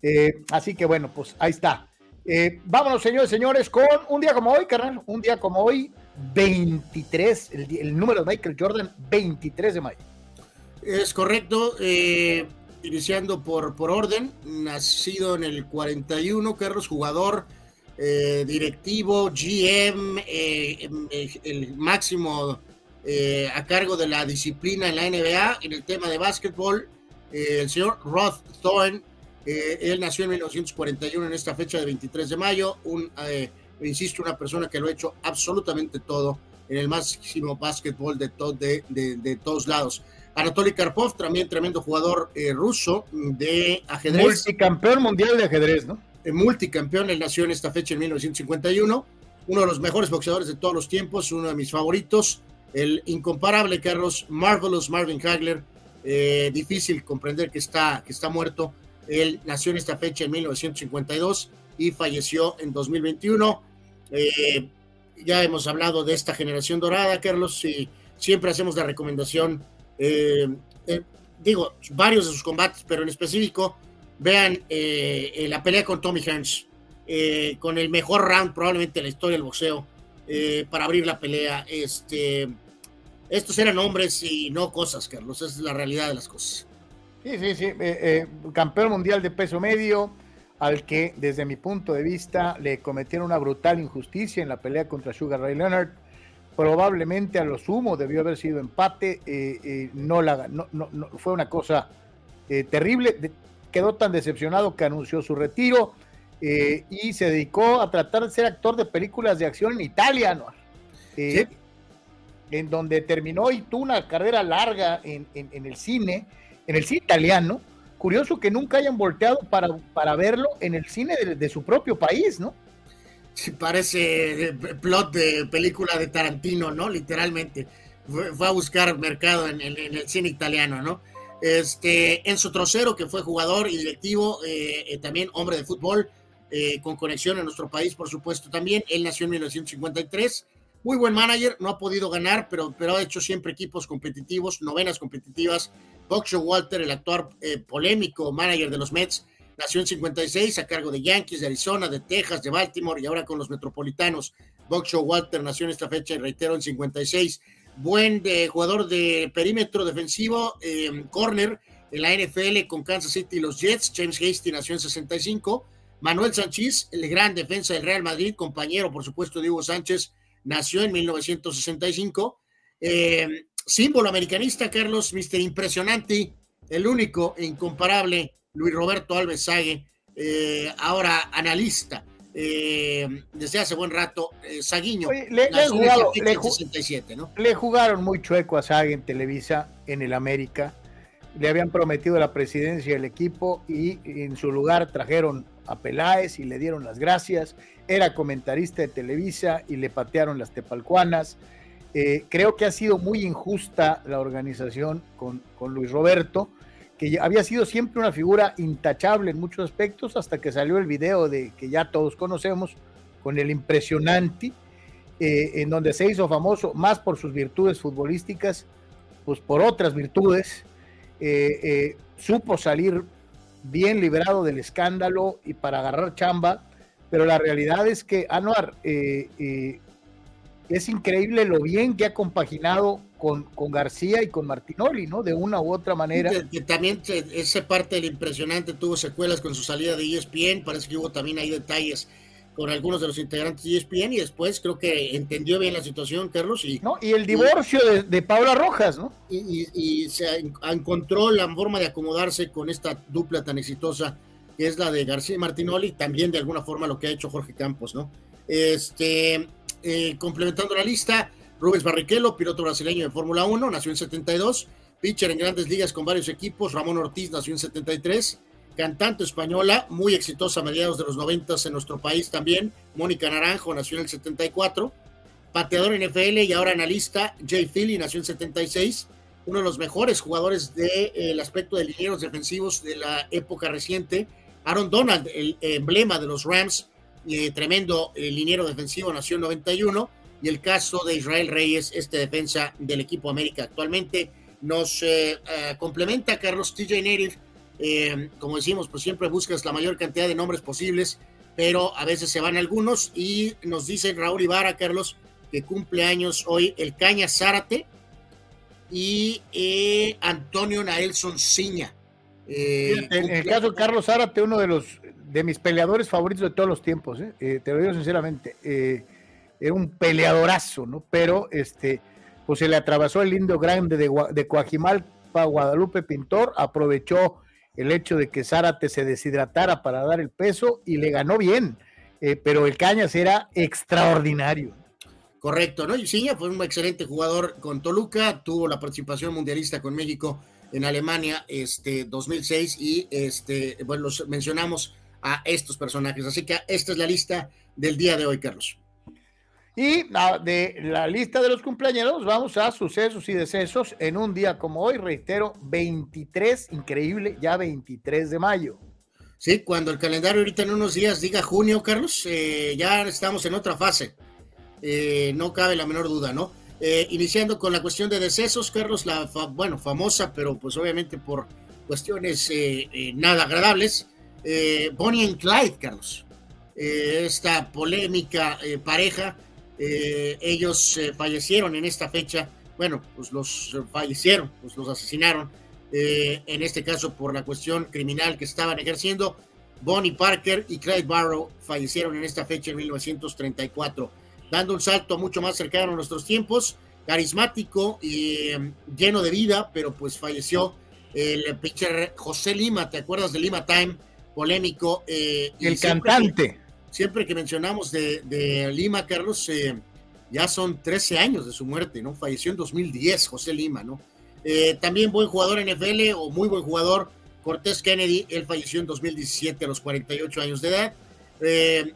Eh, así que bueno, pues ahí está. Eh, vámonos, señores, señores, con un día como hoy, carnal, un día como hoy, 23, el, número de Michael Jordan, 23 de mayo. Es correcto, eh, iniciando por, por orden, nacido en el 41, Carlos, jugador, directivo, GM, el máximo a cargo de la disciplina en la NBA, en el tema de básquetbol, el señor Roth Thorne eh, él nació en 1941 en esta fecha de 23 de mayo, un, eh, insisto, una persona que lo ha hecho absolutamente todo en el máximo básquetbol de, de, de, todos lados. Anatoly Karpov, también tremendo jugador eh, ruso de ajedrez. Multicampeón mundial de ajedrez, ¿no? multicampeón, él nació en esta fecha en 1951, uno de los mejores boxeadores de todos los tiempos, uno de mis favoritos, el incomparable Carlos Marvelous Marvin Hagler, difícil comprender que está, que está muerto, él nació en esta fecha en 1952 y falleció en 2021. Eh, ya hemos hablado de esta generación dorada, Carlos, y siempre hacemos la recomendación, eh, eh, digo, varios de sus combates, pero en específico, vean la pelea con Tommy Hearns, con el mejor round probablemente de la historia del boxeo, para abrir la pelea. Este, estos eran hombres y no cosas, Carlos, es la realidad de las cosas. Sí, sí, sí. Campeón mundial de peso medio, al que desde mi punto de vista le cometieron una brutal injusticia en la pelea contra Sugar Ray Leonard. Probablemente a lo sumo debió haber sido empate. Eh, no la, no, no, fue una cosa terrible. quedó tan decepcionado que anunció su retiro y se dedicó a tratar de ser actor de películas de acción en Italia, ¿no? en donde terminó y tuvo una carrera larga en, en el cine en el cine italiano. Curioso que nunca hayan volteado para, para verlo en el cine de, su propio país, ¿no? Sí, parece plot de película de Tarantino, ¿no? Literalmente. Fue, a buscar mercado en, el cine italiano, ¿no? Este, Enzo Trocero, que fue jugador y directivo, eh, eh, también hombre de fútbol, eh, con conexión en nuestro país, por supuesto, también. Él nació en 1953. Muy buen manager, no ha podido ganar, pero, pero ha hecho siempre equipos competitivos, novenas competitivas Buck Walter, el actual eh, polémico manager de los Mets, nació en 56 a cargo de Yankees, de Arizona, de Texas, de Baltimore y ahora con los Metropolitanos. Buck Walter nació en esta fecha y reitero en 56. Buen de, jugador de perímetro defensivo, eh, corner en la NFL con Kansas City y los Jets. James Hasty nació en 65. Manuel Sánchez, el gran defensa del Real Madrid, compañero por supuesto de Hugo Sánchez, nació en 1965. Eh, símbolo americanista, Carlos, mister impresionante, el único e incomparable Luis Roberto Alves Sague, eh, ahora analista. Eh, desde hace buen rato, eh, Saguiño. le, jugaron muy chueco a Sague en Televisa, en el América. Le habían prometido la presidencia del equipo y en su lugar trajeron a Peláez y le dieron las gracias. Era comentarista de Televisa y le patearon las tepalcuanas. Eh, creo que ha sido muy injusta la organización con, Luis Roberto, que había sido siempre una figura intachable en muchos aspectos, hasta que salió el video de que ya todos conocemos, con el impresionante, eh, en donde se hizo famoso más por sus virtudes futbolísticas, pues por otras virtudes, eh, supo salir bien librado del escándalo y para agarrar chamba, pero la realidad es que Anuar, es increíble lo bien que ha compaginado con, con García y con Martinoli, ¿no? De una u otra manera. Que, también esa parte del impresionante tuvo secuelas con su salida de ESPN, parece que hubo también ahí detalles con algunos de los integrantes de ESPN y después creo que entendió bien la situación, Carlos. Y, ¿No? y el divorcio de, de, Paula Rojas, ¿no? Y, y, y, se encontró la forma de acomodarse con esta dupla tan exitosa que es la de García Martinoli, también de alguna forma lo que ha hecho Jorge Campos, ¿no? Este, eh, complementando la lista, Rubens Barrichello, piloto brasileño de Fórmula 1, nació en 72, pitcher en grandes ligas con varios equipos, Ramón Ortiz nació en 73, cantante española, muy exitosa a mediados de los 90 en nuestro país también, Mónica Naranjo nació en el 74, pateador en NFL y ahora analista, Jay Philly nació en 76, uno de los mejores jugadores del de, eh, aspecto de linieros defensivos de la época reciente, Aaron Donald, el emblema de los Rams, eh, tremendo eh, liniero defensivo, nació en 91, y el caso de Israel Reyes, este defensa del equipo América actualmente, nos eh, complementa Carlos TJ Native, como decimos, pues siempre buscas la mayor cantidad de nombres posibles, pero a veces se van algunos, y nos dice Raúl Ibarra, Carlos, que cumple años hoy el Caña Zárate y Antonio Naelson Ciña. En el caso de Carlos Zárate, uno de los de mis peleadores favoritos de todos los tiempos, ¿eh? Eh, te lo digo sinceramente, era un peleadorazo, ¿no? Pero este, pues se le atravesó el lindo grande de, de Coajimalpa, Guadalupe Pintor, aprovechó el hecho de que Zárate se deshidratara para dar el peso y le ganó bien, pero el Cañas era extraordinario. Correcto, ¿no? Y sí, fue un excelente jugador con Toluca, tuvo la participación mundialista con México en Alemania, este 2006, y este, bueno, los mencionamos a estos personajes. Así que esta es la lista del día de hoy, Carlos. Y de la lista de los cumpleaños vamos a sucesos y decesos en un día como hoy, reitero, 23, increíble, ya 23 de mayo. Sí, cuando el calendario ahorita en unos días diga junio, Carlos, eh, ya estamos en otra fase. Eh, no cabe la menor duda, ¿no? Eh, iniciando con la cuestión de decesos, Carlos, la bueno, famosa, pero pues obviamente por cuestiones nada agradables, Bonnie and Clyde, Carlos. esta polémica pareja, ellos fallecieron en esta fecha, bueno, pues los fallecieron, pues los asesinaron, en este caso por la cuestión criminal que estaban ejerciendo. Bonnie Parker y Clyde Barrow fallecieron en esta fecha en 1934 dando un salto mucho más cercano a nuestros tiempos, carismático y em, lleno de vida, pero pues falleció el pitcher José Lima, ¿te acuerdas de Lima Time? Polémico. Eh, el cantante. siempre que mencionamos de, Lima, Carlos, eh, ya son 13 años de su muerte, ¿no? Falleció en 2010, José Lima, ¿no? Eh, también buen jugador NFL o muy buen jugador, Cortés Kennedy, él falleció en 2017 a los 48 años de edad.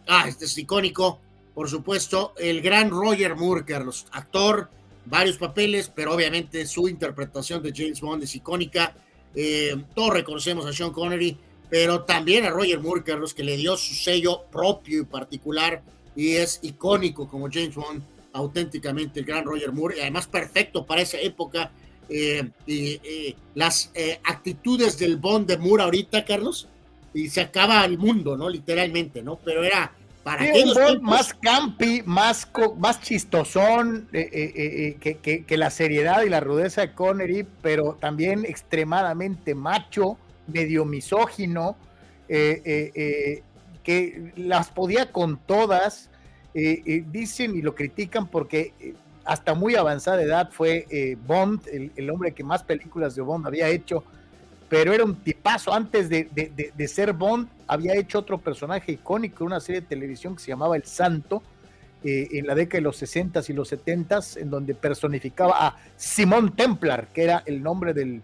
ah, este es icónico, por supuesto, el gran Roger Moore, Carlos, actor, varios papeles, pero obviamente su interpretación de James Bond es icónica. Eh, todos reconocemos a Sean Connery, pero también a Roger Moore, Carlos, que le dio su sello propio y particular y es icónico como James Bond, auténticamente el gran Roger Moore, y además perfecto para esa época. Eh, y, las eh, actitudes del Bond de Moore ahorita, Carlos, y se acaba el mundo, ¿no? Literalmente, ¿no? Pero era más campi, más, más chistosón eh, eh, eh, que, la seriedad y la rudeza de Connery, pero también extremadamente macho, medio misógino, que las podía con todas. dicen y lo critican porque hasta muy avanzada edad fue Bond, el, hombre que más películas de Bond había hecho pero era un tipazo. Antes de, ser Bond, había hecho otro personaje icónico en una serie de televisión que se llamaba El Santo, eh, en la década de los 60s y los 70s, en donde personificaba a Simón Templar, que era el nombre del,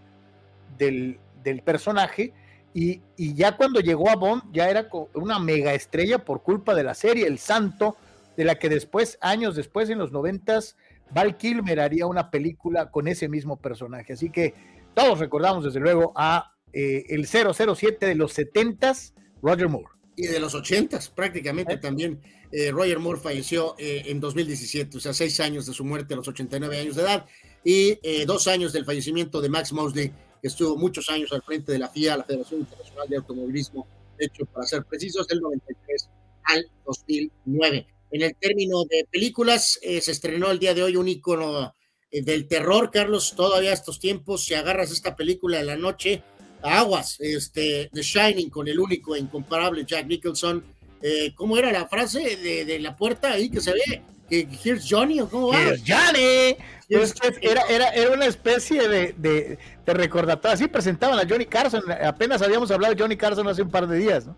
del, personaje. Y, ya cuando llegó a Bond, ya era una mega estrella por culpa de la serie El Santo, de la que después, años después, en los 90s, Val Kilmer haría una película con ese mismo personaje. Así que todos recordamos desde luego a eh, el 007 de los 70s, Roger Moore. Y de los 80s prácticamente ¿Eh? también. Eh, Roger Moore falleció en 2017, o sea, seis años de su muerte a los 89 años de edad y dos años del fallecimiento de Max Mosley, que estuvo muchos años al frente de la FIA, la Federación Internacional de Automovilismo, hecho para ser precisos, del 93 al 2009. En el término de películas, se estrenó el día de hoy un ícono eh, del terror, Carlos, todavía estos tiempos, si agarras esta película de la noche, aguas, este, The Shining con el único e incomparable Jack Nicholson, eh, ¿cómo era la frase de, de, la puerta ahí que se ve? Here's Johnny o cómo va? Here's Johnny. Pues, era, era, era, una especie de, de, de, recordatorio. Así presentaban a Johnny Carson. Apenas habíamos hablado de Johnny Carson hace un par de días, ¿no?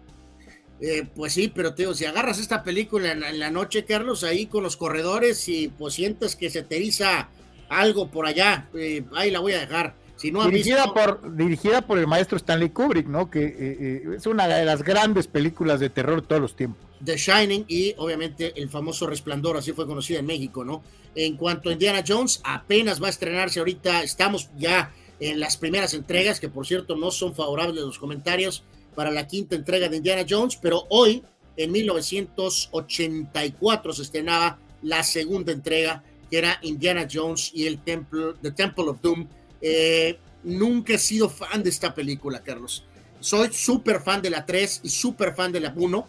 Eh, pues sí, pero te digo, si agarras esta película en, en, la noche, Carlos, ahí con los corredores y pues sientes que se te eriza algo por allá, eh, ahí la voy a dejar. Si no dirigida, visto... por, dirigida por el maestro Stanley Kubrick, ¿no? Que eh, eh, es una de las grandes películas de terror de todos los tiempos. The Shining y obviamente el famoso Resplandor, así fue conocida en México, ¿no? En cuanto a Indiana Jones, apenas va a estrenarse ahorita, estamos ya en las primeras entregas, que por cierto no son favorables los comentarios para la quinta entrega de Indiana Jones, pero hoy, en 1984, se estrenaba la segunda entrega, que era Indiana Jones y el Temple, The Temple of Doom. Eh, nunca he sido fan de esta película, Carlos. Soy súper fan de la 3 y súper fan de la 1.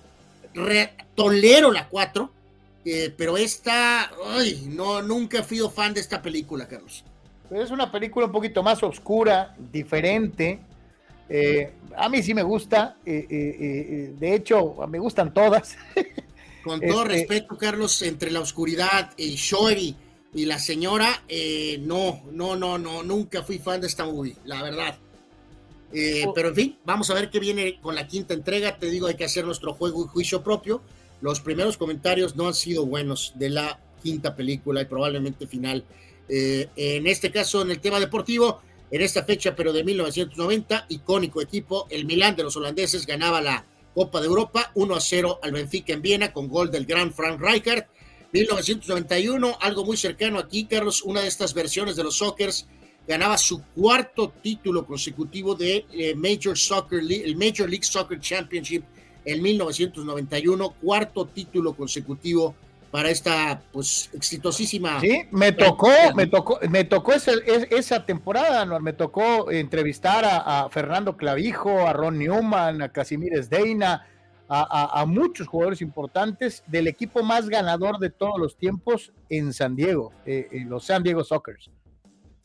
Re, tolero la 4, eh, pero esta, ay, no, nunca he sido fan de esta película, Carlos. Pero es una película un poquito más oscura, diferente. Eh, a mí sí me gusta. Eh, de hecho, me gustan todas. Con todo [laughs] este... respeto, Carlos, entre la oscuridad y Shory y la señora, eh, no, no, no, no, nunca fui fan de esta movie, la verdad. Eh, oh. Pero en fin, vamos a ver qué viene con la quinta entrega. Te digo, hay que hacer nuestro juego y juicio propio. Los primeros comentarios no han sido buenos de la quinta película y probablemente final. Eh, en este caso, en el tema deportivo, en esta fecha, pero de 1990, icónico equipo, el Milán de los holandeses ganaba la Copa de Europa 1 a 0 al Benfica en Viena con gol del gran Frank Rijkaard 1991, algo muy cercano aquí, Carlos, una de estas versiones de los Sockers ganaba su cuarto título consecutivo de eh, Major Soccer League, el Major League Soccer Championship en 1991, cuarto título consecutivo para esta pues exitosísima. Sí, me tocó, me tocó, me tocó esa, esa temporada, ¿no? me tocó entrevistar a, a, Fernando Clavijo, a Ron Newman, a Casimires Deina, a, muchos jugadores importantes del equipo más ganador de todos los tiempos en San Diego, eh, los San Diego Sockers.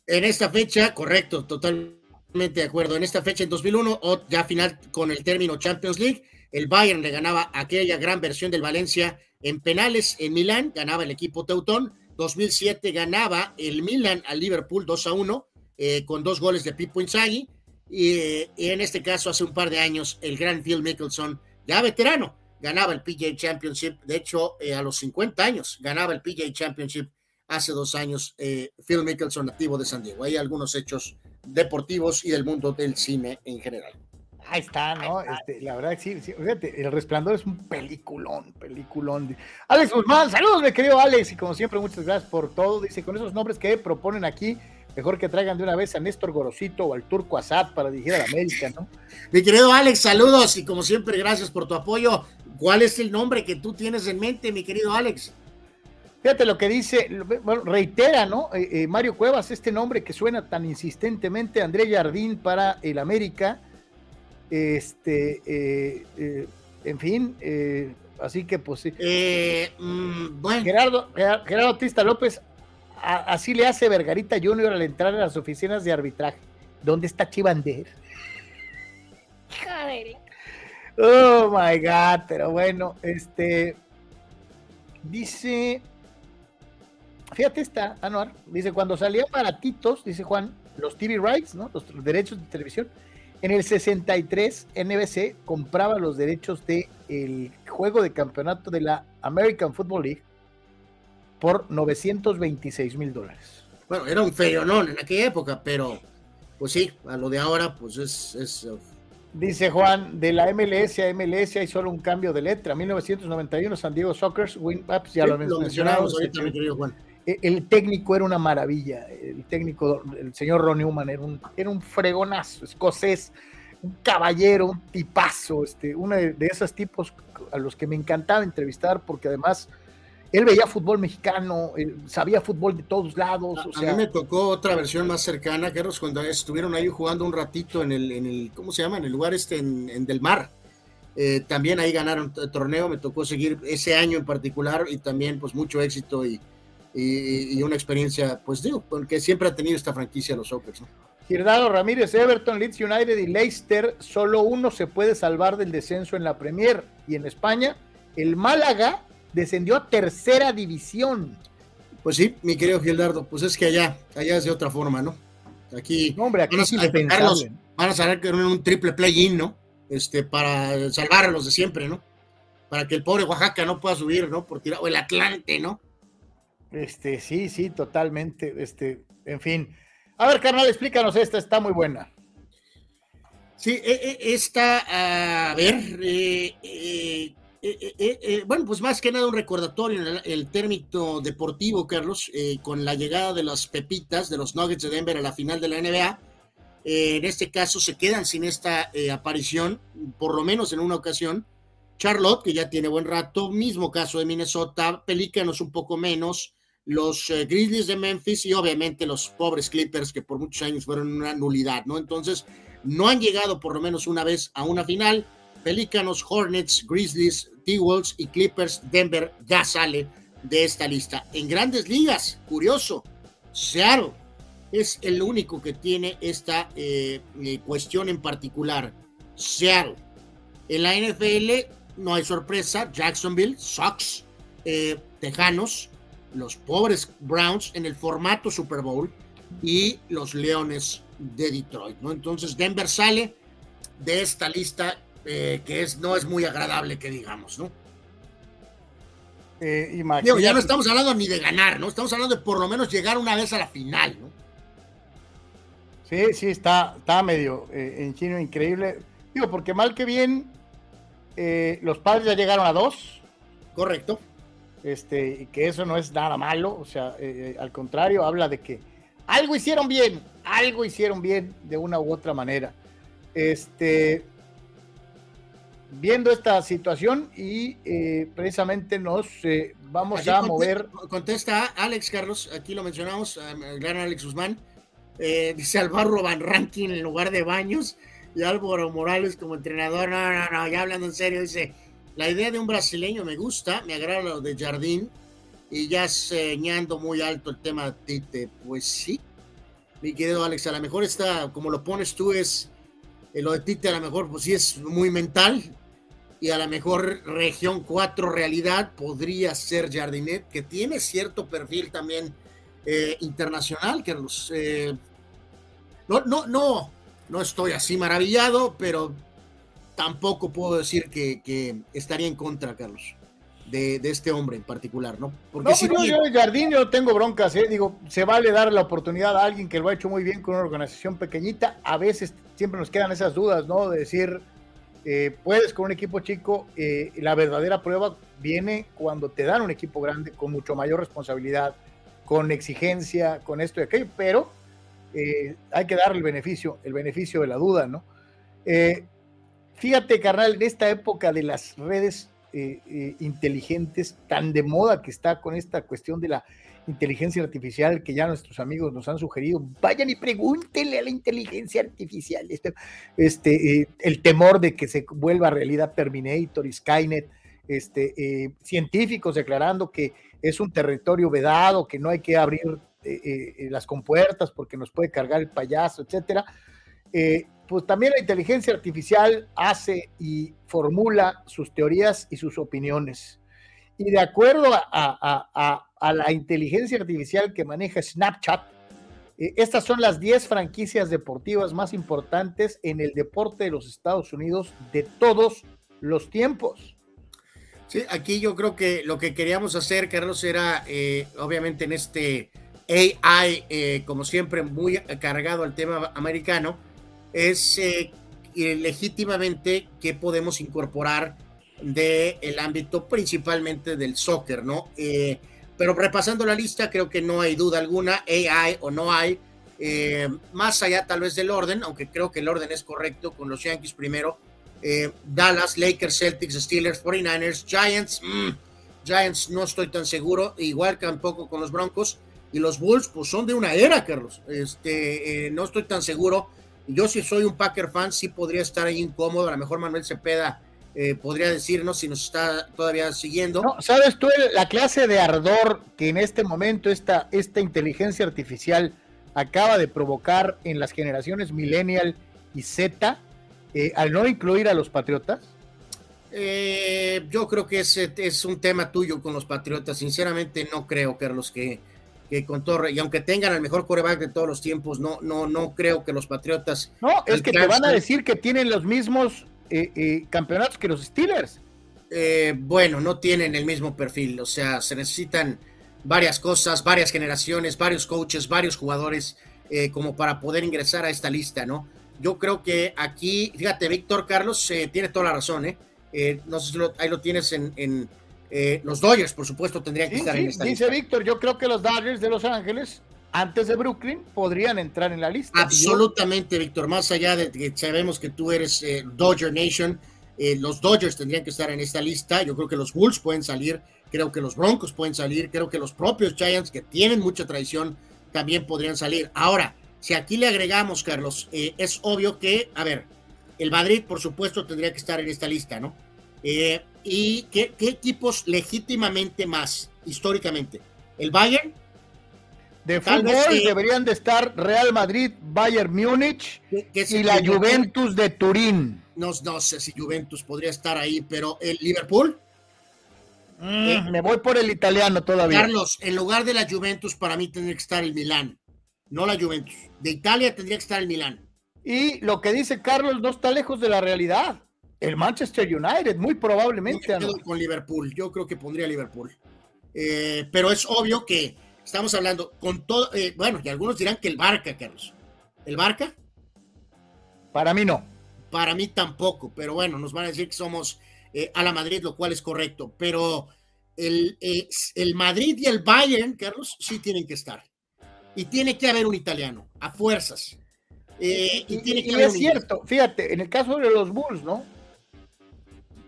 En esta fecha, correcto, totalmente de acuerdo. En esta fecha, en 2001, o ya final con el término Champions League, el Bayern le ganaba aquella gran versión del Valencia en penales en Milán, ganaba el equipo Teutón. 2007 ganaba el Milan al Liverpool 2 a 1 eh, con dos goles de Pipo Inzaghi. Y, eh, en este caso, hace un par de años, el gran Phil Mickelson ya veterano, ganaba el PGA Championship, de hecho, eh, a los 50 años, ganaba el PGA Championship hace dos años, eh, Phil Mickelson, nativo de San Diego. Hay algunos hechos deportivos y del mundo del cine en general. Ahí está, ¿no? Este, la verdad, sí, sí, fíjate, El Resplandor es un peliculón, peliculón. Alex Guzmán, saludos, mi querido Alex, y como siempre, muchas gracias por todo. Dice, con esos nombres que proponen aquí, mejor que traigan de una vez a Néstor Gorosito o al Turco Asad para dirigir a la América, ¿no? [laughs] Mi querido Alex, saludos y como siempre, gracias por tu apoyo. ¿Cuál es el nombre que tú tienes en mente, mi querido Alex? Fíjate lo que dice, bueno, reitera, ¿no? Eh, eh, Mario Cuevas, este nombre que suena tan insistentemente, André Jardín para el América. Este, eh, en fin, así que pues sí. Mm, bueno. Gerardo, Gerardo Batista López, a, así le hace Vergarita Junior al entrar a las oficinas de arbitraje. ¿Dónde está Chivander? Joder. Oh my God, pero bueno, este dice, fíjate esta, Anuar, dice, cuando salían baratitos, dice Juan, los TV rights, ¿no? Los derechos de televisión, en el 63 NBC compraba los derechos de el juego de campeonato de la American Football League por 926 mil dólares. Bueno, era un ferionón en aquella época, pero pues sí, a lo de ahora, pues es, es Dice Juan, de la MLS a MLS hay solo un cambio de letra. 1991, San Diego Sockers, Win Ups, ya sí, lo mencionamos. ahorita, mi querido Juan. El técnico era una maravilla. El técnico, el señor Ron Newman, era un, era un fregonazo escocés, un caballero, un tipazo, este, uno de, de esos tipos a los que me encantaba entrevistar porque además él veía fútbol mexicano, sabía fútbol de todos lados. A, o sea, a, mí me tocó otra versión más cercana, Carlos, cuando estuvieron ahí jugando un ratito en el, en el ¿cómo se llama? En el lugar este, en, en Del Mar. Eh, también ahí ganaron el torneo, me tocó seguir ese año en particular y también pues mucho éxito y, y, y una experiencia, pues digo, porque siempre ha tenido esta franquicia los Sockers. ¿no? Girdado Ramírez, Everton, Leeds United y Leicester, solo uno se puede salvar del descenso en la Premier y en España el Málaga descendió a tercera división. Pues sí, mi querido Gildardo, pues es que allá, allá es de otra forma, ¿no? Aquí, no, hombre, aquí van, es a, impensable. van a saber que un triple play-in, ¿no? Este, para salvar a los de siempre, ¿no? Para que el pobre Oaxaca no pueda subir, ¿no? Por tirar, o el Atlante, ¿no? Este, sí, sí, totalmente. Este, en fin. A ver, carnal, explícanos esta, está muy buena. Sí, esta, a ver, eh, eh, eh, bueno, pues más que nada un recordatorio en el, el término deportivo, Carlos, con la llegada de las pepitas de los Nuggets de Denver a la final de la NBA. en este caso se quedan sin esta aparición, por lo menos en una ocasión. Charlotte, que ya tiene buen rato, mismo caso de Minnesota, Pelícanos un poco menos, los eh, Grizzlies de Memphis y obviamente los pobres Clippers que por muchos años fueron una nulidad, ¿no? Entonces, no han llegado por lo menos una vez a una final. Pelícanos, Hornets, Grizzlies, T-Wolves y Clippers, Denver ya sale de esta lista. En grandes ligas, curioso, Seattle es el único que tiene esta eh, eh, cuestión en particular. Seattle. En la NFL no hay sorpresa, Jacksonville, Sox, Tejanos, los pobres Browns en el formato Super Bowl y los Leones de Detroit, ¿no? Entonces Denver sale de esta lista eh, que es, no es muy agradable que digamos, ¿no? Eh, Digo, ya no estamos hablando ni de ganar, ¿no? Estamos hablando de por lo menos llegar una vez a la final, ¿no? Sí, sí, está, está medio eh, en chino increíble. Digo, porque mal que bien, eh, los padres ya llegaron a dos. Correcto este, y que eso no es nada malo, o sea, al contrario, habla de que algo hicieron bien, algo hicieron bien de una u otra manera. Este, viendo esta situación y eh, precisamente nos eh, vamos a mover. Contesta Alex Carlos, aquí lo mencionamos, el gran Alex Guzmán, [laughs] dice Alvaro Van Ranking en lugar de Baños y Álvaro Morales como entrenador, no, no, no, ya hablando en serio, dice la idea de un brasileño me gusta, me agrada lo de Jardín y ya señando muy alto el tema de Tite. Pues sí, mi querido Alex, a lo mejor está, como lo pones tú, es eh, lo de Tite, a lo mejor, pues sí es muy mental y a lo mejor región 4 realidad podría ser Jardinet, que tiene cierto perfil también eh, internacional, Carlos. Eh, no, no, no, no estoy así maravillado, pero tampoco puedo decir que, estaría en contra, Carlos, de, este hombre en particular, ¿no? Porque no, si yo, yo, Jardín yo tengo broncas, ¿eh? digo, se vale dar la oportunidad a alguien que lo ha hecho muy bien con una organización pequeñita, a veces siempre nos quedan esas dudas, ¿no? De decir, eh, puedes con un equipo chico, eh, la verdadera prueba viene cuando te dan un equipo grande con mucho mayor responsabilidad, con exigencia, con esto y aquello, pero eh, hay que darle el beneficio, el beneficio de la duda, ¿no? Fíjate, carnal, en esta época de las redes inteligentes, tan de moda que está con esta cuestión de la inteligencia artificial que ya nuestros amigos nos han sugerido, vayan y pregúntenle a la inteligencia artificial. Este, este eh, el temor de que se vuelva realidad Terminator y Skynet, este, científicos declarando que es un territorio vedado, que no hay que abrir las compuertas porque nos puede cargar el payaso, etcétera pues también la inteligencia artificial hace y formula sus teorías y sus opiniones. Y de acuerdo a, la inteligencia artificial que maneja Snapchat, eh, estas son las 10 franquicias deportivas más importantes en el deporte de los Estados Unidos de todos los tiempos. Sí, aquí yo creo que lo que queríamos hacer, Carlos, era eh, obviamente en este AI, eh, como siempre, muy cargado al tema americano, es eh, legítimamente que podemos incorporar del el ámbito principalmente del soccer, ¿no? Eh, pero repasando la lista, creo que no hay duda alguna, AI o no hay, eh, más allá tal vez del orden, aunque creo que el orden es correcto, con los Yankees primero, Dallas, Lakers, Celtics, Steelers, 49ers, Giants, mm, Giants no estoy tan seguro, igual tampoco con los Broncos, y los Bulls pues son de una era, Carlos, este, no estoy tan seguro yo si soy un Packer fan, sí podría estar ahí incómodo. A lo mejor Manuel Cepeda eh, podría decirnos si nos está todavía siguiendo. No, ¿sabes tú la clase de ardor que en este momento esta, esta inteligencia artificial acaba de provocar en las generaciones millennial y Z eh, al no incluir a los patriotas? Eh, yo creo que es, es un tema tuyo con los Patriotas. Sinceramente, no creo, Carlos, que, que con todo, y aunque tengan el mejor coreback de todos los tiempos, no, no, no creo que los Patriotas. No, es que te van a decir que tienen los mismos eh, eh, campeonatos que los Steelers. Eh, bueno, no tienen el mismo perfil, o sea, se necesitan varias cosas, varias generaciones, varios coaches, varios jugadores, como para poder ingresar a esta lista, ¿no? Yo creo que aquí, fíjate, Víctor Carlos tiene toda la razón, ¿eh? no sé si lo, ahí lo tienes en, en los Dodgers, por supuesto, tendrían que Sí, estar sí, en esta dice lista. Víctor, yo creo que los Dodgers de Los Ángeles, antes de Brooklyn, podrían entrar en la lista. Absolutamente, Víctor, más allá de que sabemos que tú eres eh, Dodger Nation, eh, los Dodgers tendrían que estar en esta lista, yo creo que los Bulls pueden salir, creo que los Broncos pueden salir, creo que los propios Giants, que tienen mucha tradición, también podrían salir. Ahora, si aquí le agregamos, Carlos, eh, es obvio que, a ver, el Madrid, por supuesto, tendría que estar en esta lista, ¿no? ¿Y qué, qué equipos legítimamente más, históricamente? ¿El Bayern? De Tal fútbol sí. deberían de estar Real Madrid, Bayern Múnich y la Juventus de Turín. No, no sé si Juventus podría estar ahí, pero el Liverpool, Mm, me voy por el italiano todavía. Carlos, en lugar de la Juventus, para mí tendría que estar el Milán, no la Juventus. De Italia tendría que estar el Milán. Y lo que dice Carlos no está lejos de la realidad. El Manchester United, muy probablemente. quedo con Liverpool, yo creo que pondría Liverpool. Eh, pero es obvio que estamos hablando con todo, eh, bueno, y algunos dirán que el Barca, Carlos. ¿El Barca? Para mí no. Para mí tampoco, pero bueno, nos van a decir que somos eh, a la Madrid, lo cual es correcto. Pero el, eh, el Madrid y el Bayern, Carlos, sí tienen que estar. Y tiene que haber un italiano, a fuerzas. Eh, y, Y, tiene que y haber es un- cierto, fíjate, en el caso de los Bulls, ¿no?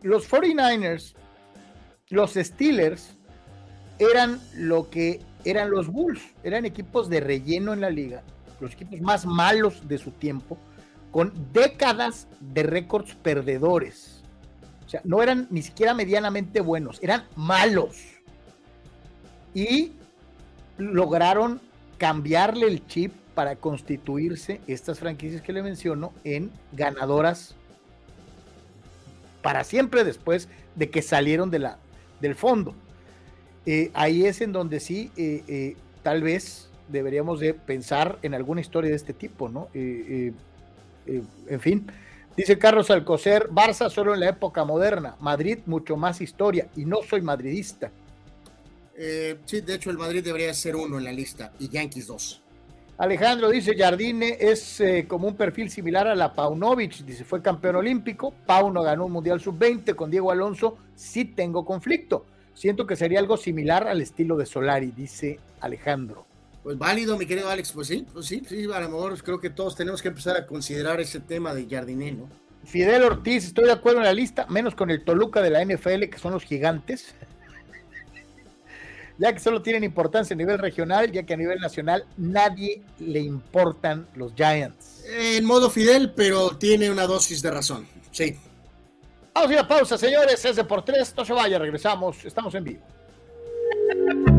Los 49ers, los Steelers, eran lo que eran los Bulls, eran equipos de relleno en la liga, los equipos más malos de su tiempo, con décadas de récords perdedores. O sea, no eran ni siquiera medianamente buenos, eran malos. Y lograron cambiarle el chip para constituirse estas franquicias que le menciono en ganadoras para siempre después de que salieron de la, del fondo. Eh, ahí es en donde sí, eh, eh, tal vez deberíamos de pensar en alguna historia de este tipo, ¿no? Eh, eh, en fin, dice Carlos Alcocer, Barça solo en la época moderna, Madrid mucho más historia, y no soy madridista. Eh, sí, de hecho el Madrid debería ser uno en la lista y Yankees dos. Alejandro dice, Jardine es eh, como un perfil similar a la Paunovic, dice, fue campeón olímpico, Pauno ganó un Mundial Sub-20 con Diego Alonso, sí tengo conflicto, siento que sería algo similar al estilo de Solari, dice Alejandro. Pues válido, mi querido Alex, pues sí, pues sí, sí, a lo mejor creo que todos tenemos que empezar a considerar ese tema de Jardiné, ¿no? Fidel Ortiz, estoy de acuerdo en la lista, menos con el Toluca de la NFL, que son los gigantes, [laughs] ya que solo tienen importancia a nivel regional, ya que a nivel nacional nadie le importan los Giants. En modo Fidel, pero tiene una dosis de razón, sí. Vamos a ir a pausa, señores, es de por tres, no se vaya, regresamos, estamos en vivo.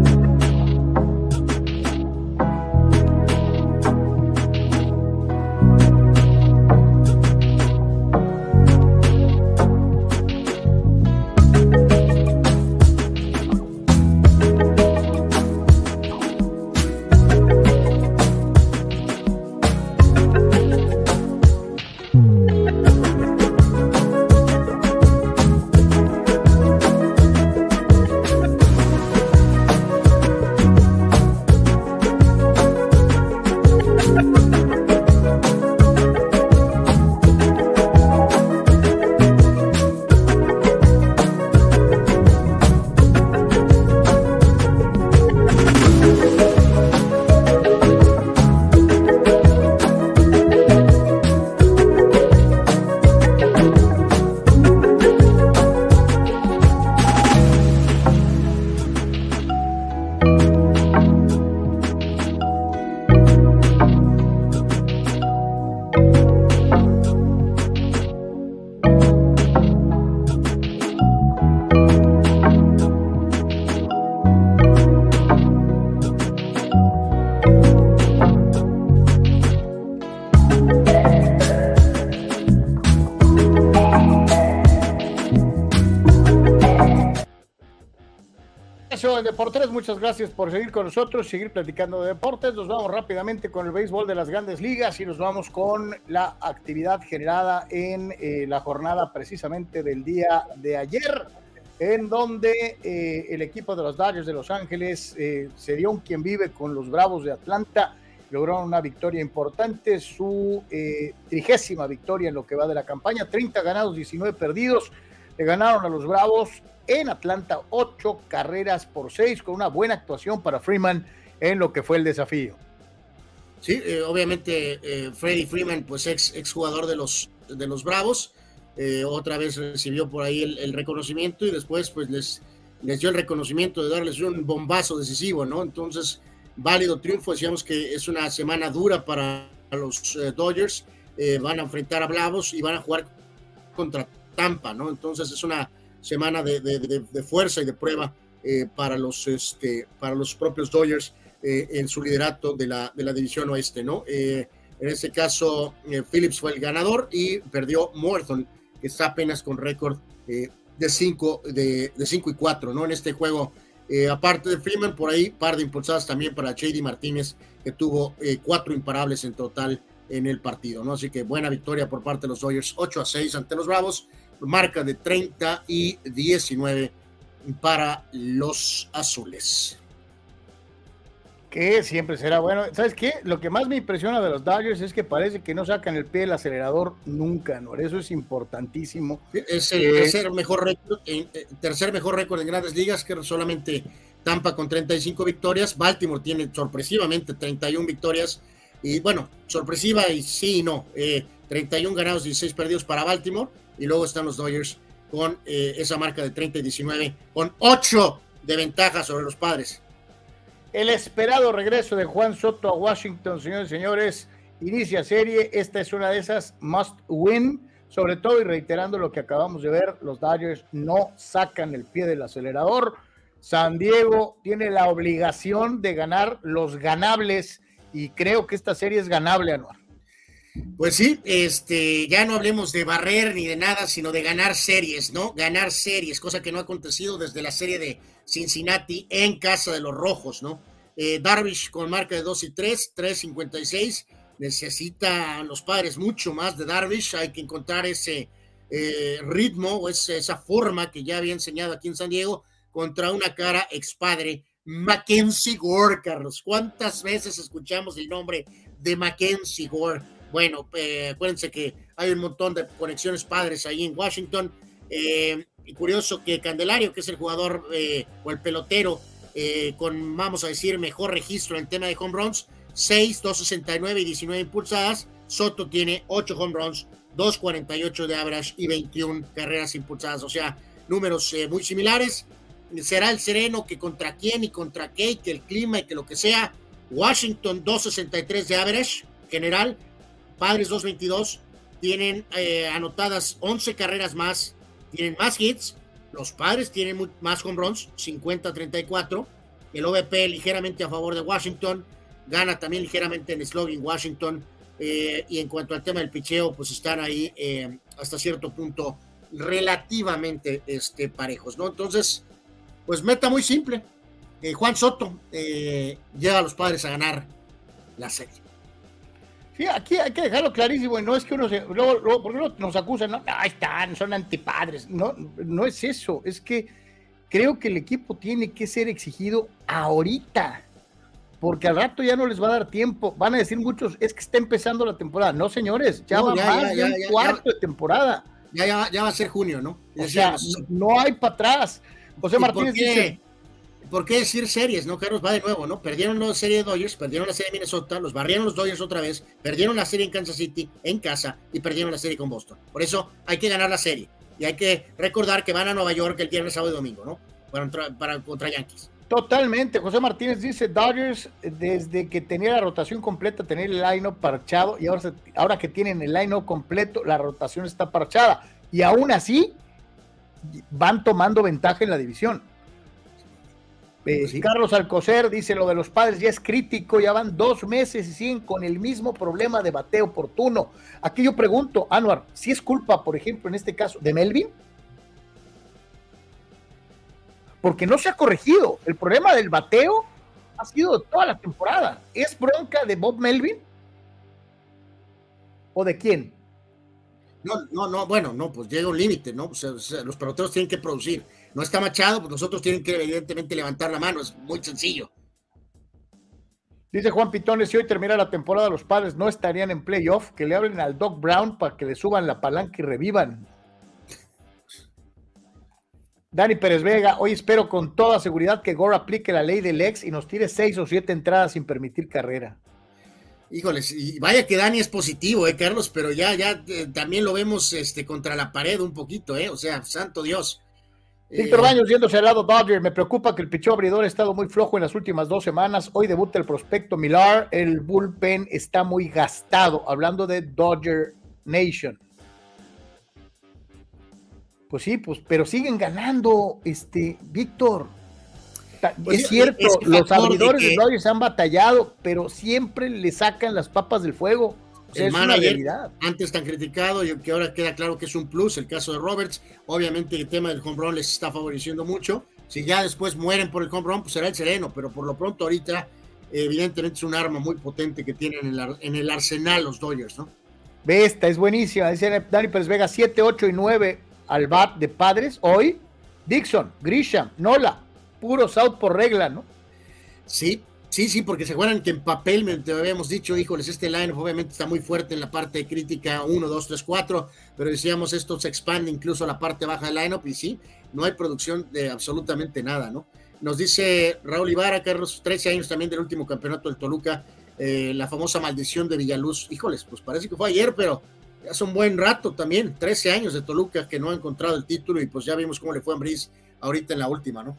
Deportes, muchas gracias por seguir con nosotros, seguir platicando de deportes. Nos vamos rápidamente con el béisbol de las grandes ligas y nos vamos con la actividad generada en eh, la jornada precisamente del día de ayer, en donde eh, el equipo de los Dodgers de Los Ángeles eh, se dio un quien vive con los Bravos de Atlanta. Lograron una victoria importante, su trigésima victoria en lo que va de la campaña, 30 ganados, 19 perdidos. Le ganaron a los Bravos en Atlanta, ocho carreras por seis, con una buena actuación para Freeman en lo que fue el desafío. Sí, eh, obviamente eh, Freddy Freeman, pues ex, ex jugador de los, de los Bravos, eh, otra vez recibió por ahí el, reconocimiento y después pues les, les dio el reconocimiento de darles un bombazo decisivo, ¿no? Entonces, válido triunfo, decíamos que es una semana dura para los Dodgers, van a enfrentar a Bravos y van a jugar contra Tampa, ¿no? Entonces es una semana de, fuerza y de prueba eh, para, los, este, para los propios Dodgers eh, en su liderato de la, de la división oeste, ¿no? Eh, en este caso, Phillips fue el ganador y perdió Morton, que está apenas con récord de 5 de, de cinco y 4, ¿no? En este juego, aparte de Freeman, por ahí, par de impulsadas también para Shady Martínez, que tuvo cuatro imparables en total en el partido, ¿no? Así que buena victoria por parte de los Dodgers, 8 a 6 ante los Bravos marca de 30 y 19 para los azules. Que siempre será bueno. ¿Sabes qué? Lo que más me impresiona de los Dodgers es que parece que no sacan el pie del acelerador nunca, ¿no? Eso es importantísimo. Es el eh, tercer mejor récord, en, eh, tercer mejor récord en grandes ligas, que solamente Tampa con 35 victorias. Baltimore tiene sorpresivamente 31 victorias. Y bueno, sorpresiva y sí y no. 31 eh, ganados, y 16 perdidos para Baltimore y luego están los Dodgers con eh, esa marca de 30 y 19, con 8 de ventaja sobre los padres. El esperado regreso de Juan Soto a Washington, señores y señores, inicia serie. Esta es una de esas must win, sobre todo y reiterando lo que acabamos de ver, los Dodgers no sacan el pie del acelerador. San Diego tiene la obligación de ganar los ganables y creo que esta serie es ganable, Anuar. Pues sí, este, ya no hablemos de barrer ni de nada, sino de ganar series, ¿no? Ganar series, cosa que no ha acontecido desde la serie de Cincinnati en casa de los rojos, ¿no? Eh, Darvish con marca de 2 y 3, 3.56, necesita a los padres mucho más de Darvish, hay que encontrar ese eh, ritmo o esa forma que ya había enseñado aquí en San Diego contra una cara expadre, Mackenzie Gore, Carlos. ¿Cuántas veces escuchamos el nombre de Mackenzie Gore? Bueno, eh, acuérdense que hay un montón de conexiones padres ahí en Washington. Eh, y curioso que Candelario, que es el jugador eh, o el pelotero con, vamos a decir, mejor registro en tema de home runs, 6, 269 y 19 impulsadas. Soto tiene 8 home runs, 248 de average y 21 carreras impulsadas. O sea, números muy similares. Será el sereno que contra quién y contra qué, y que el clima y que lo que sea. Washington 263 de average general, Padres 222 tienen eh, anotadas 11 carreras más, tienen más hits. Los Padres tienen más home runs, 50-34. El OVP ligeramente a favor de Washington, gana también ligeramente en slogan Washington. Eh, y en cuanto al tema del picheo, pues están ahí eh, hasta cierto punto relativamente este, parejos, ¿no? Entonces, pues meta muy simple. Juan Soto lleva a los padres a ganar la serie. Sí, aquí hay que dejarlo clarísimo, y no es que uno se, luego, luego porque nos acusan, no, ahí están, son antipadres, no, no es eso, es que creo que el equipo tiene que ser exigido ahorita, porque al rato ya no les va a dar tiempo, van a decir muchos, es que está empezando la temporada, no señores, ya va más de un cuarto de temporada. Ya, ya, va a ser junio, ¿no? O sea, no hay para atrás. José Martínez dice, ¿por qué decir series? No, Carlos va de nuevo, ¿no? Perdieron la serie de Dodgers, perdieron la serie de Minnesota, los barrieron los Dodgers otra vez, perdieron la serie en Kansas City, en casa, y perdieron la serie con Boston. Por eso hay que ganar la serie. Y hay que recordar que van a Nueva York el viernes, sábado y domingo, ¿no? Para, contra Yankees. Totalmente. José Martínez dice, Dodgers, desde que tenía la rotación completa, tenía el line-up parchado, y ahora, ahora que tienen el line-up completo, la rotación está parchada. Y aún así, van tomando ventaja en la división. Eh, Carlos Alcocer dice lo de los padres ya es crítico, ya van dos meses y siguen con el mismo problema de bateo oportuno. Aquí yo pregunto, Anuar, si es culpa, por ejemplo, en este caso, de Melvin. porque no se ha corregido. El problema del bateo ha sido toda la temporada. ¿Es bronca de Bob Melvin? ¿O de quién? No, no, no, bueno, no, pues llega un límite, ¿no? los peloteros tienen que producir. No está Machado, pues nosotros tienen que evidentemente levantar la mano, es muy sencillo. Dice Juan Pitones, si hoy termina la temporada, los padres no estarían en playoff, que le hablen al Doc Brown para que le suban la palanca y revivan. Dani Pérez Vega, hoy espero con toda seguridad que Gore aplique la ley del ex y nos tire seis o siete entradas sin permitir carrera. Híjoles, y vaya que Dani es positivo, eh, Carlos, pero ya, ya eh, también lo vemos este, contra la pared un poquito, eh, o sea, santo Dios. Víctor eh, Baños yéndose al lado Dodger. Me preocupa que el pichó abridor ha estado muy flojo en las últimas dos semanas. Hoy debuta el prospecto Milar. El bullpen está muy gastado. Hablando de Dodger Nation. Pues sí, pues, pero siguen ganando, este, Víctor. Pues es cierto, los abridores de, Dodgers han batallado, pero siempre le sacan las papas del fuego es una realidad. Antes tan criticado y que ahora queda claro que es un plus, el caso de Roberts. Obviamente el tema del home run les está favoreciendo mucho. Si ya después mueren por el home run, pues será el sereno, pero por lo pronto ahorita evidentemente es un arma muy potente que tienen en el, en el arsenal los Dodgers, ¿no? Esta es buenísima. Dice Dani Pérez Vega 7, 8 y 9 al bat de padres. Hoy, Dixon, Grisham, Nola, puro out por regla, ¿no? Sí, Sí, sí, porque se acuerdan que en papel te habíamos dicho, híjoles, este line obviamente está muy fuerte en la parte de crítica 1, 2, 3, 4, pero decíamos esto se expande incluso a la parte baja del lineup y sí, no hay producción de absolutamente nada, ¿no? Nos dice Raúl Ibarra, Carlos, 13 años también del último campeonato del Toluca, eh, la famosa maldición de Villaluz. Híjoles, pues parece que fue ayer, pero hace un buen rato también, 13 años de Toluca que no ha encontrado el título y pues ya vimos cómo le fue a Ambris ahorita en la última, ¿no?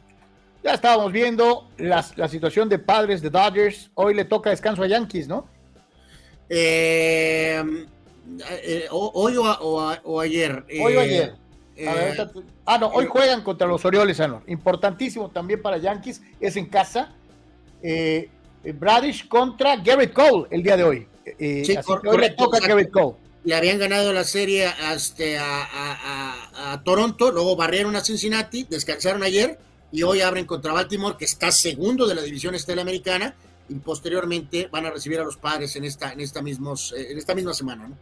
Ya estábamos viendo la, situación de padres de Dodgers. Hoy le toca descanso a Yankees, ¿no? Eh, eh, hoy o, ayer. Hoy o ayer. Eh, ah, no, hoy juegan contra los Orioles, Anor. Importantísimo también para Yankees, es en casa. Bradish contra Garrett Cole el día de hoy. Sí, así que hoy le toca a Garrett Cole. Le habían ganado la serie este, a, a, Toronto, luego barrieron a Cincinnati, descansaron ayer y hoy abren contra Baltimore, que está segundo de la división estela americana, y posteriormente van a recibir a los padres en esta, en esta, mismos, eh, en esta misma semana. ¿no?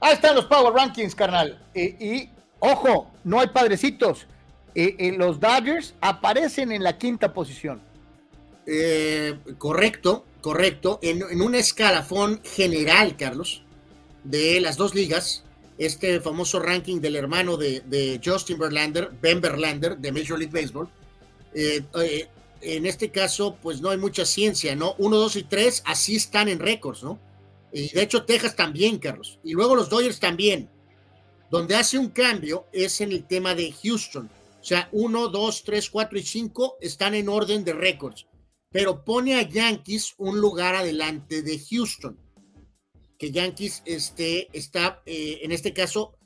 Ahí están los Power Rankings, carnal. y ojo, no hay padrecitos. los Dodgers aparecen en la quinta posición. Eh, correcto, correcto. En, en, un escalafón general, Carlos, de las dos ligas, este famoso ranking del hermano de, de Justin Verlander, Ben Verlander, de Major League Baseball, eh, eh, en este caso, pues no hay mucha ciencia, ¿no? Uno, dos y tres, así están en récords, ¿no? Y de hecho, Texas también, Carlos. Y luego los Dodgers también. Donde hace un cambio es en el tema de Houston. O sea, uno, dos, tres, cuatro y cinco están en orden de récords. Pero pone a Yankees un lugar adelante de Houston. Que Yankees este, está, eh, en este caso,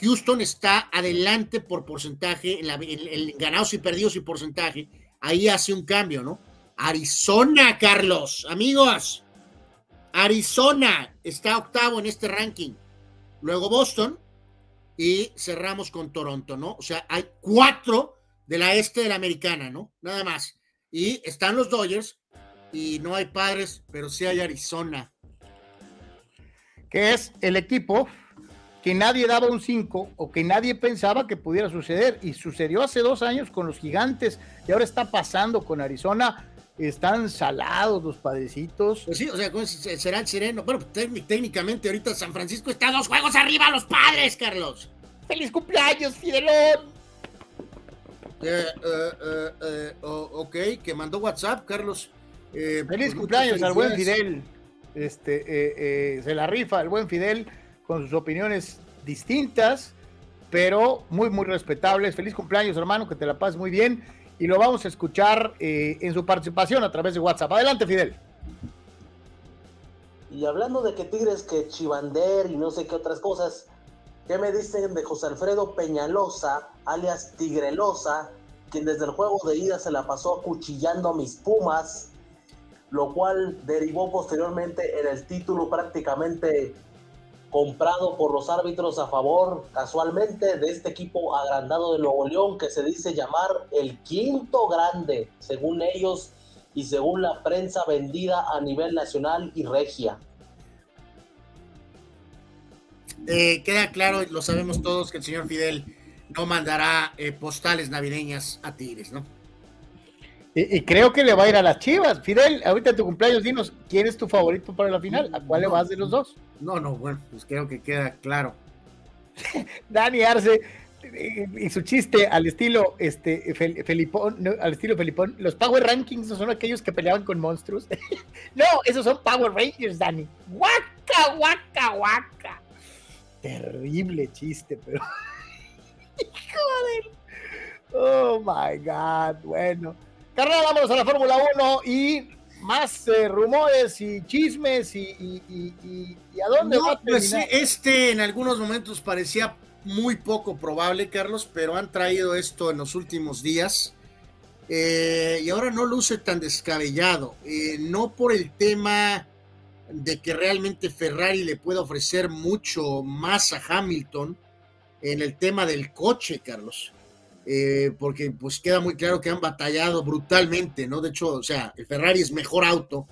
Houston está adelante por porcentaje, en, en, ganados y perdidos y porcentaje. Ahí hace un cambio, ¿no? Arizona, Carlos, amigos. Arizona está octavo en este ranking. Luego Boston y cerramos con Toronto, ¿no? O sea, hay cuatro de la este de la americana, ¿no? Nada más. Y están los Dodgers y no hay padres, pero sí hay Arizona. Que es el equipo que nadie daba un 5 o que nadie pensaba que pudiera suceder. Y sucedió hace dos años con los gigantes y ahora está pasando con Arizona. Están salados los padrecitos. Pues sí, o sea, será el sereno. Bueno, técnicamente ahorita San Francisco está dos juegos arriba a los padres, Carlos. ¡Feliz cumpleaños, Fidelón! Eh, eh, eh, ok, que mandó WhatsApp, Carlos. Feliz pues cumpleaños al buen Fidel. Este, se la rifa el buen Fidel con sus opiniones distintas, pero muy, muy respetables. Feliz cumpleaños, hermano, que te la pases muy bien. Y lo vamos a escuchar eh, en su participación a través de WhatsApp. Adelante, Fidel. Y hablando de que Tigres, que Chivander y no sé qué otras cosas, ¿qué me dicen de José Alfredo Peñalosa, alias Tigrelosa, quien desde el juego de ida se la pasó cuchillando a mis Pumas, lo cual derivó posteriormente en el título prácticamente comprado por los árbitros a favor casualmente de este equipo agrandado de Nuevo León que se dice llamar el quinto grande, según ellos y según la prensa vendida a nivel nacional y regia. Eh, queda claro, lo sabemos todos, que el señor Fidel no mandará eh, postales navideñas a Tigres, ¿no? Y, creo que le va a ir a las Chivas. Fidel, ahorita tu cumpleaños, dinos, ¿quién es tu favorito para la final? ¿A cuál le vas de los dos? No, no, bueno, pues creo que queda claro. [laughs] Dani Arce eh, y su chiste al estilo este Felipón, al estilo Felipón, los Power Rankings no son aquellos que peleaban con monstruos. [laughs] no, esos son Power Rangers, Dani. Guaca, guaca, guaca. Terrible chiste, pero [laughs] Joder. Oh my God. Bueno. Carnal, vamos a la Fórmula 1 y más eh, rumores y chismes y, a dónde va a pues, este en algunos momentos parecía muy poco probable, Carlos, pero han traído esto en los últimos días. Eh, y ahora no luce tan descabellado. Eh, no por el tema de que realmente Ferrari le pueda ofrecer mucho más a Hamilton, en el tema del coche, Carlos. Eh, porque pues queda muy claro que han batallado brutalmente, ¿no? De hecho, o sea, el Ferrari es mejor auto,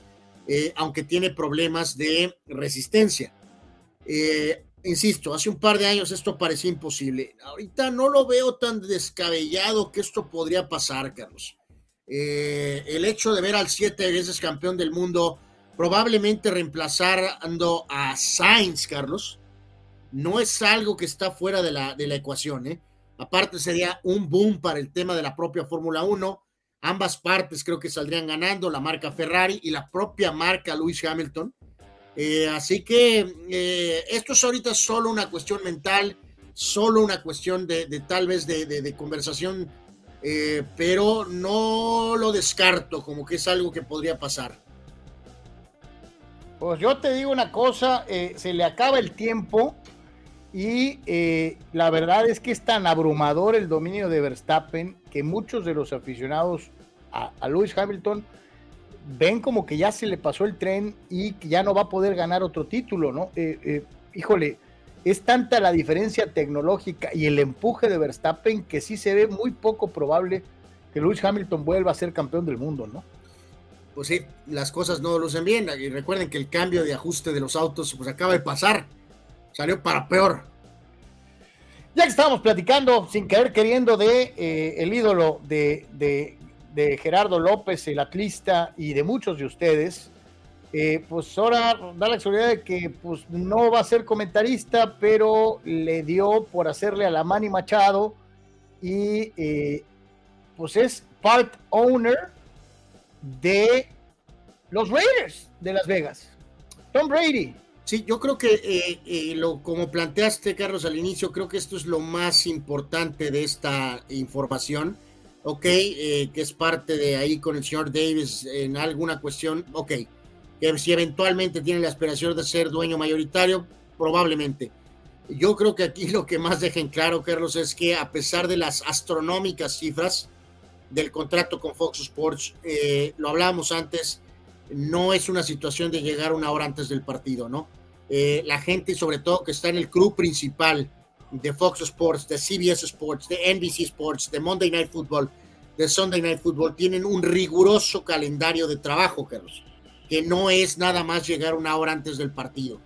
eh, aunque tiene problemas de resistencia. Eh, insisto, hace un par de años esto parecía imposible. Ahorita no lo veo tan descabellado que esto podría pasar, Carlos. el hecho de ver al siete veces campeón del mundo probablemente reemplazando a Sainz, Carlos, no es algo que está fuera de la, de la ecuación. ¿eh? Aparte sería un boom para el tema de la propia Fórmula 1. Ambas partes creo que saldrían ganando, la marca Ferrari y la propia marca Lewis Hamilton. Eh, así que eh, esto es ahorita solo una cuestión mental, solo una cuestión de, tal vez de, conversación, eh, pero no lo descarto como que es algo que podría pasar. Pues yo te digo una cosa, se le acaba el tiempo y eh, la verdad es que es tan abrumador el dominio de Verstappen que muchos de los aficionados a, a Hamilton ven como que ya se le pasó el tren y que ya no va a poder ganar otro título, ¿no? Eh, eh, híjole, es tanta la diferencia tecnológica y el empuje de Verstappen que sí se ve muy poco probable que Lewis Hamilton vuelva a ser campeón del mundo, ¿no? Pues sí, las cosas no lucen bien. Y recuerden que el cambio de ajuste de los autos pues acaba de pasar salió para peor. Ya que estábamos platicando, sin querer queriendo, de eh, el ídolo de, de, Gerardo López, el atlista, y de muchos de ustedes, eh, pues ahora da la casualidad de que pues, no va a ser comentarista, pero le dio por hacerle a la Manny Machado y eh, pues es part owner de los Raiders de Las Vegas. Tom Brady. Sí, yo creo que eh, eh, lo, como planteaste, Carlos, al inicio, creo que esto es lo más importante de esta información, ok, eh, que es parte de ahí con el señor Davis en alguna cuestión, ok, que si eventualmente tiene la aspiración de ser dueño mayoritario, probablemente. Yo creo que aquí [laughs] lo que más dejen claro, Carlos, es que a pesar de las astronómicas cifras del contrato con Fox Sports, lo hablábamos antes, no es una situación de llegar una hora antes del partido, ¿no? Eh, la gente, sobre todo que está en el club principal de Fox Sports, de CBS Sports, de NBC Sports, de Monday Night Football, de Sunday Night Football, tienen un riguroso calendario de trabajo, Carlos, que no es nada más llegar una hora antes del partido.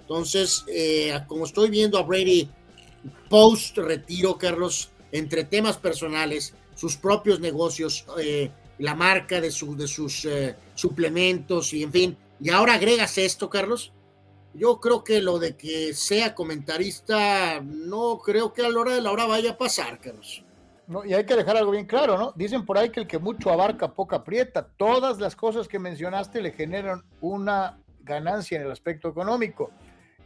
Entonces, eh, como estoy viendo a Brady post retiro, Carlos, entre temas personales, sus propios negocios, eh, la marca de, su, de sus eh, suplementos y en fin. Y ahora agregas esto, Carlos. Yo creo que lo de que sea comentarista, no creo que a la hora de la hora vaya a pasar, Carlos. No, y hay que dejar algo bien claro, ¿no? Dicen por ahí que el que mucho abarca, poco aprieta. Todas las cosas que mencionaste le generan una ganancia en el aspecto económico.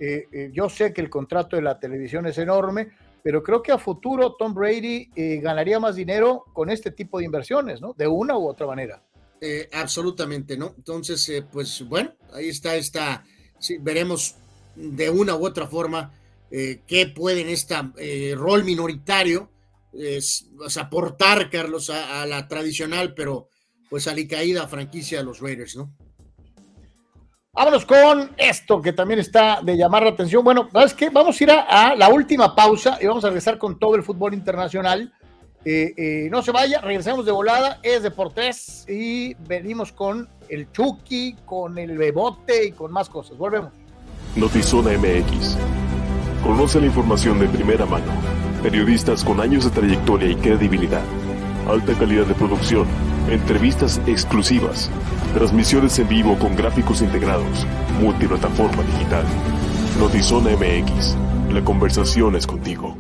Eh, eh, yo sé que el contrato de la televisión es enorme, pero creo que a futuro Tom Brady eh, ganaría más dinero con este tipo de inversiones, ¿no? De una u otra manera. Eh, absolutamente, ¿no? Entonces, eh, pues bueno, ahí está, está, sí, veremos de una u otra forma qué puede en este rol minoritario aportar, Carlos, a, a, la tradicional, pero pues alicaída franquicia de los Raiders, ¿no? Vámonos con esto que también está de llamar la atención. Bueno, ¿sabes qué? Vamos a ir a, la última pausa y vamos a regresar con todo el fútbol internacional. Eh, eh, no se vaya, regresamos de volada, es de por tres y venimos con el Chucky, con el Bebote y con más cosas. Volvemos. Notizona MX. Conoce la información de primera mano. Periodistas con años de trayectoria y credibilidad. Alta calidad de producción. Entrevistas exclusivas Transmisiones en vivo con gráficos integrados. Multiplataforma digital. Notizona MX. La conversación es contigo.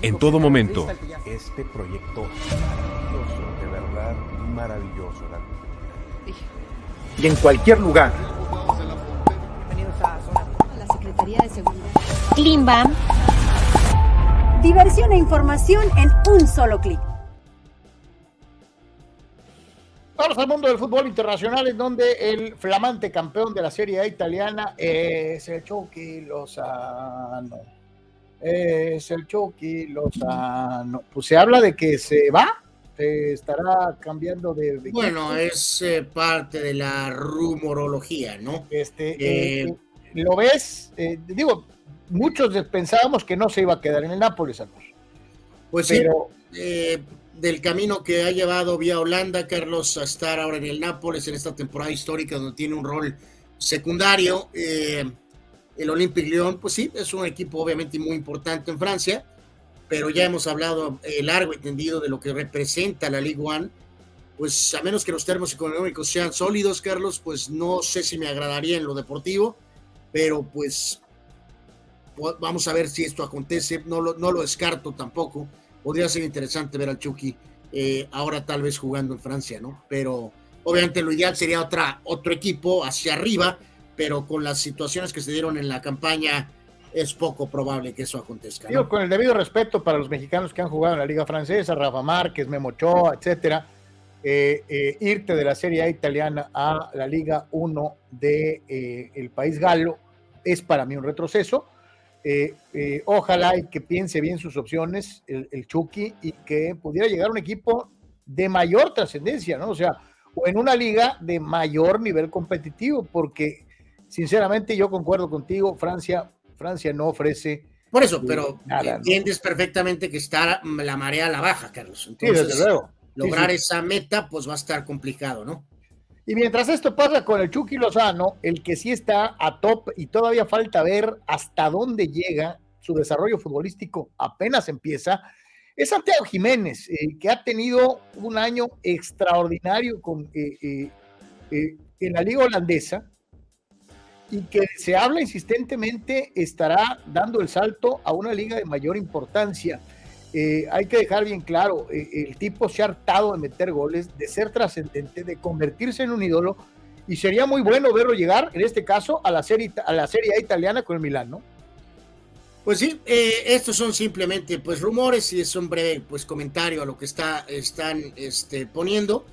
En todo momento. Este proyecto maravilloso, de verdad maravilloso. Y en cualquier lugar. Bienvenidos a la Secretaría de Seguridad. Klimbam. Diversión e información en un solo clic. Vamos al mundo del fútbol internacional, en donde el flamante campeón de la Serie A italiana es el Chucky Lozano. Es el Chucky Lozano. Pues se habla de que se va, estará cambiando de. bueno, es eh, parte de la rumorología, ¿no? Este, eh, eh, ¿Lo ves? digo, muchos pensábamos que no se iba a quedar en el Nápoles, Pues Pero, sí del camino que ha llevado vía Holanda, Carlos, a estar ahora en el Nápoles en esta temporada histórica donde tiene un rol secundario. Eh, el Olympique Lyon, pues sí, es un equipo obviamente muy importante en Francia, pero ya hemos hablado eh, largo y tendido de lo que representa la Ligue 1. Pues a menos que los términos económicos sean sólidos, Carlos, pues no sé si me agradaría en lo deportivo, pero pues vamos a ver si esto acontece, no lo, no lo descarto tampoco podría ser interesante ver al Chucky eh, ahora tal vez jugando en Francia, ¿no? Pero obviamente lo ideal sería otra, otro equipo hacia arriba, pero con las situaciones que se dieron en la campaña es poco probable que eso acontezca. Digo, con el debido respeto para los mexicanos que han jugado en la Liga Francesa, Rafa Márquez, Memo Ochoa, etcétera, eh, eh, irte de la Serie A italiana a la Liga 1 del de, el país galo es para mí un retroceso eh, eh, ojalá y que piense bien sus opciones el, Chucky y que pudiera llegar a un equipo de mayor trascendencia, ¿no? O sea, o en una liga de mayor nivel competitivo, porque sinceramente yo concuerdo contigo, Francia, Francia no ofrece. Por eso, pero entiendes perfectamente que está la marea a la baja, Carlos. Entonces, desde luego. Lograr esa meta, pues va a estar complicado, ¿no? Y mientras esto pasa con el Chucky Lozano, el que sí está a top y todavía falta ver hasta dónde llega su desarrollo futbolístico, apenas empieza, es Santiago Jiménez, eh, que ha tenido un año extraordinario eh, eh, en la liga holandesa y que se habla insistentemente estará dando el salto a una liga de mayor importancia. Eh, hay que dejar bien claro, eh, el tipo se ha hartado de meter goles, de ser trascendente, de convertirse en un ídolo, y sería muy bueno verlo llegar, en este caso, a la serie, a la serie italiana con el Milán, ¿no? Pues sí, eh, estos son simplemente pues rumores y es un breve pues comentario a lo que está, están este, poniendo.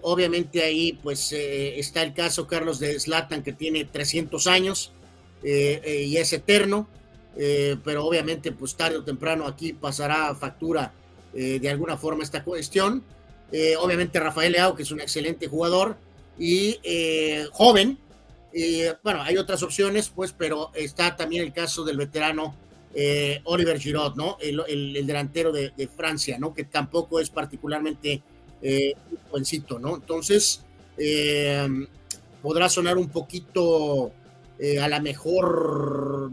obviamente ahí pues está el caso Carlos de Slatan que tiene 300 años y es eterno. Eh, pero obviamente pues tarde o temprano aquí pasará factura eh, de alguna forma esta cuestión. Eh, obviamente Rafael Leao, que es un excelente jugador y joven. bueno, hay otras opciones, pues, pero está también el caso del veterano Oliver Giroud, ¿no? El, delantero de, Francia, ¿no? Que tampoco es particularmente buencito, ¿no? Entonces, podrá sonar un poquito a la mejor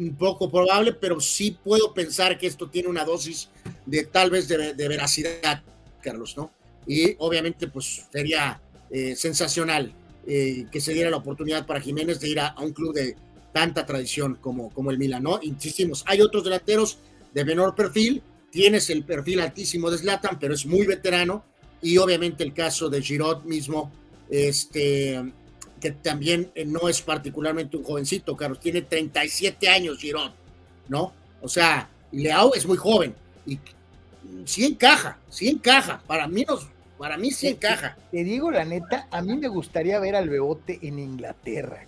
un poco probable, pero sí puedo pensar que esto tiene una dosis de tal vez de, veracidad, Carlos, ¿no? Y obviamente pues sería eh, sensacional eh, que se diera la oportunidad para Jiménez de ir a, un club de tanta tradición como, como el Milan, ¿no? Insistimos, hay otros delanteros de menor perfil, tienes el perfil altísimo de Zlatan, pero es muy veterano, y obviamente el caso de Giroud mismo, este, que también eh, no es particularmente un jovencito, Carlos, tiene 37 años Girón, ¿no? O sea, Leao es muy joven y sí encaja, sí encaja, para mí, para mí sí encaja. Te digo la neta, a mí me gustaría ver al Bebote en Inglaterra.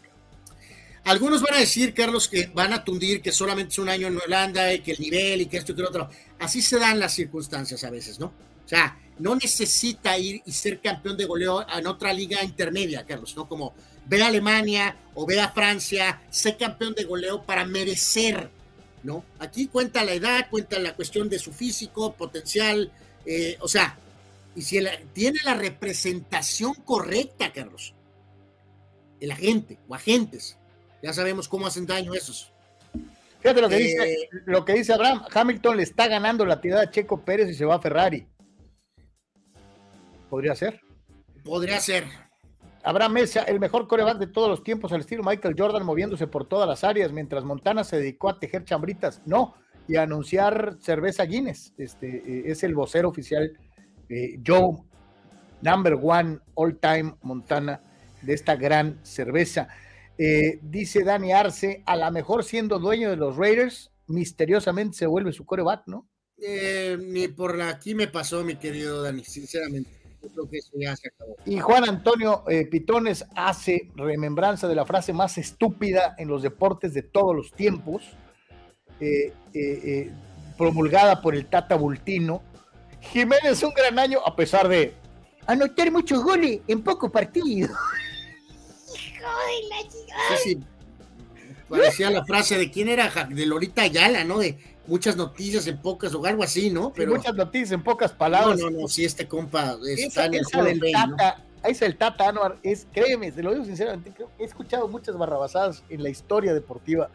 Algunos van a decir, Carlos, que van a tundir que solamente es un año en Holanda y que el nivel y que esto y que lo otro. Así se dan las circunstancias a veces, ¿no? O sea, no necesita ir y ser campeón de goleo en otra liga intermedia, Carlos, ¿no? Como ve a Alemania o ve a Francia, ser campeón de goleo para merecer, ¿no? Aquí cuenta la edad, cuenta la cuestión de su físico, potencial, eh, o sea, y si tiene la representación correcta, Carlos, el agente o agentes, ya sabemos cómo hacen daño esos. Fíjate lo que, dice, eh, lo que dice Abraham, Hamilton le está ganando la tirada a Checo Pérez y se va a Ferrari. Podría ser. Podría ser. Abraham Mesa, el mejor coreback de todos los tiempos, al estilo Michael Jordan, moviéndose por todas las áreas, mientras Montana se dedicó a tejer chambritas. No, y a anunciar cerveza Guinness. Este eh, es el vocero oficial eh, Joe, number one all time Montana de esta gran cerveza. Eh, dice Dani Arce, a lo mejor siendo dueño de los Raiders, misteriosamente se vuelve su coreback, ¿no? Eh, ni por aquí me pasó, mi querido Dani, sinceramente. Yo creo que eso ya se acabó. Y Juan Antonio eh, Pitones hace remembranza de la frase más estúpida en los deportes de todos los tiempos, promulgada por el Tata Bultino. Jiménez un gran año a pesar de anotar muchos goles en pocos partidos. Sí, Parecía la frase de quién era, de Lolita Ayala, ¿no? De muchas noticias en pocas o algo así, ¿no? Pero muchas noticias en pocas palabras. No, no, no, si este compa está en el del tata, Es el Tata Anuar, es, créeme, te lo digo sinceramente, he escuchado muchas barrabasadas en la historia deportiva.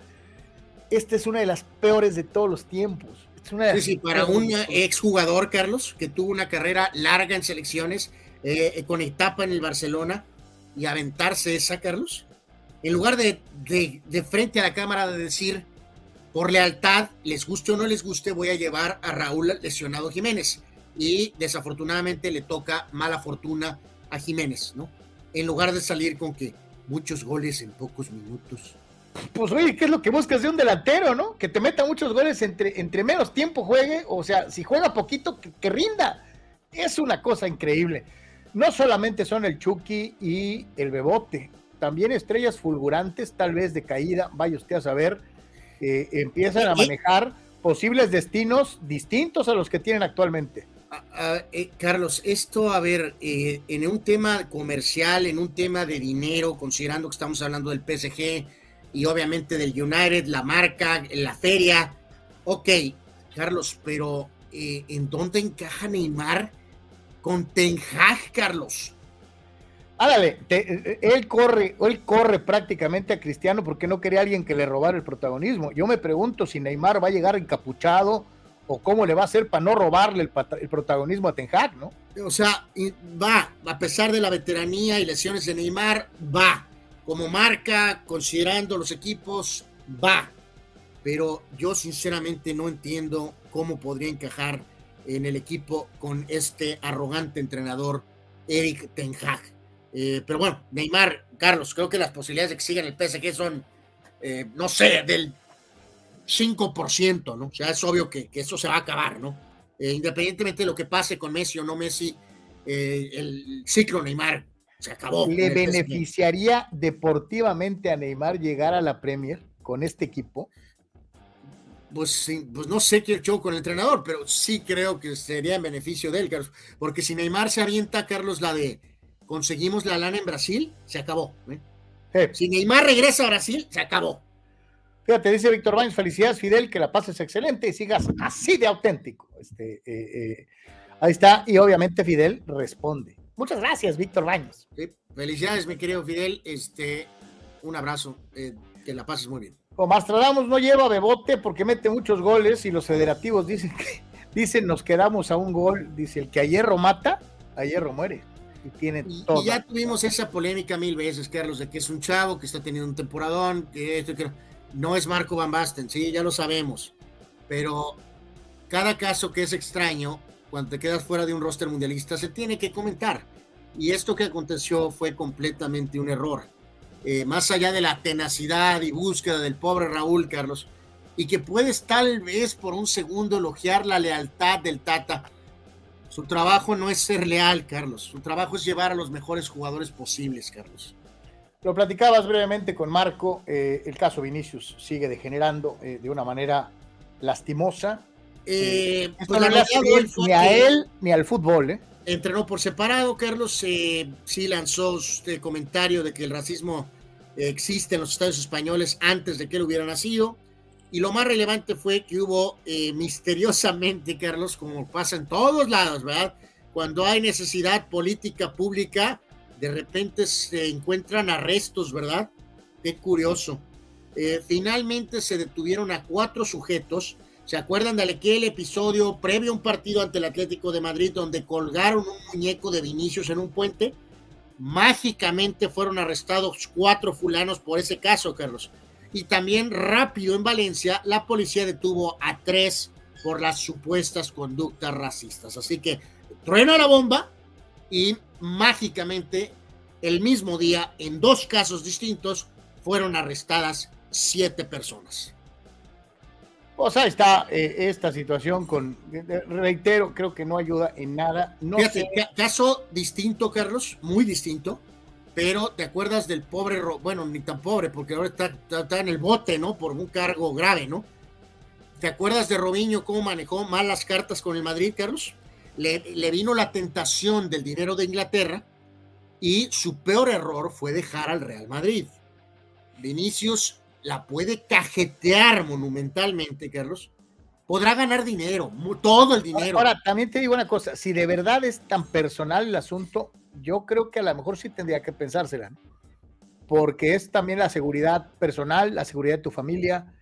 Esta es una de las peores de todos los tiempos. sí, sí, para un exjugador, Carlos, que tuvo una carrera larga en selecciones, eh, con etapa en el Barcelona, y aventarse esa, Carlos, en lugar de, de, frente a la cámara de decir, por lealtad, les guste o no les guste, voy a llevar a Raúl lesionado Jiménez. Y desafortunadamente le toca mala fortuna a Jiménez, ¿no? En lugar de salir con que muchos goles en pocos minutos. Pues oye, ¿qué es lo que buscas de un delantero, no? Que te meta muchos goles entre, entre menos tiempo juegue, o sea, si juega poquito, que rinda. Es una cosa increíble no solamente son el Chucky y el Bebote, también estrellas fulgurantes, tal vez de caída, vaya usted a saber, eh, empiezan a manejar posibles destinos distintos a los que tienen actualmente. Ah, ah, eh, Carlos, esto, a ver, eh, en un tema comercial, en un tema de dinero, considerando que estamos hablando del PSG y obviamente del United, la marca, la feria, ok, Carlos, pero ¿en dónde encaja Neymar? con Ten Hag, Carlos. Ándale, él corre, él corre prácticamente a Cristiano porque no quería alguien que le robara el protagonismo. Yo me pregunto si Neymar va a llegar encapuchado o cómo le va a hacer para no robarle el, protagonismo a Ten Hag, ¿no? O sea, va, a pesar de la veteranía y lesiones de Neymar, va. Como marca, considerando los equipos, va. Pero yo sinceramente no entiendo cómo podría encajar en el equipo con este arrogante entrenador Eric Ten Hag. Eh, pero bueno, Neymar, Carlos, creo que las posibilidades de que siga en el PSG son, eh, no sé, del 5%, ¿no? O sea, es obvio que, eso se va a acabar, ¿no? Eh, independientemente de lo que pase con Messi o no Messi, el ciclo Neymar se acabó. ¿Le beneficiaría deportivamente a Neymar llegar a la Premier con este equipo? pues, pues no sé qué show con el entrenador, pero sí creo que sería en beneficio de él, Carlos. Porque si Neymar se avienta, Carlos, la de conseguimos la lana en Brasil, se acabó. ¿eh? Si Neymar regresa a Brasil, se acabó. Fíjate, dice Víctor Baños, felicidades Fidel, que la pases excelente y sigas así de auténtico. Este, eh, eh, ahí está, y obviamente Fidel responde. Muchas gracias, Víctor Baños. felicidades, mi querido Fidel. Este, un abrazo, que la pases muy bien. Mastradamus no lleva Bebote porque mete muchos goles y los federativos dicen que [laughs] dicen nos quedamos a un gol. Dice el que a hierro mata, a hierro muere. Y tiene todo. Y ya tuvimos esa polémica mil veces, Carlos, de que es un chavo que está teniendo un temporadón, que esto que no es Marco Van Basten, sí, ya lo sabemos. Pero cada caso que es extraño, cuando te quedas fuera de un roster mundialista, se tiene que comentar. Y esto que aconteció fue completamente un error eh, más allá de la tenacidad y búsqueda del pobre Raúl Carlos, y que puedes tal vez por un segundo elogiar la lealtad del Tata. Su trabajo no es ser leal, Carlos, su trabajo es llevar a los mejores jugadores posibles, Carlos. Lo platicabas brevemente con Marco, eh, el caso Vinicius sigue degenerando eh, de una manera lastimosa. Pues no le ni a él ni al fútbol, ¿eh? entrenó por separado, Carlos. Eh, sí lanzó este comentario de que el racismo existe en los estados españoles antes de que él hubiera nacido. Y lo más relevante fue que hubo eh, misteriosamente, Carlos, como pasa en todos lados, ¿verdad? Cuando hay necesidad política pública, de repente se encuentran arrestos, ¿verdad? Qué curioso. Eh, finalmente se detuvieron a cuatro sujetos. ¿Se acuerdan de aquel episodio previo a un partido ante el Atlético de Madrid donde colgaron un muñeco de Vinicius en un puente? Mágicamente fueron arrestados cuatro fulanos por ese caso, Carlos. Y también rápido en Valencia, la policía detuvo a tres por las supuestas conductas racistas. Así que truena la bomba y mágicamente el mismo día, en dos casos distintos, fueron arrestadas siete personas. O sea, está eh, esta situación con, reitero, creo que no ayuda en nada. No caso distinto, Carlos, muy distinto, pero te acuerdas del pobre, bueno, ni tan pobre, porque ahora está, en el bote, ¿no? Por un cargo grave, ¿no? ¿Te acuerdas de Robinho cómo manejó mal las cartas con el Madrid, Carlos? Le, le vino la tentación del dinero de Inglaterra y su peor error fue dejar al Real Madrid. Vinicius la puede cajetear monumentalmente, Carlos, podrá ganar dinero, todo el dinero. Ahora, también te digo una cosa, si de verdad es tan personal el asunto, yo creo que a lo mejor sí tendría que pensársela, porque es también la seguridad personal, la seguridad de tu familia.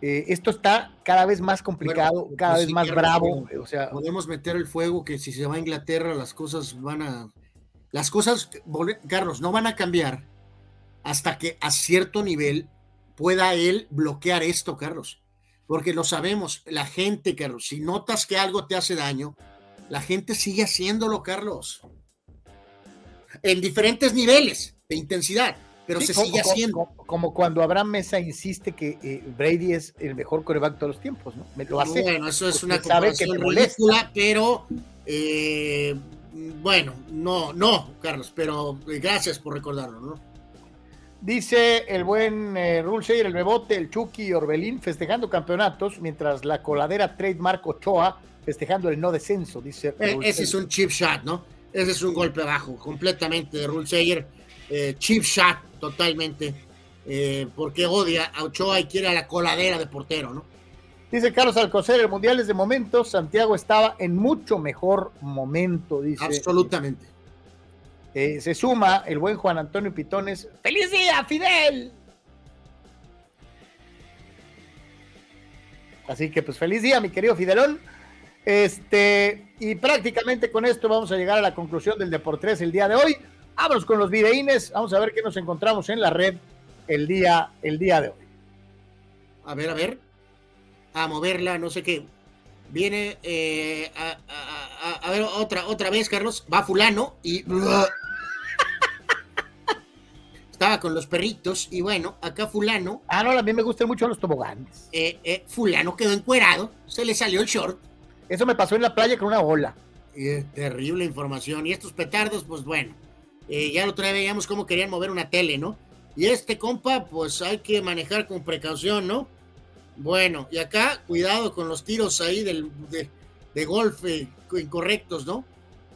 Eh, esto está cada vez más complicado, cada pues vez más bravo. O sea, podemos meter el fuego que si se va a Inglaterra las cosas van a, las cosas, Carlos, no van a cambiar hasta que a cierto nivel pueda él bloquear esto, Carlos. Porque lo sabemos, la gente, Carlos, si notas que algo te hace daño, la gente sigue haciéndolo, Carlos. En diferentes niveles de intensidad, pero se sigue haciendo. Como, cuando Abraham Mesa insiste que eh, Brady es el mejor coreback de todos los tiempos, ¿no? lo hace. Bueno, eso es una comparación ridícula, pero eh, bueno, no, no, Carlos, pero eh, gracias por recordarlo, ¿no? Dice el buen eh, el Bebote, el Chucky y Orbelín festejando campeonatos, mientras la coladera trademark Ochoa festejando el no descenso, dice. Eh, ese es un chip shot, ¿no? Ese es un golpe bajo, completamente de Rulseyer. Eh, chip shot, totalmente. Eh, porque odia a Ochoa y quiere a la coladera de portero, ¿no? Dice Carlos Alcocer, el Mundial es de momento, Santiago estaba en mucho mejor momento, dice. Absolutamente. Eh, se suma el buen Juan Antonio Pitones. ¡Feliz día, Fidel! Así que pues feliz día, mi querido Fidelón. Este, y prácticamente con esto vamos a llegar a la conclusión del Deportes el día de hoy. Vámonos con los videínes. Vamos a ver qué nos encontramos en la red el día, el día de hoy. A ver, a ver. A moverla, no sé qué. Viene eh, a, ver otra, otra vez, Carlos. Va fulano y [laughs] estaba con los perritos y bueno, acá fulano. Ah, no, a mí me gustan mucho los toboganes. Eh, eh, fulano quedó encuerado, se le salió el short. Eso me pasó en la playa con una ola. terrible información. Y estos petardos, pues bueno, eh, ya lo otra vez veíamos cómo querían mover una tele, ¿no? Y este compa, pues hay que manejar con precaución, ¿no? Bueno, y acá, cuidado con los tiros ahí del, de, de golf incorrectos, ¿no?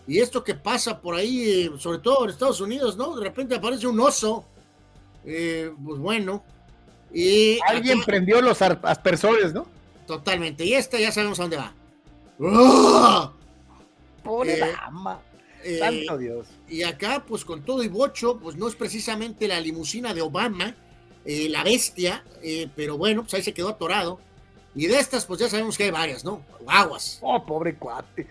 Y esto que pasa por ahí, sobre todo en Estados Unidos, ¿no? De repente aparece un oso eh, pues bueno. Y Alguien prendió los aspersores, ¿no? Totalmente. Y esta ya sabemos a dónde va. Pobre eh, eh, Santo Dios. Y acá, pues con todo y bocho, pues no es precisamente la limusina de Obama, la bestia, pero bueno, pues ahí se quedó atorado. Y de estas, pues ya sabemos que hay varias, ¿no? Aguas. Oh, pobre cuate.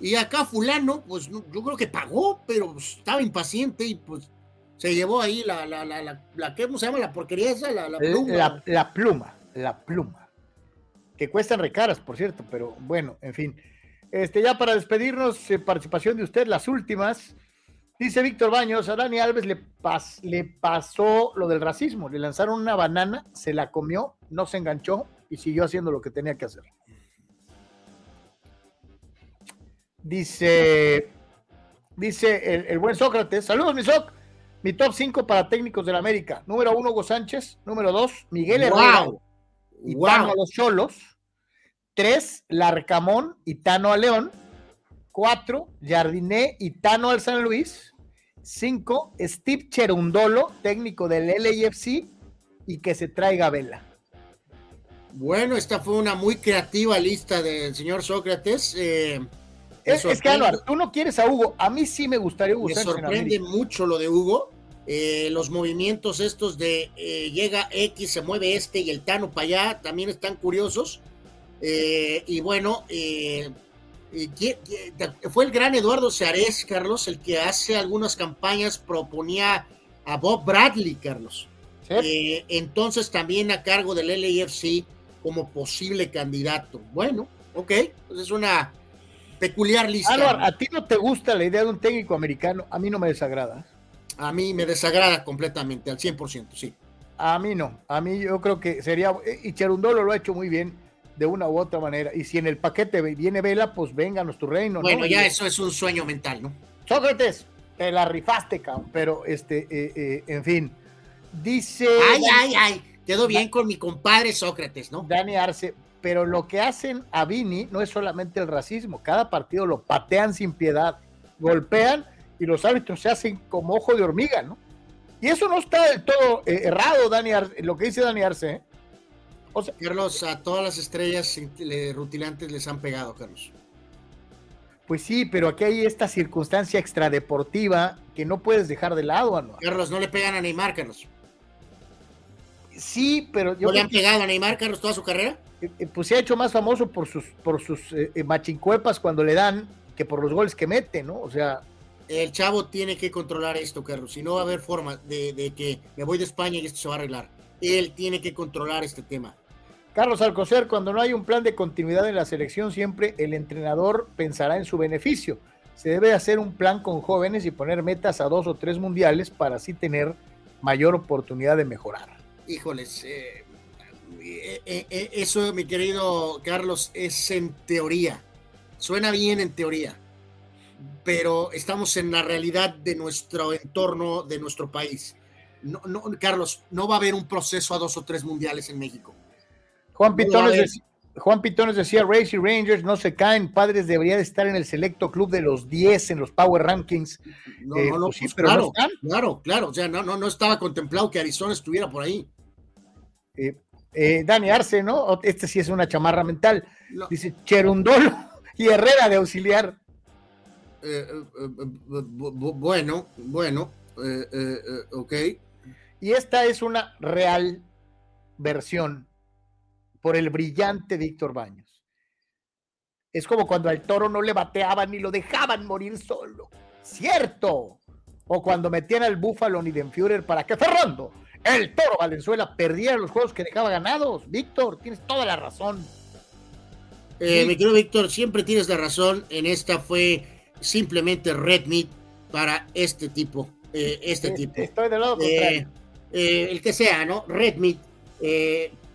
Y acá fulano, pues yo creo que pagó, pero pues, estaba impaciente y pues se llevó ahí la, la, la, la, ¿cómo se llama? La porquería esa, la, pluma. La, pluma, la pluma. Que cuestan recaras, por cierto, pero bueno, en fin. Este, ya para despedirnos, eh, participación de usted, las últimas. Dice Víctor Baños, a Dani Alves le, le pasó lo del racismo, le lanzaron una banana, se la comió, no se enganchó y siguió haciendo lo que tenía que hacer. Dice, dice el, el buen Sócrates, saludos mi Soc, mi top 5 para técnicos de la América. Número 1, Hugo Sánchez. Número 2, Miguel Herrera y a los Cholos. 3, Larcamón y Tano a León. Cuatro, Jardiné y Tano al San Luis. Cinco, Steve Cherundolo, técnico del LAFC, y que se traiga Vela. Bueno, esta fue una muy creativa lista del señor Sócrates. Eh, es, que, Álvaro, tú no quieres a Hugo. A mí sí me gustaría Hugo. Me sorprende mucho lo de Hugo. Eh, los movimientos estos de eh, llega X, se mueve este y el Tano para allá también están curiosos. Y bueno, fue el gran Eduardo Seares, Carlos, el que hace algunas campañas proponía a Bob Bradley, Carlos. entonces también a cargo del LAFC como posible candidato. Bueno, ok, pues es una peculiar lista. Álvaro, ¿a ti no te gusta la idea de un técnico americano? A mí no me desagrada. A mí me desagrada completamente, al 100%, sí. A mí no, a mí yo creo que sería, y Cherundolo lo ha hecho muy bien de una u otra manera, y si en el paquete viene Vela, pues vénganos tu reino. Bueno, ya eso es un sueño mental, ¿no? Sócrates, te la rifaste, cabrón, pero este, eh, eh, en fin, dice... Ay, ay, ay, Quedó bien con mi compadre Sócrates, ¿no? Dani Arce, pero lo que hacen a Vini no es solamente el racismo, cada partido lo patean sin piedad, golpean y los árbitros se hacen como ojo de hormiga, ¿no? Y eso no está del todo eh, errado, Dani Arce, lo que dice Dani Arce, ¿eh? O sea, Carlos, a todas las estrellas rutilantes les han pegado, Carlos. Pues sí, pero aquí hay esta circunstancia extradeportiva que no puedes dejar de lado, ¿no? Carlos, no le pegan a Neymar, Carlos. Sí, pero yo. ¿No le han pegado a Neymar, Carlos, toda su carrera? Eh, eh, pues se ha hecho más famoso por sus, por sus eh, machincuepas cuando le dan que por los goles que mete, ¿no? O sea. El chavo tiene que controlar esto, Carlos. Si no va a haber forma de, que me voy de España y esto se va a arreglar. Él tiene que controlar este tema. Carlos Alcocer, cuando no hay un plan de continuidad en la selección, siempre el entrenador pensará en su beneficio. Se debe hacer un plan con jóvenes y poner metas a dos o tres mundiales para así tener mayor oportunidad de mejorar híjoles, eh, eh, eh, eso, mi querido Carlos, es en teoría. Suena bien en teoría, pero estamos en la realidad de nuestro entorno, de nuestro país. Carlos, no va a haber un proceso a dos o tres mundiales en México. Juan Pitones, decía, Juan Pitones decía, Rangers no se caen, padres deberían estar en el selecto club de los 10 en los Power Rankings. No, no, no, pues pues claro, claro, claro, o sea, no, no, no estaba contemplado que Arizona estuviera por ahí. Eh, eh, Dani Arce, ¿no? Este sí es una chamarra mental. Dice Cherundolo y Herrera de auxiliar. Eh, bueno, bueno, ok. Y esta es una real versión por el brillante Víctor Baños. Es como cuando al toro no le bateaban ni lo dejaban morir solo. ¡Cierto! O cuando metían al búfalo ni de Führer para que Ferrando el Toro Valenzuela perdiera los juegos que dejaba ganados. Víctor, tienes toda la razón. Eh, Me quiero, Víctor, siempre tienes la razón. En esta fue simplemente Red Meat para este tipo. Eh, este tipo. Estoy del lado contrario. Eh, el que sea, ¿no? Red Meat.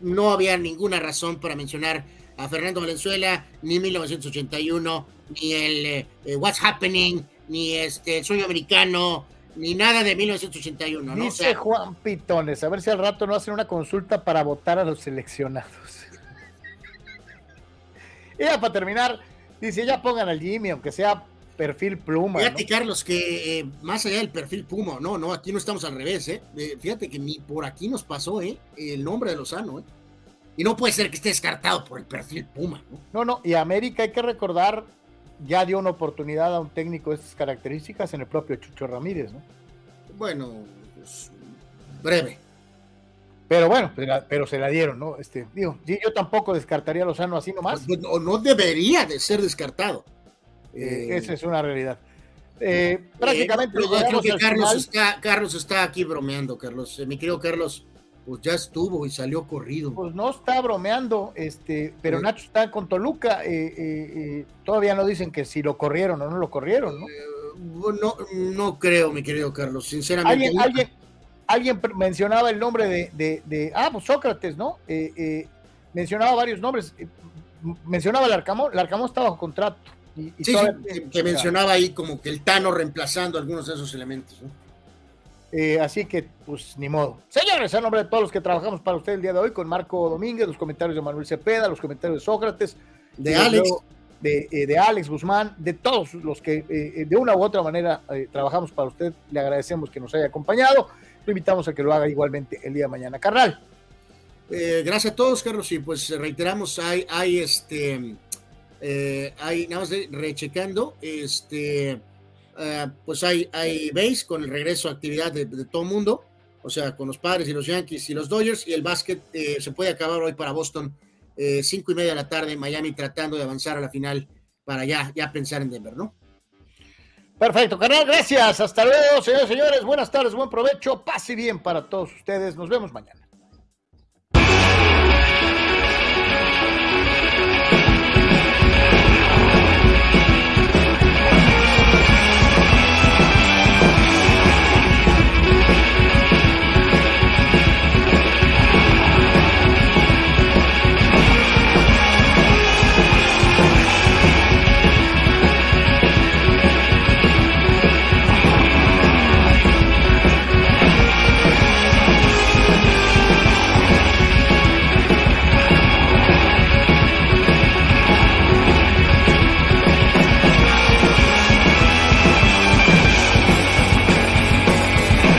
No había ninguna razón para mencionar a Fernando Valenzuela, ni 1981, ni el What's Happening, ni este, el sueño americano, ni nada de 1981. ¿no? Dice Juan Pitones, a ver si al rato no hacen una consulta para votar a los seleccionados. [laughs] y ya para terminar, dice, ya pongan al Jimmy, aunque sea perfil pluma. Fíjate, Carlos, que eh, más allá del perfil Puma, no, no, aquí no estamos al revés, ¿eh? ¿eh? Fíjate que ni por aquí nos pasó, ¿eh? El nombre de Lozano, ¿eh? Y no puede ser que esté descartado por el perfil Puma, ¿no? No, no, y América hay que recordar ya dio una oportunidad a un técnico de estas características en el propio Chucho Ramírez, ¿no? Bueno, pues, breve. Pero bueno, pero, se la dieron, ¿no? Este, digo, yo tampoco descartaría a Lozano así nomás. No, no debería de ser descartado. Eh, esa es una realidad. Eh, prácticamente. creo que Carlos está, Carlos está aquí bromeando, Carlos. Eh, mi querido Carlos, pues ya estuvo y salió corrido. Pues no está bromeando, este, pero Nacho está con Toluca. Eh, eh, eh, todavía no dicen que si lo corrieron o no lo corrieron, ¿no? no, no creo, mi querido Carlos, sinceramente. Alguien, alguien, mencionaba el nombre de, de, ah, pues Sócrates, ¿no? mencionaba varios nombres. mencionaba el Arcamón, el Arcamón estaba bajo contrato. Y, sí, que, mencionaba ahí como que el Tano reemplazando algunos de esos elementos, ¿no? Eh, así que, pues, ni modo. Señores, a nombre de todos los que trabajamos para usted el día de hoy, con Marco Domínguez, los comentarios de Manuel Cepeda, los comentarios de Sócrates. De Alex. de, eh, de Alex Guzmán, de todos los que eh, de una u otra manera trabajamos para usted. Le agradecemos que nos haya acompañado. Lo invitamos a que lo haga igualmente el día de mañana. Carnal. gracias a todos, Carlos. Y pues reiteramos, hay, hay este, hay nada más de rechecando, este, pues hay, hay base con el regreso a actividad de, todo mundo o sea, con los padres y los Yankees y los Dodgers, y el básquet eh, se puede acabar hoy para Boston, eh, cinco y media de la tarde en Miami, tratando de avanzar a la final para ya, ya pensar en Denver, ¿no? Perfecto, canal, gracias. Hasta luego, señores, señores. Buenas tardes, buen provecho. Pase bien para todos ustedes. Nos vemos mañana.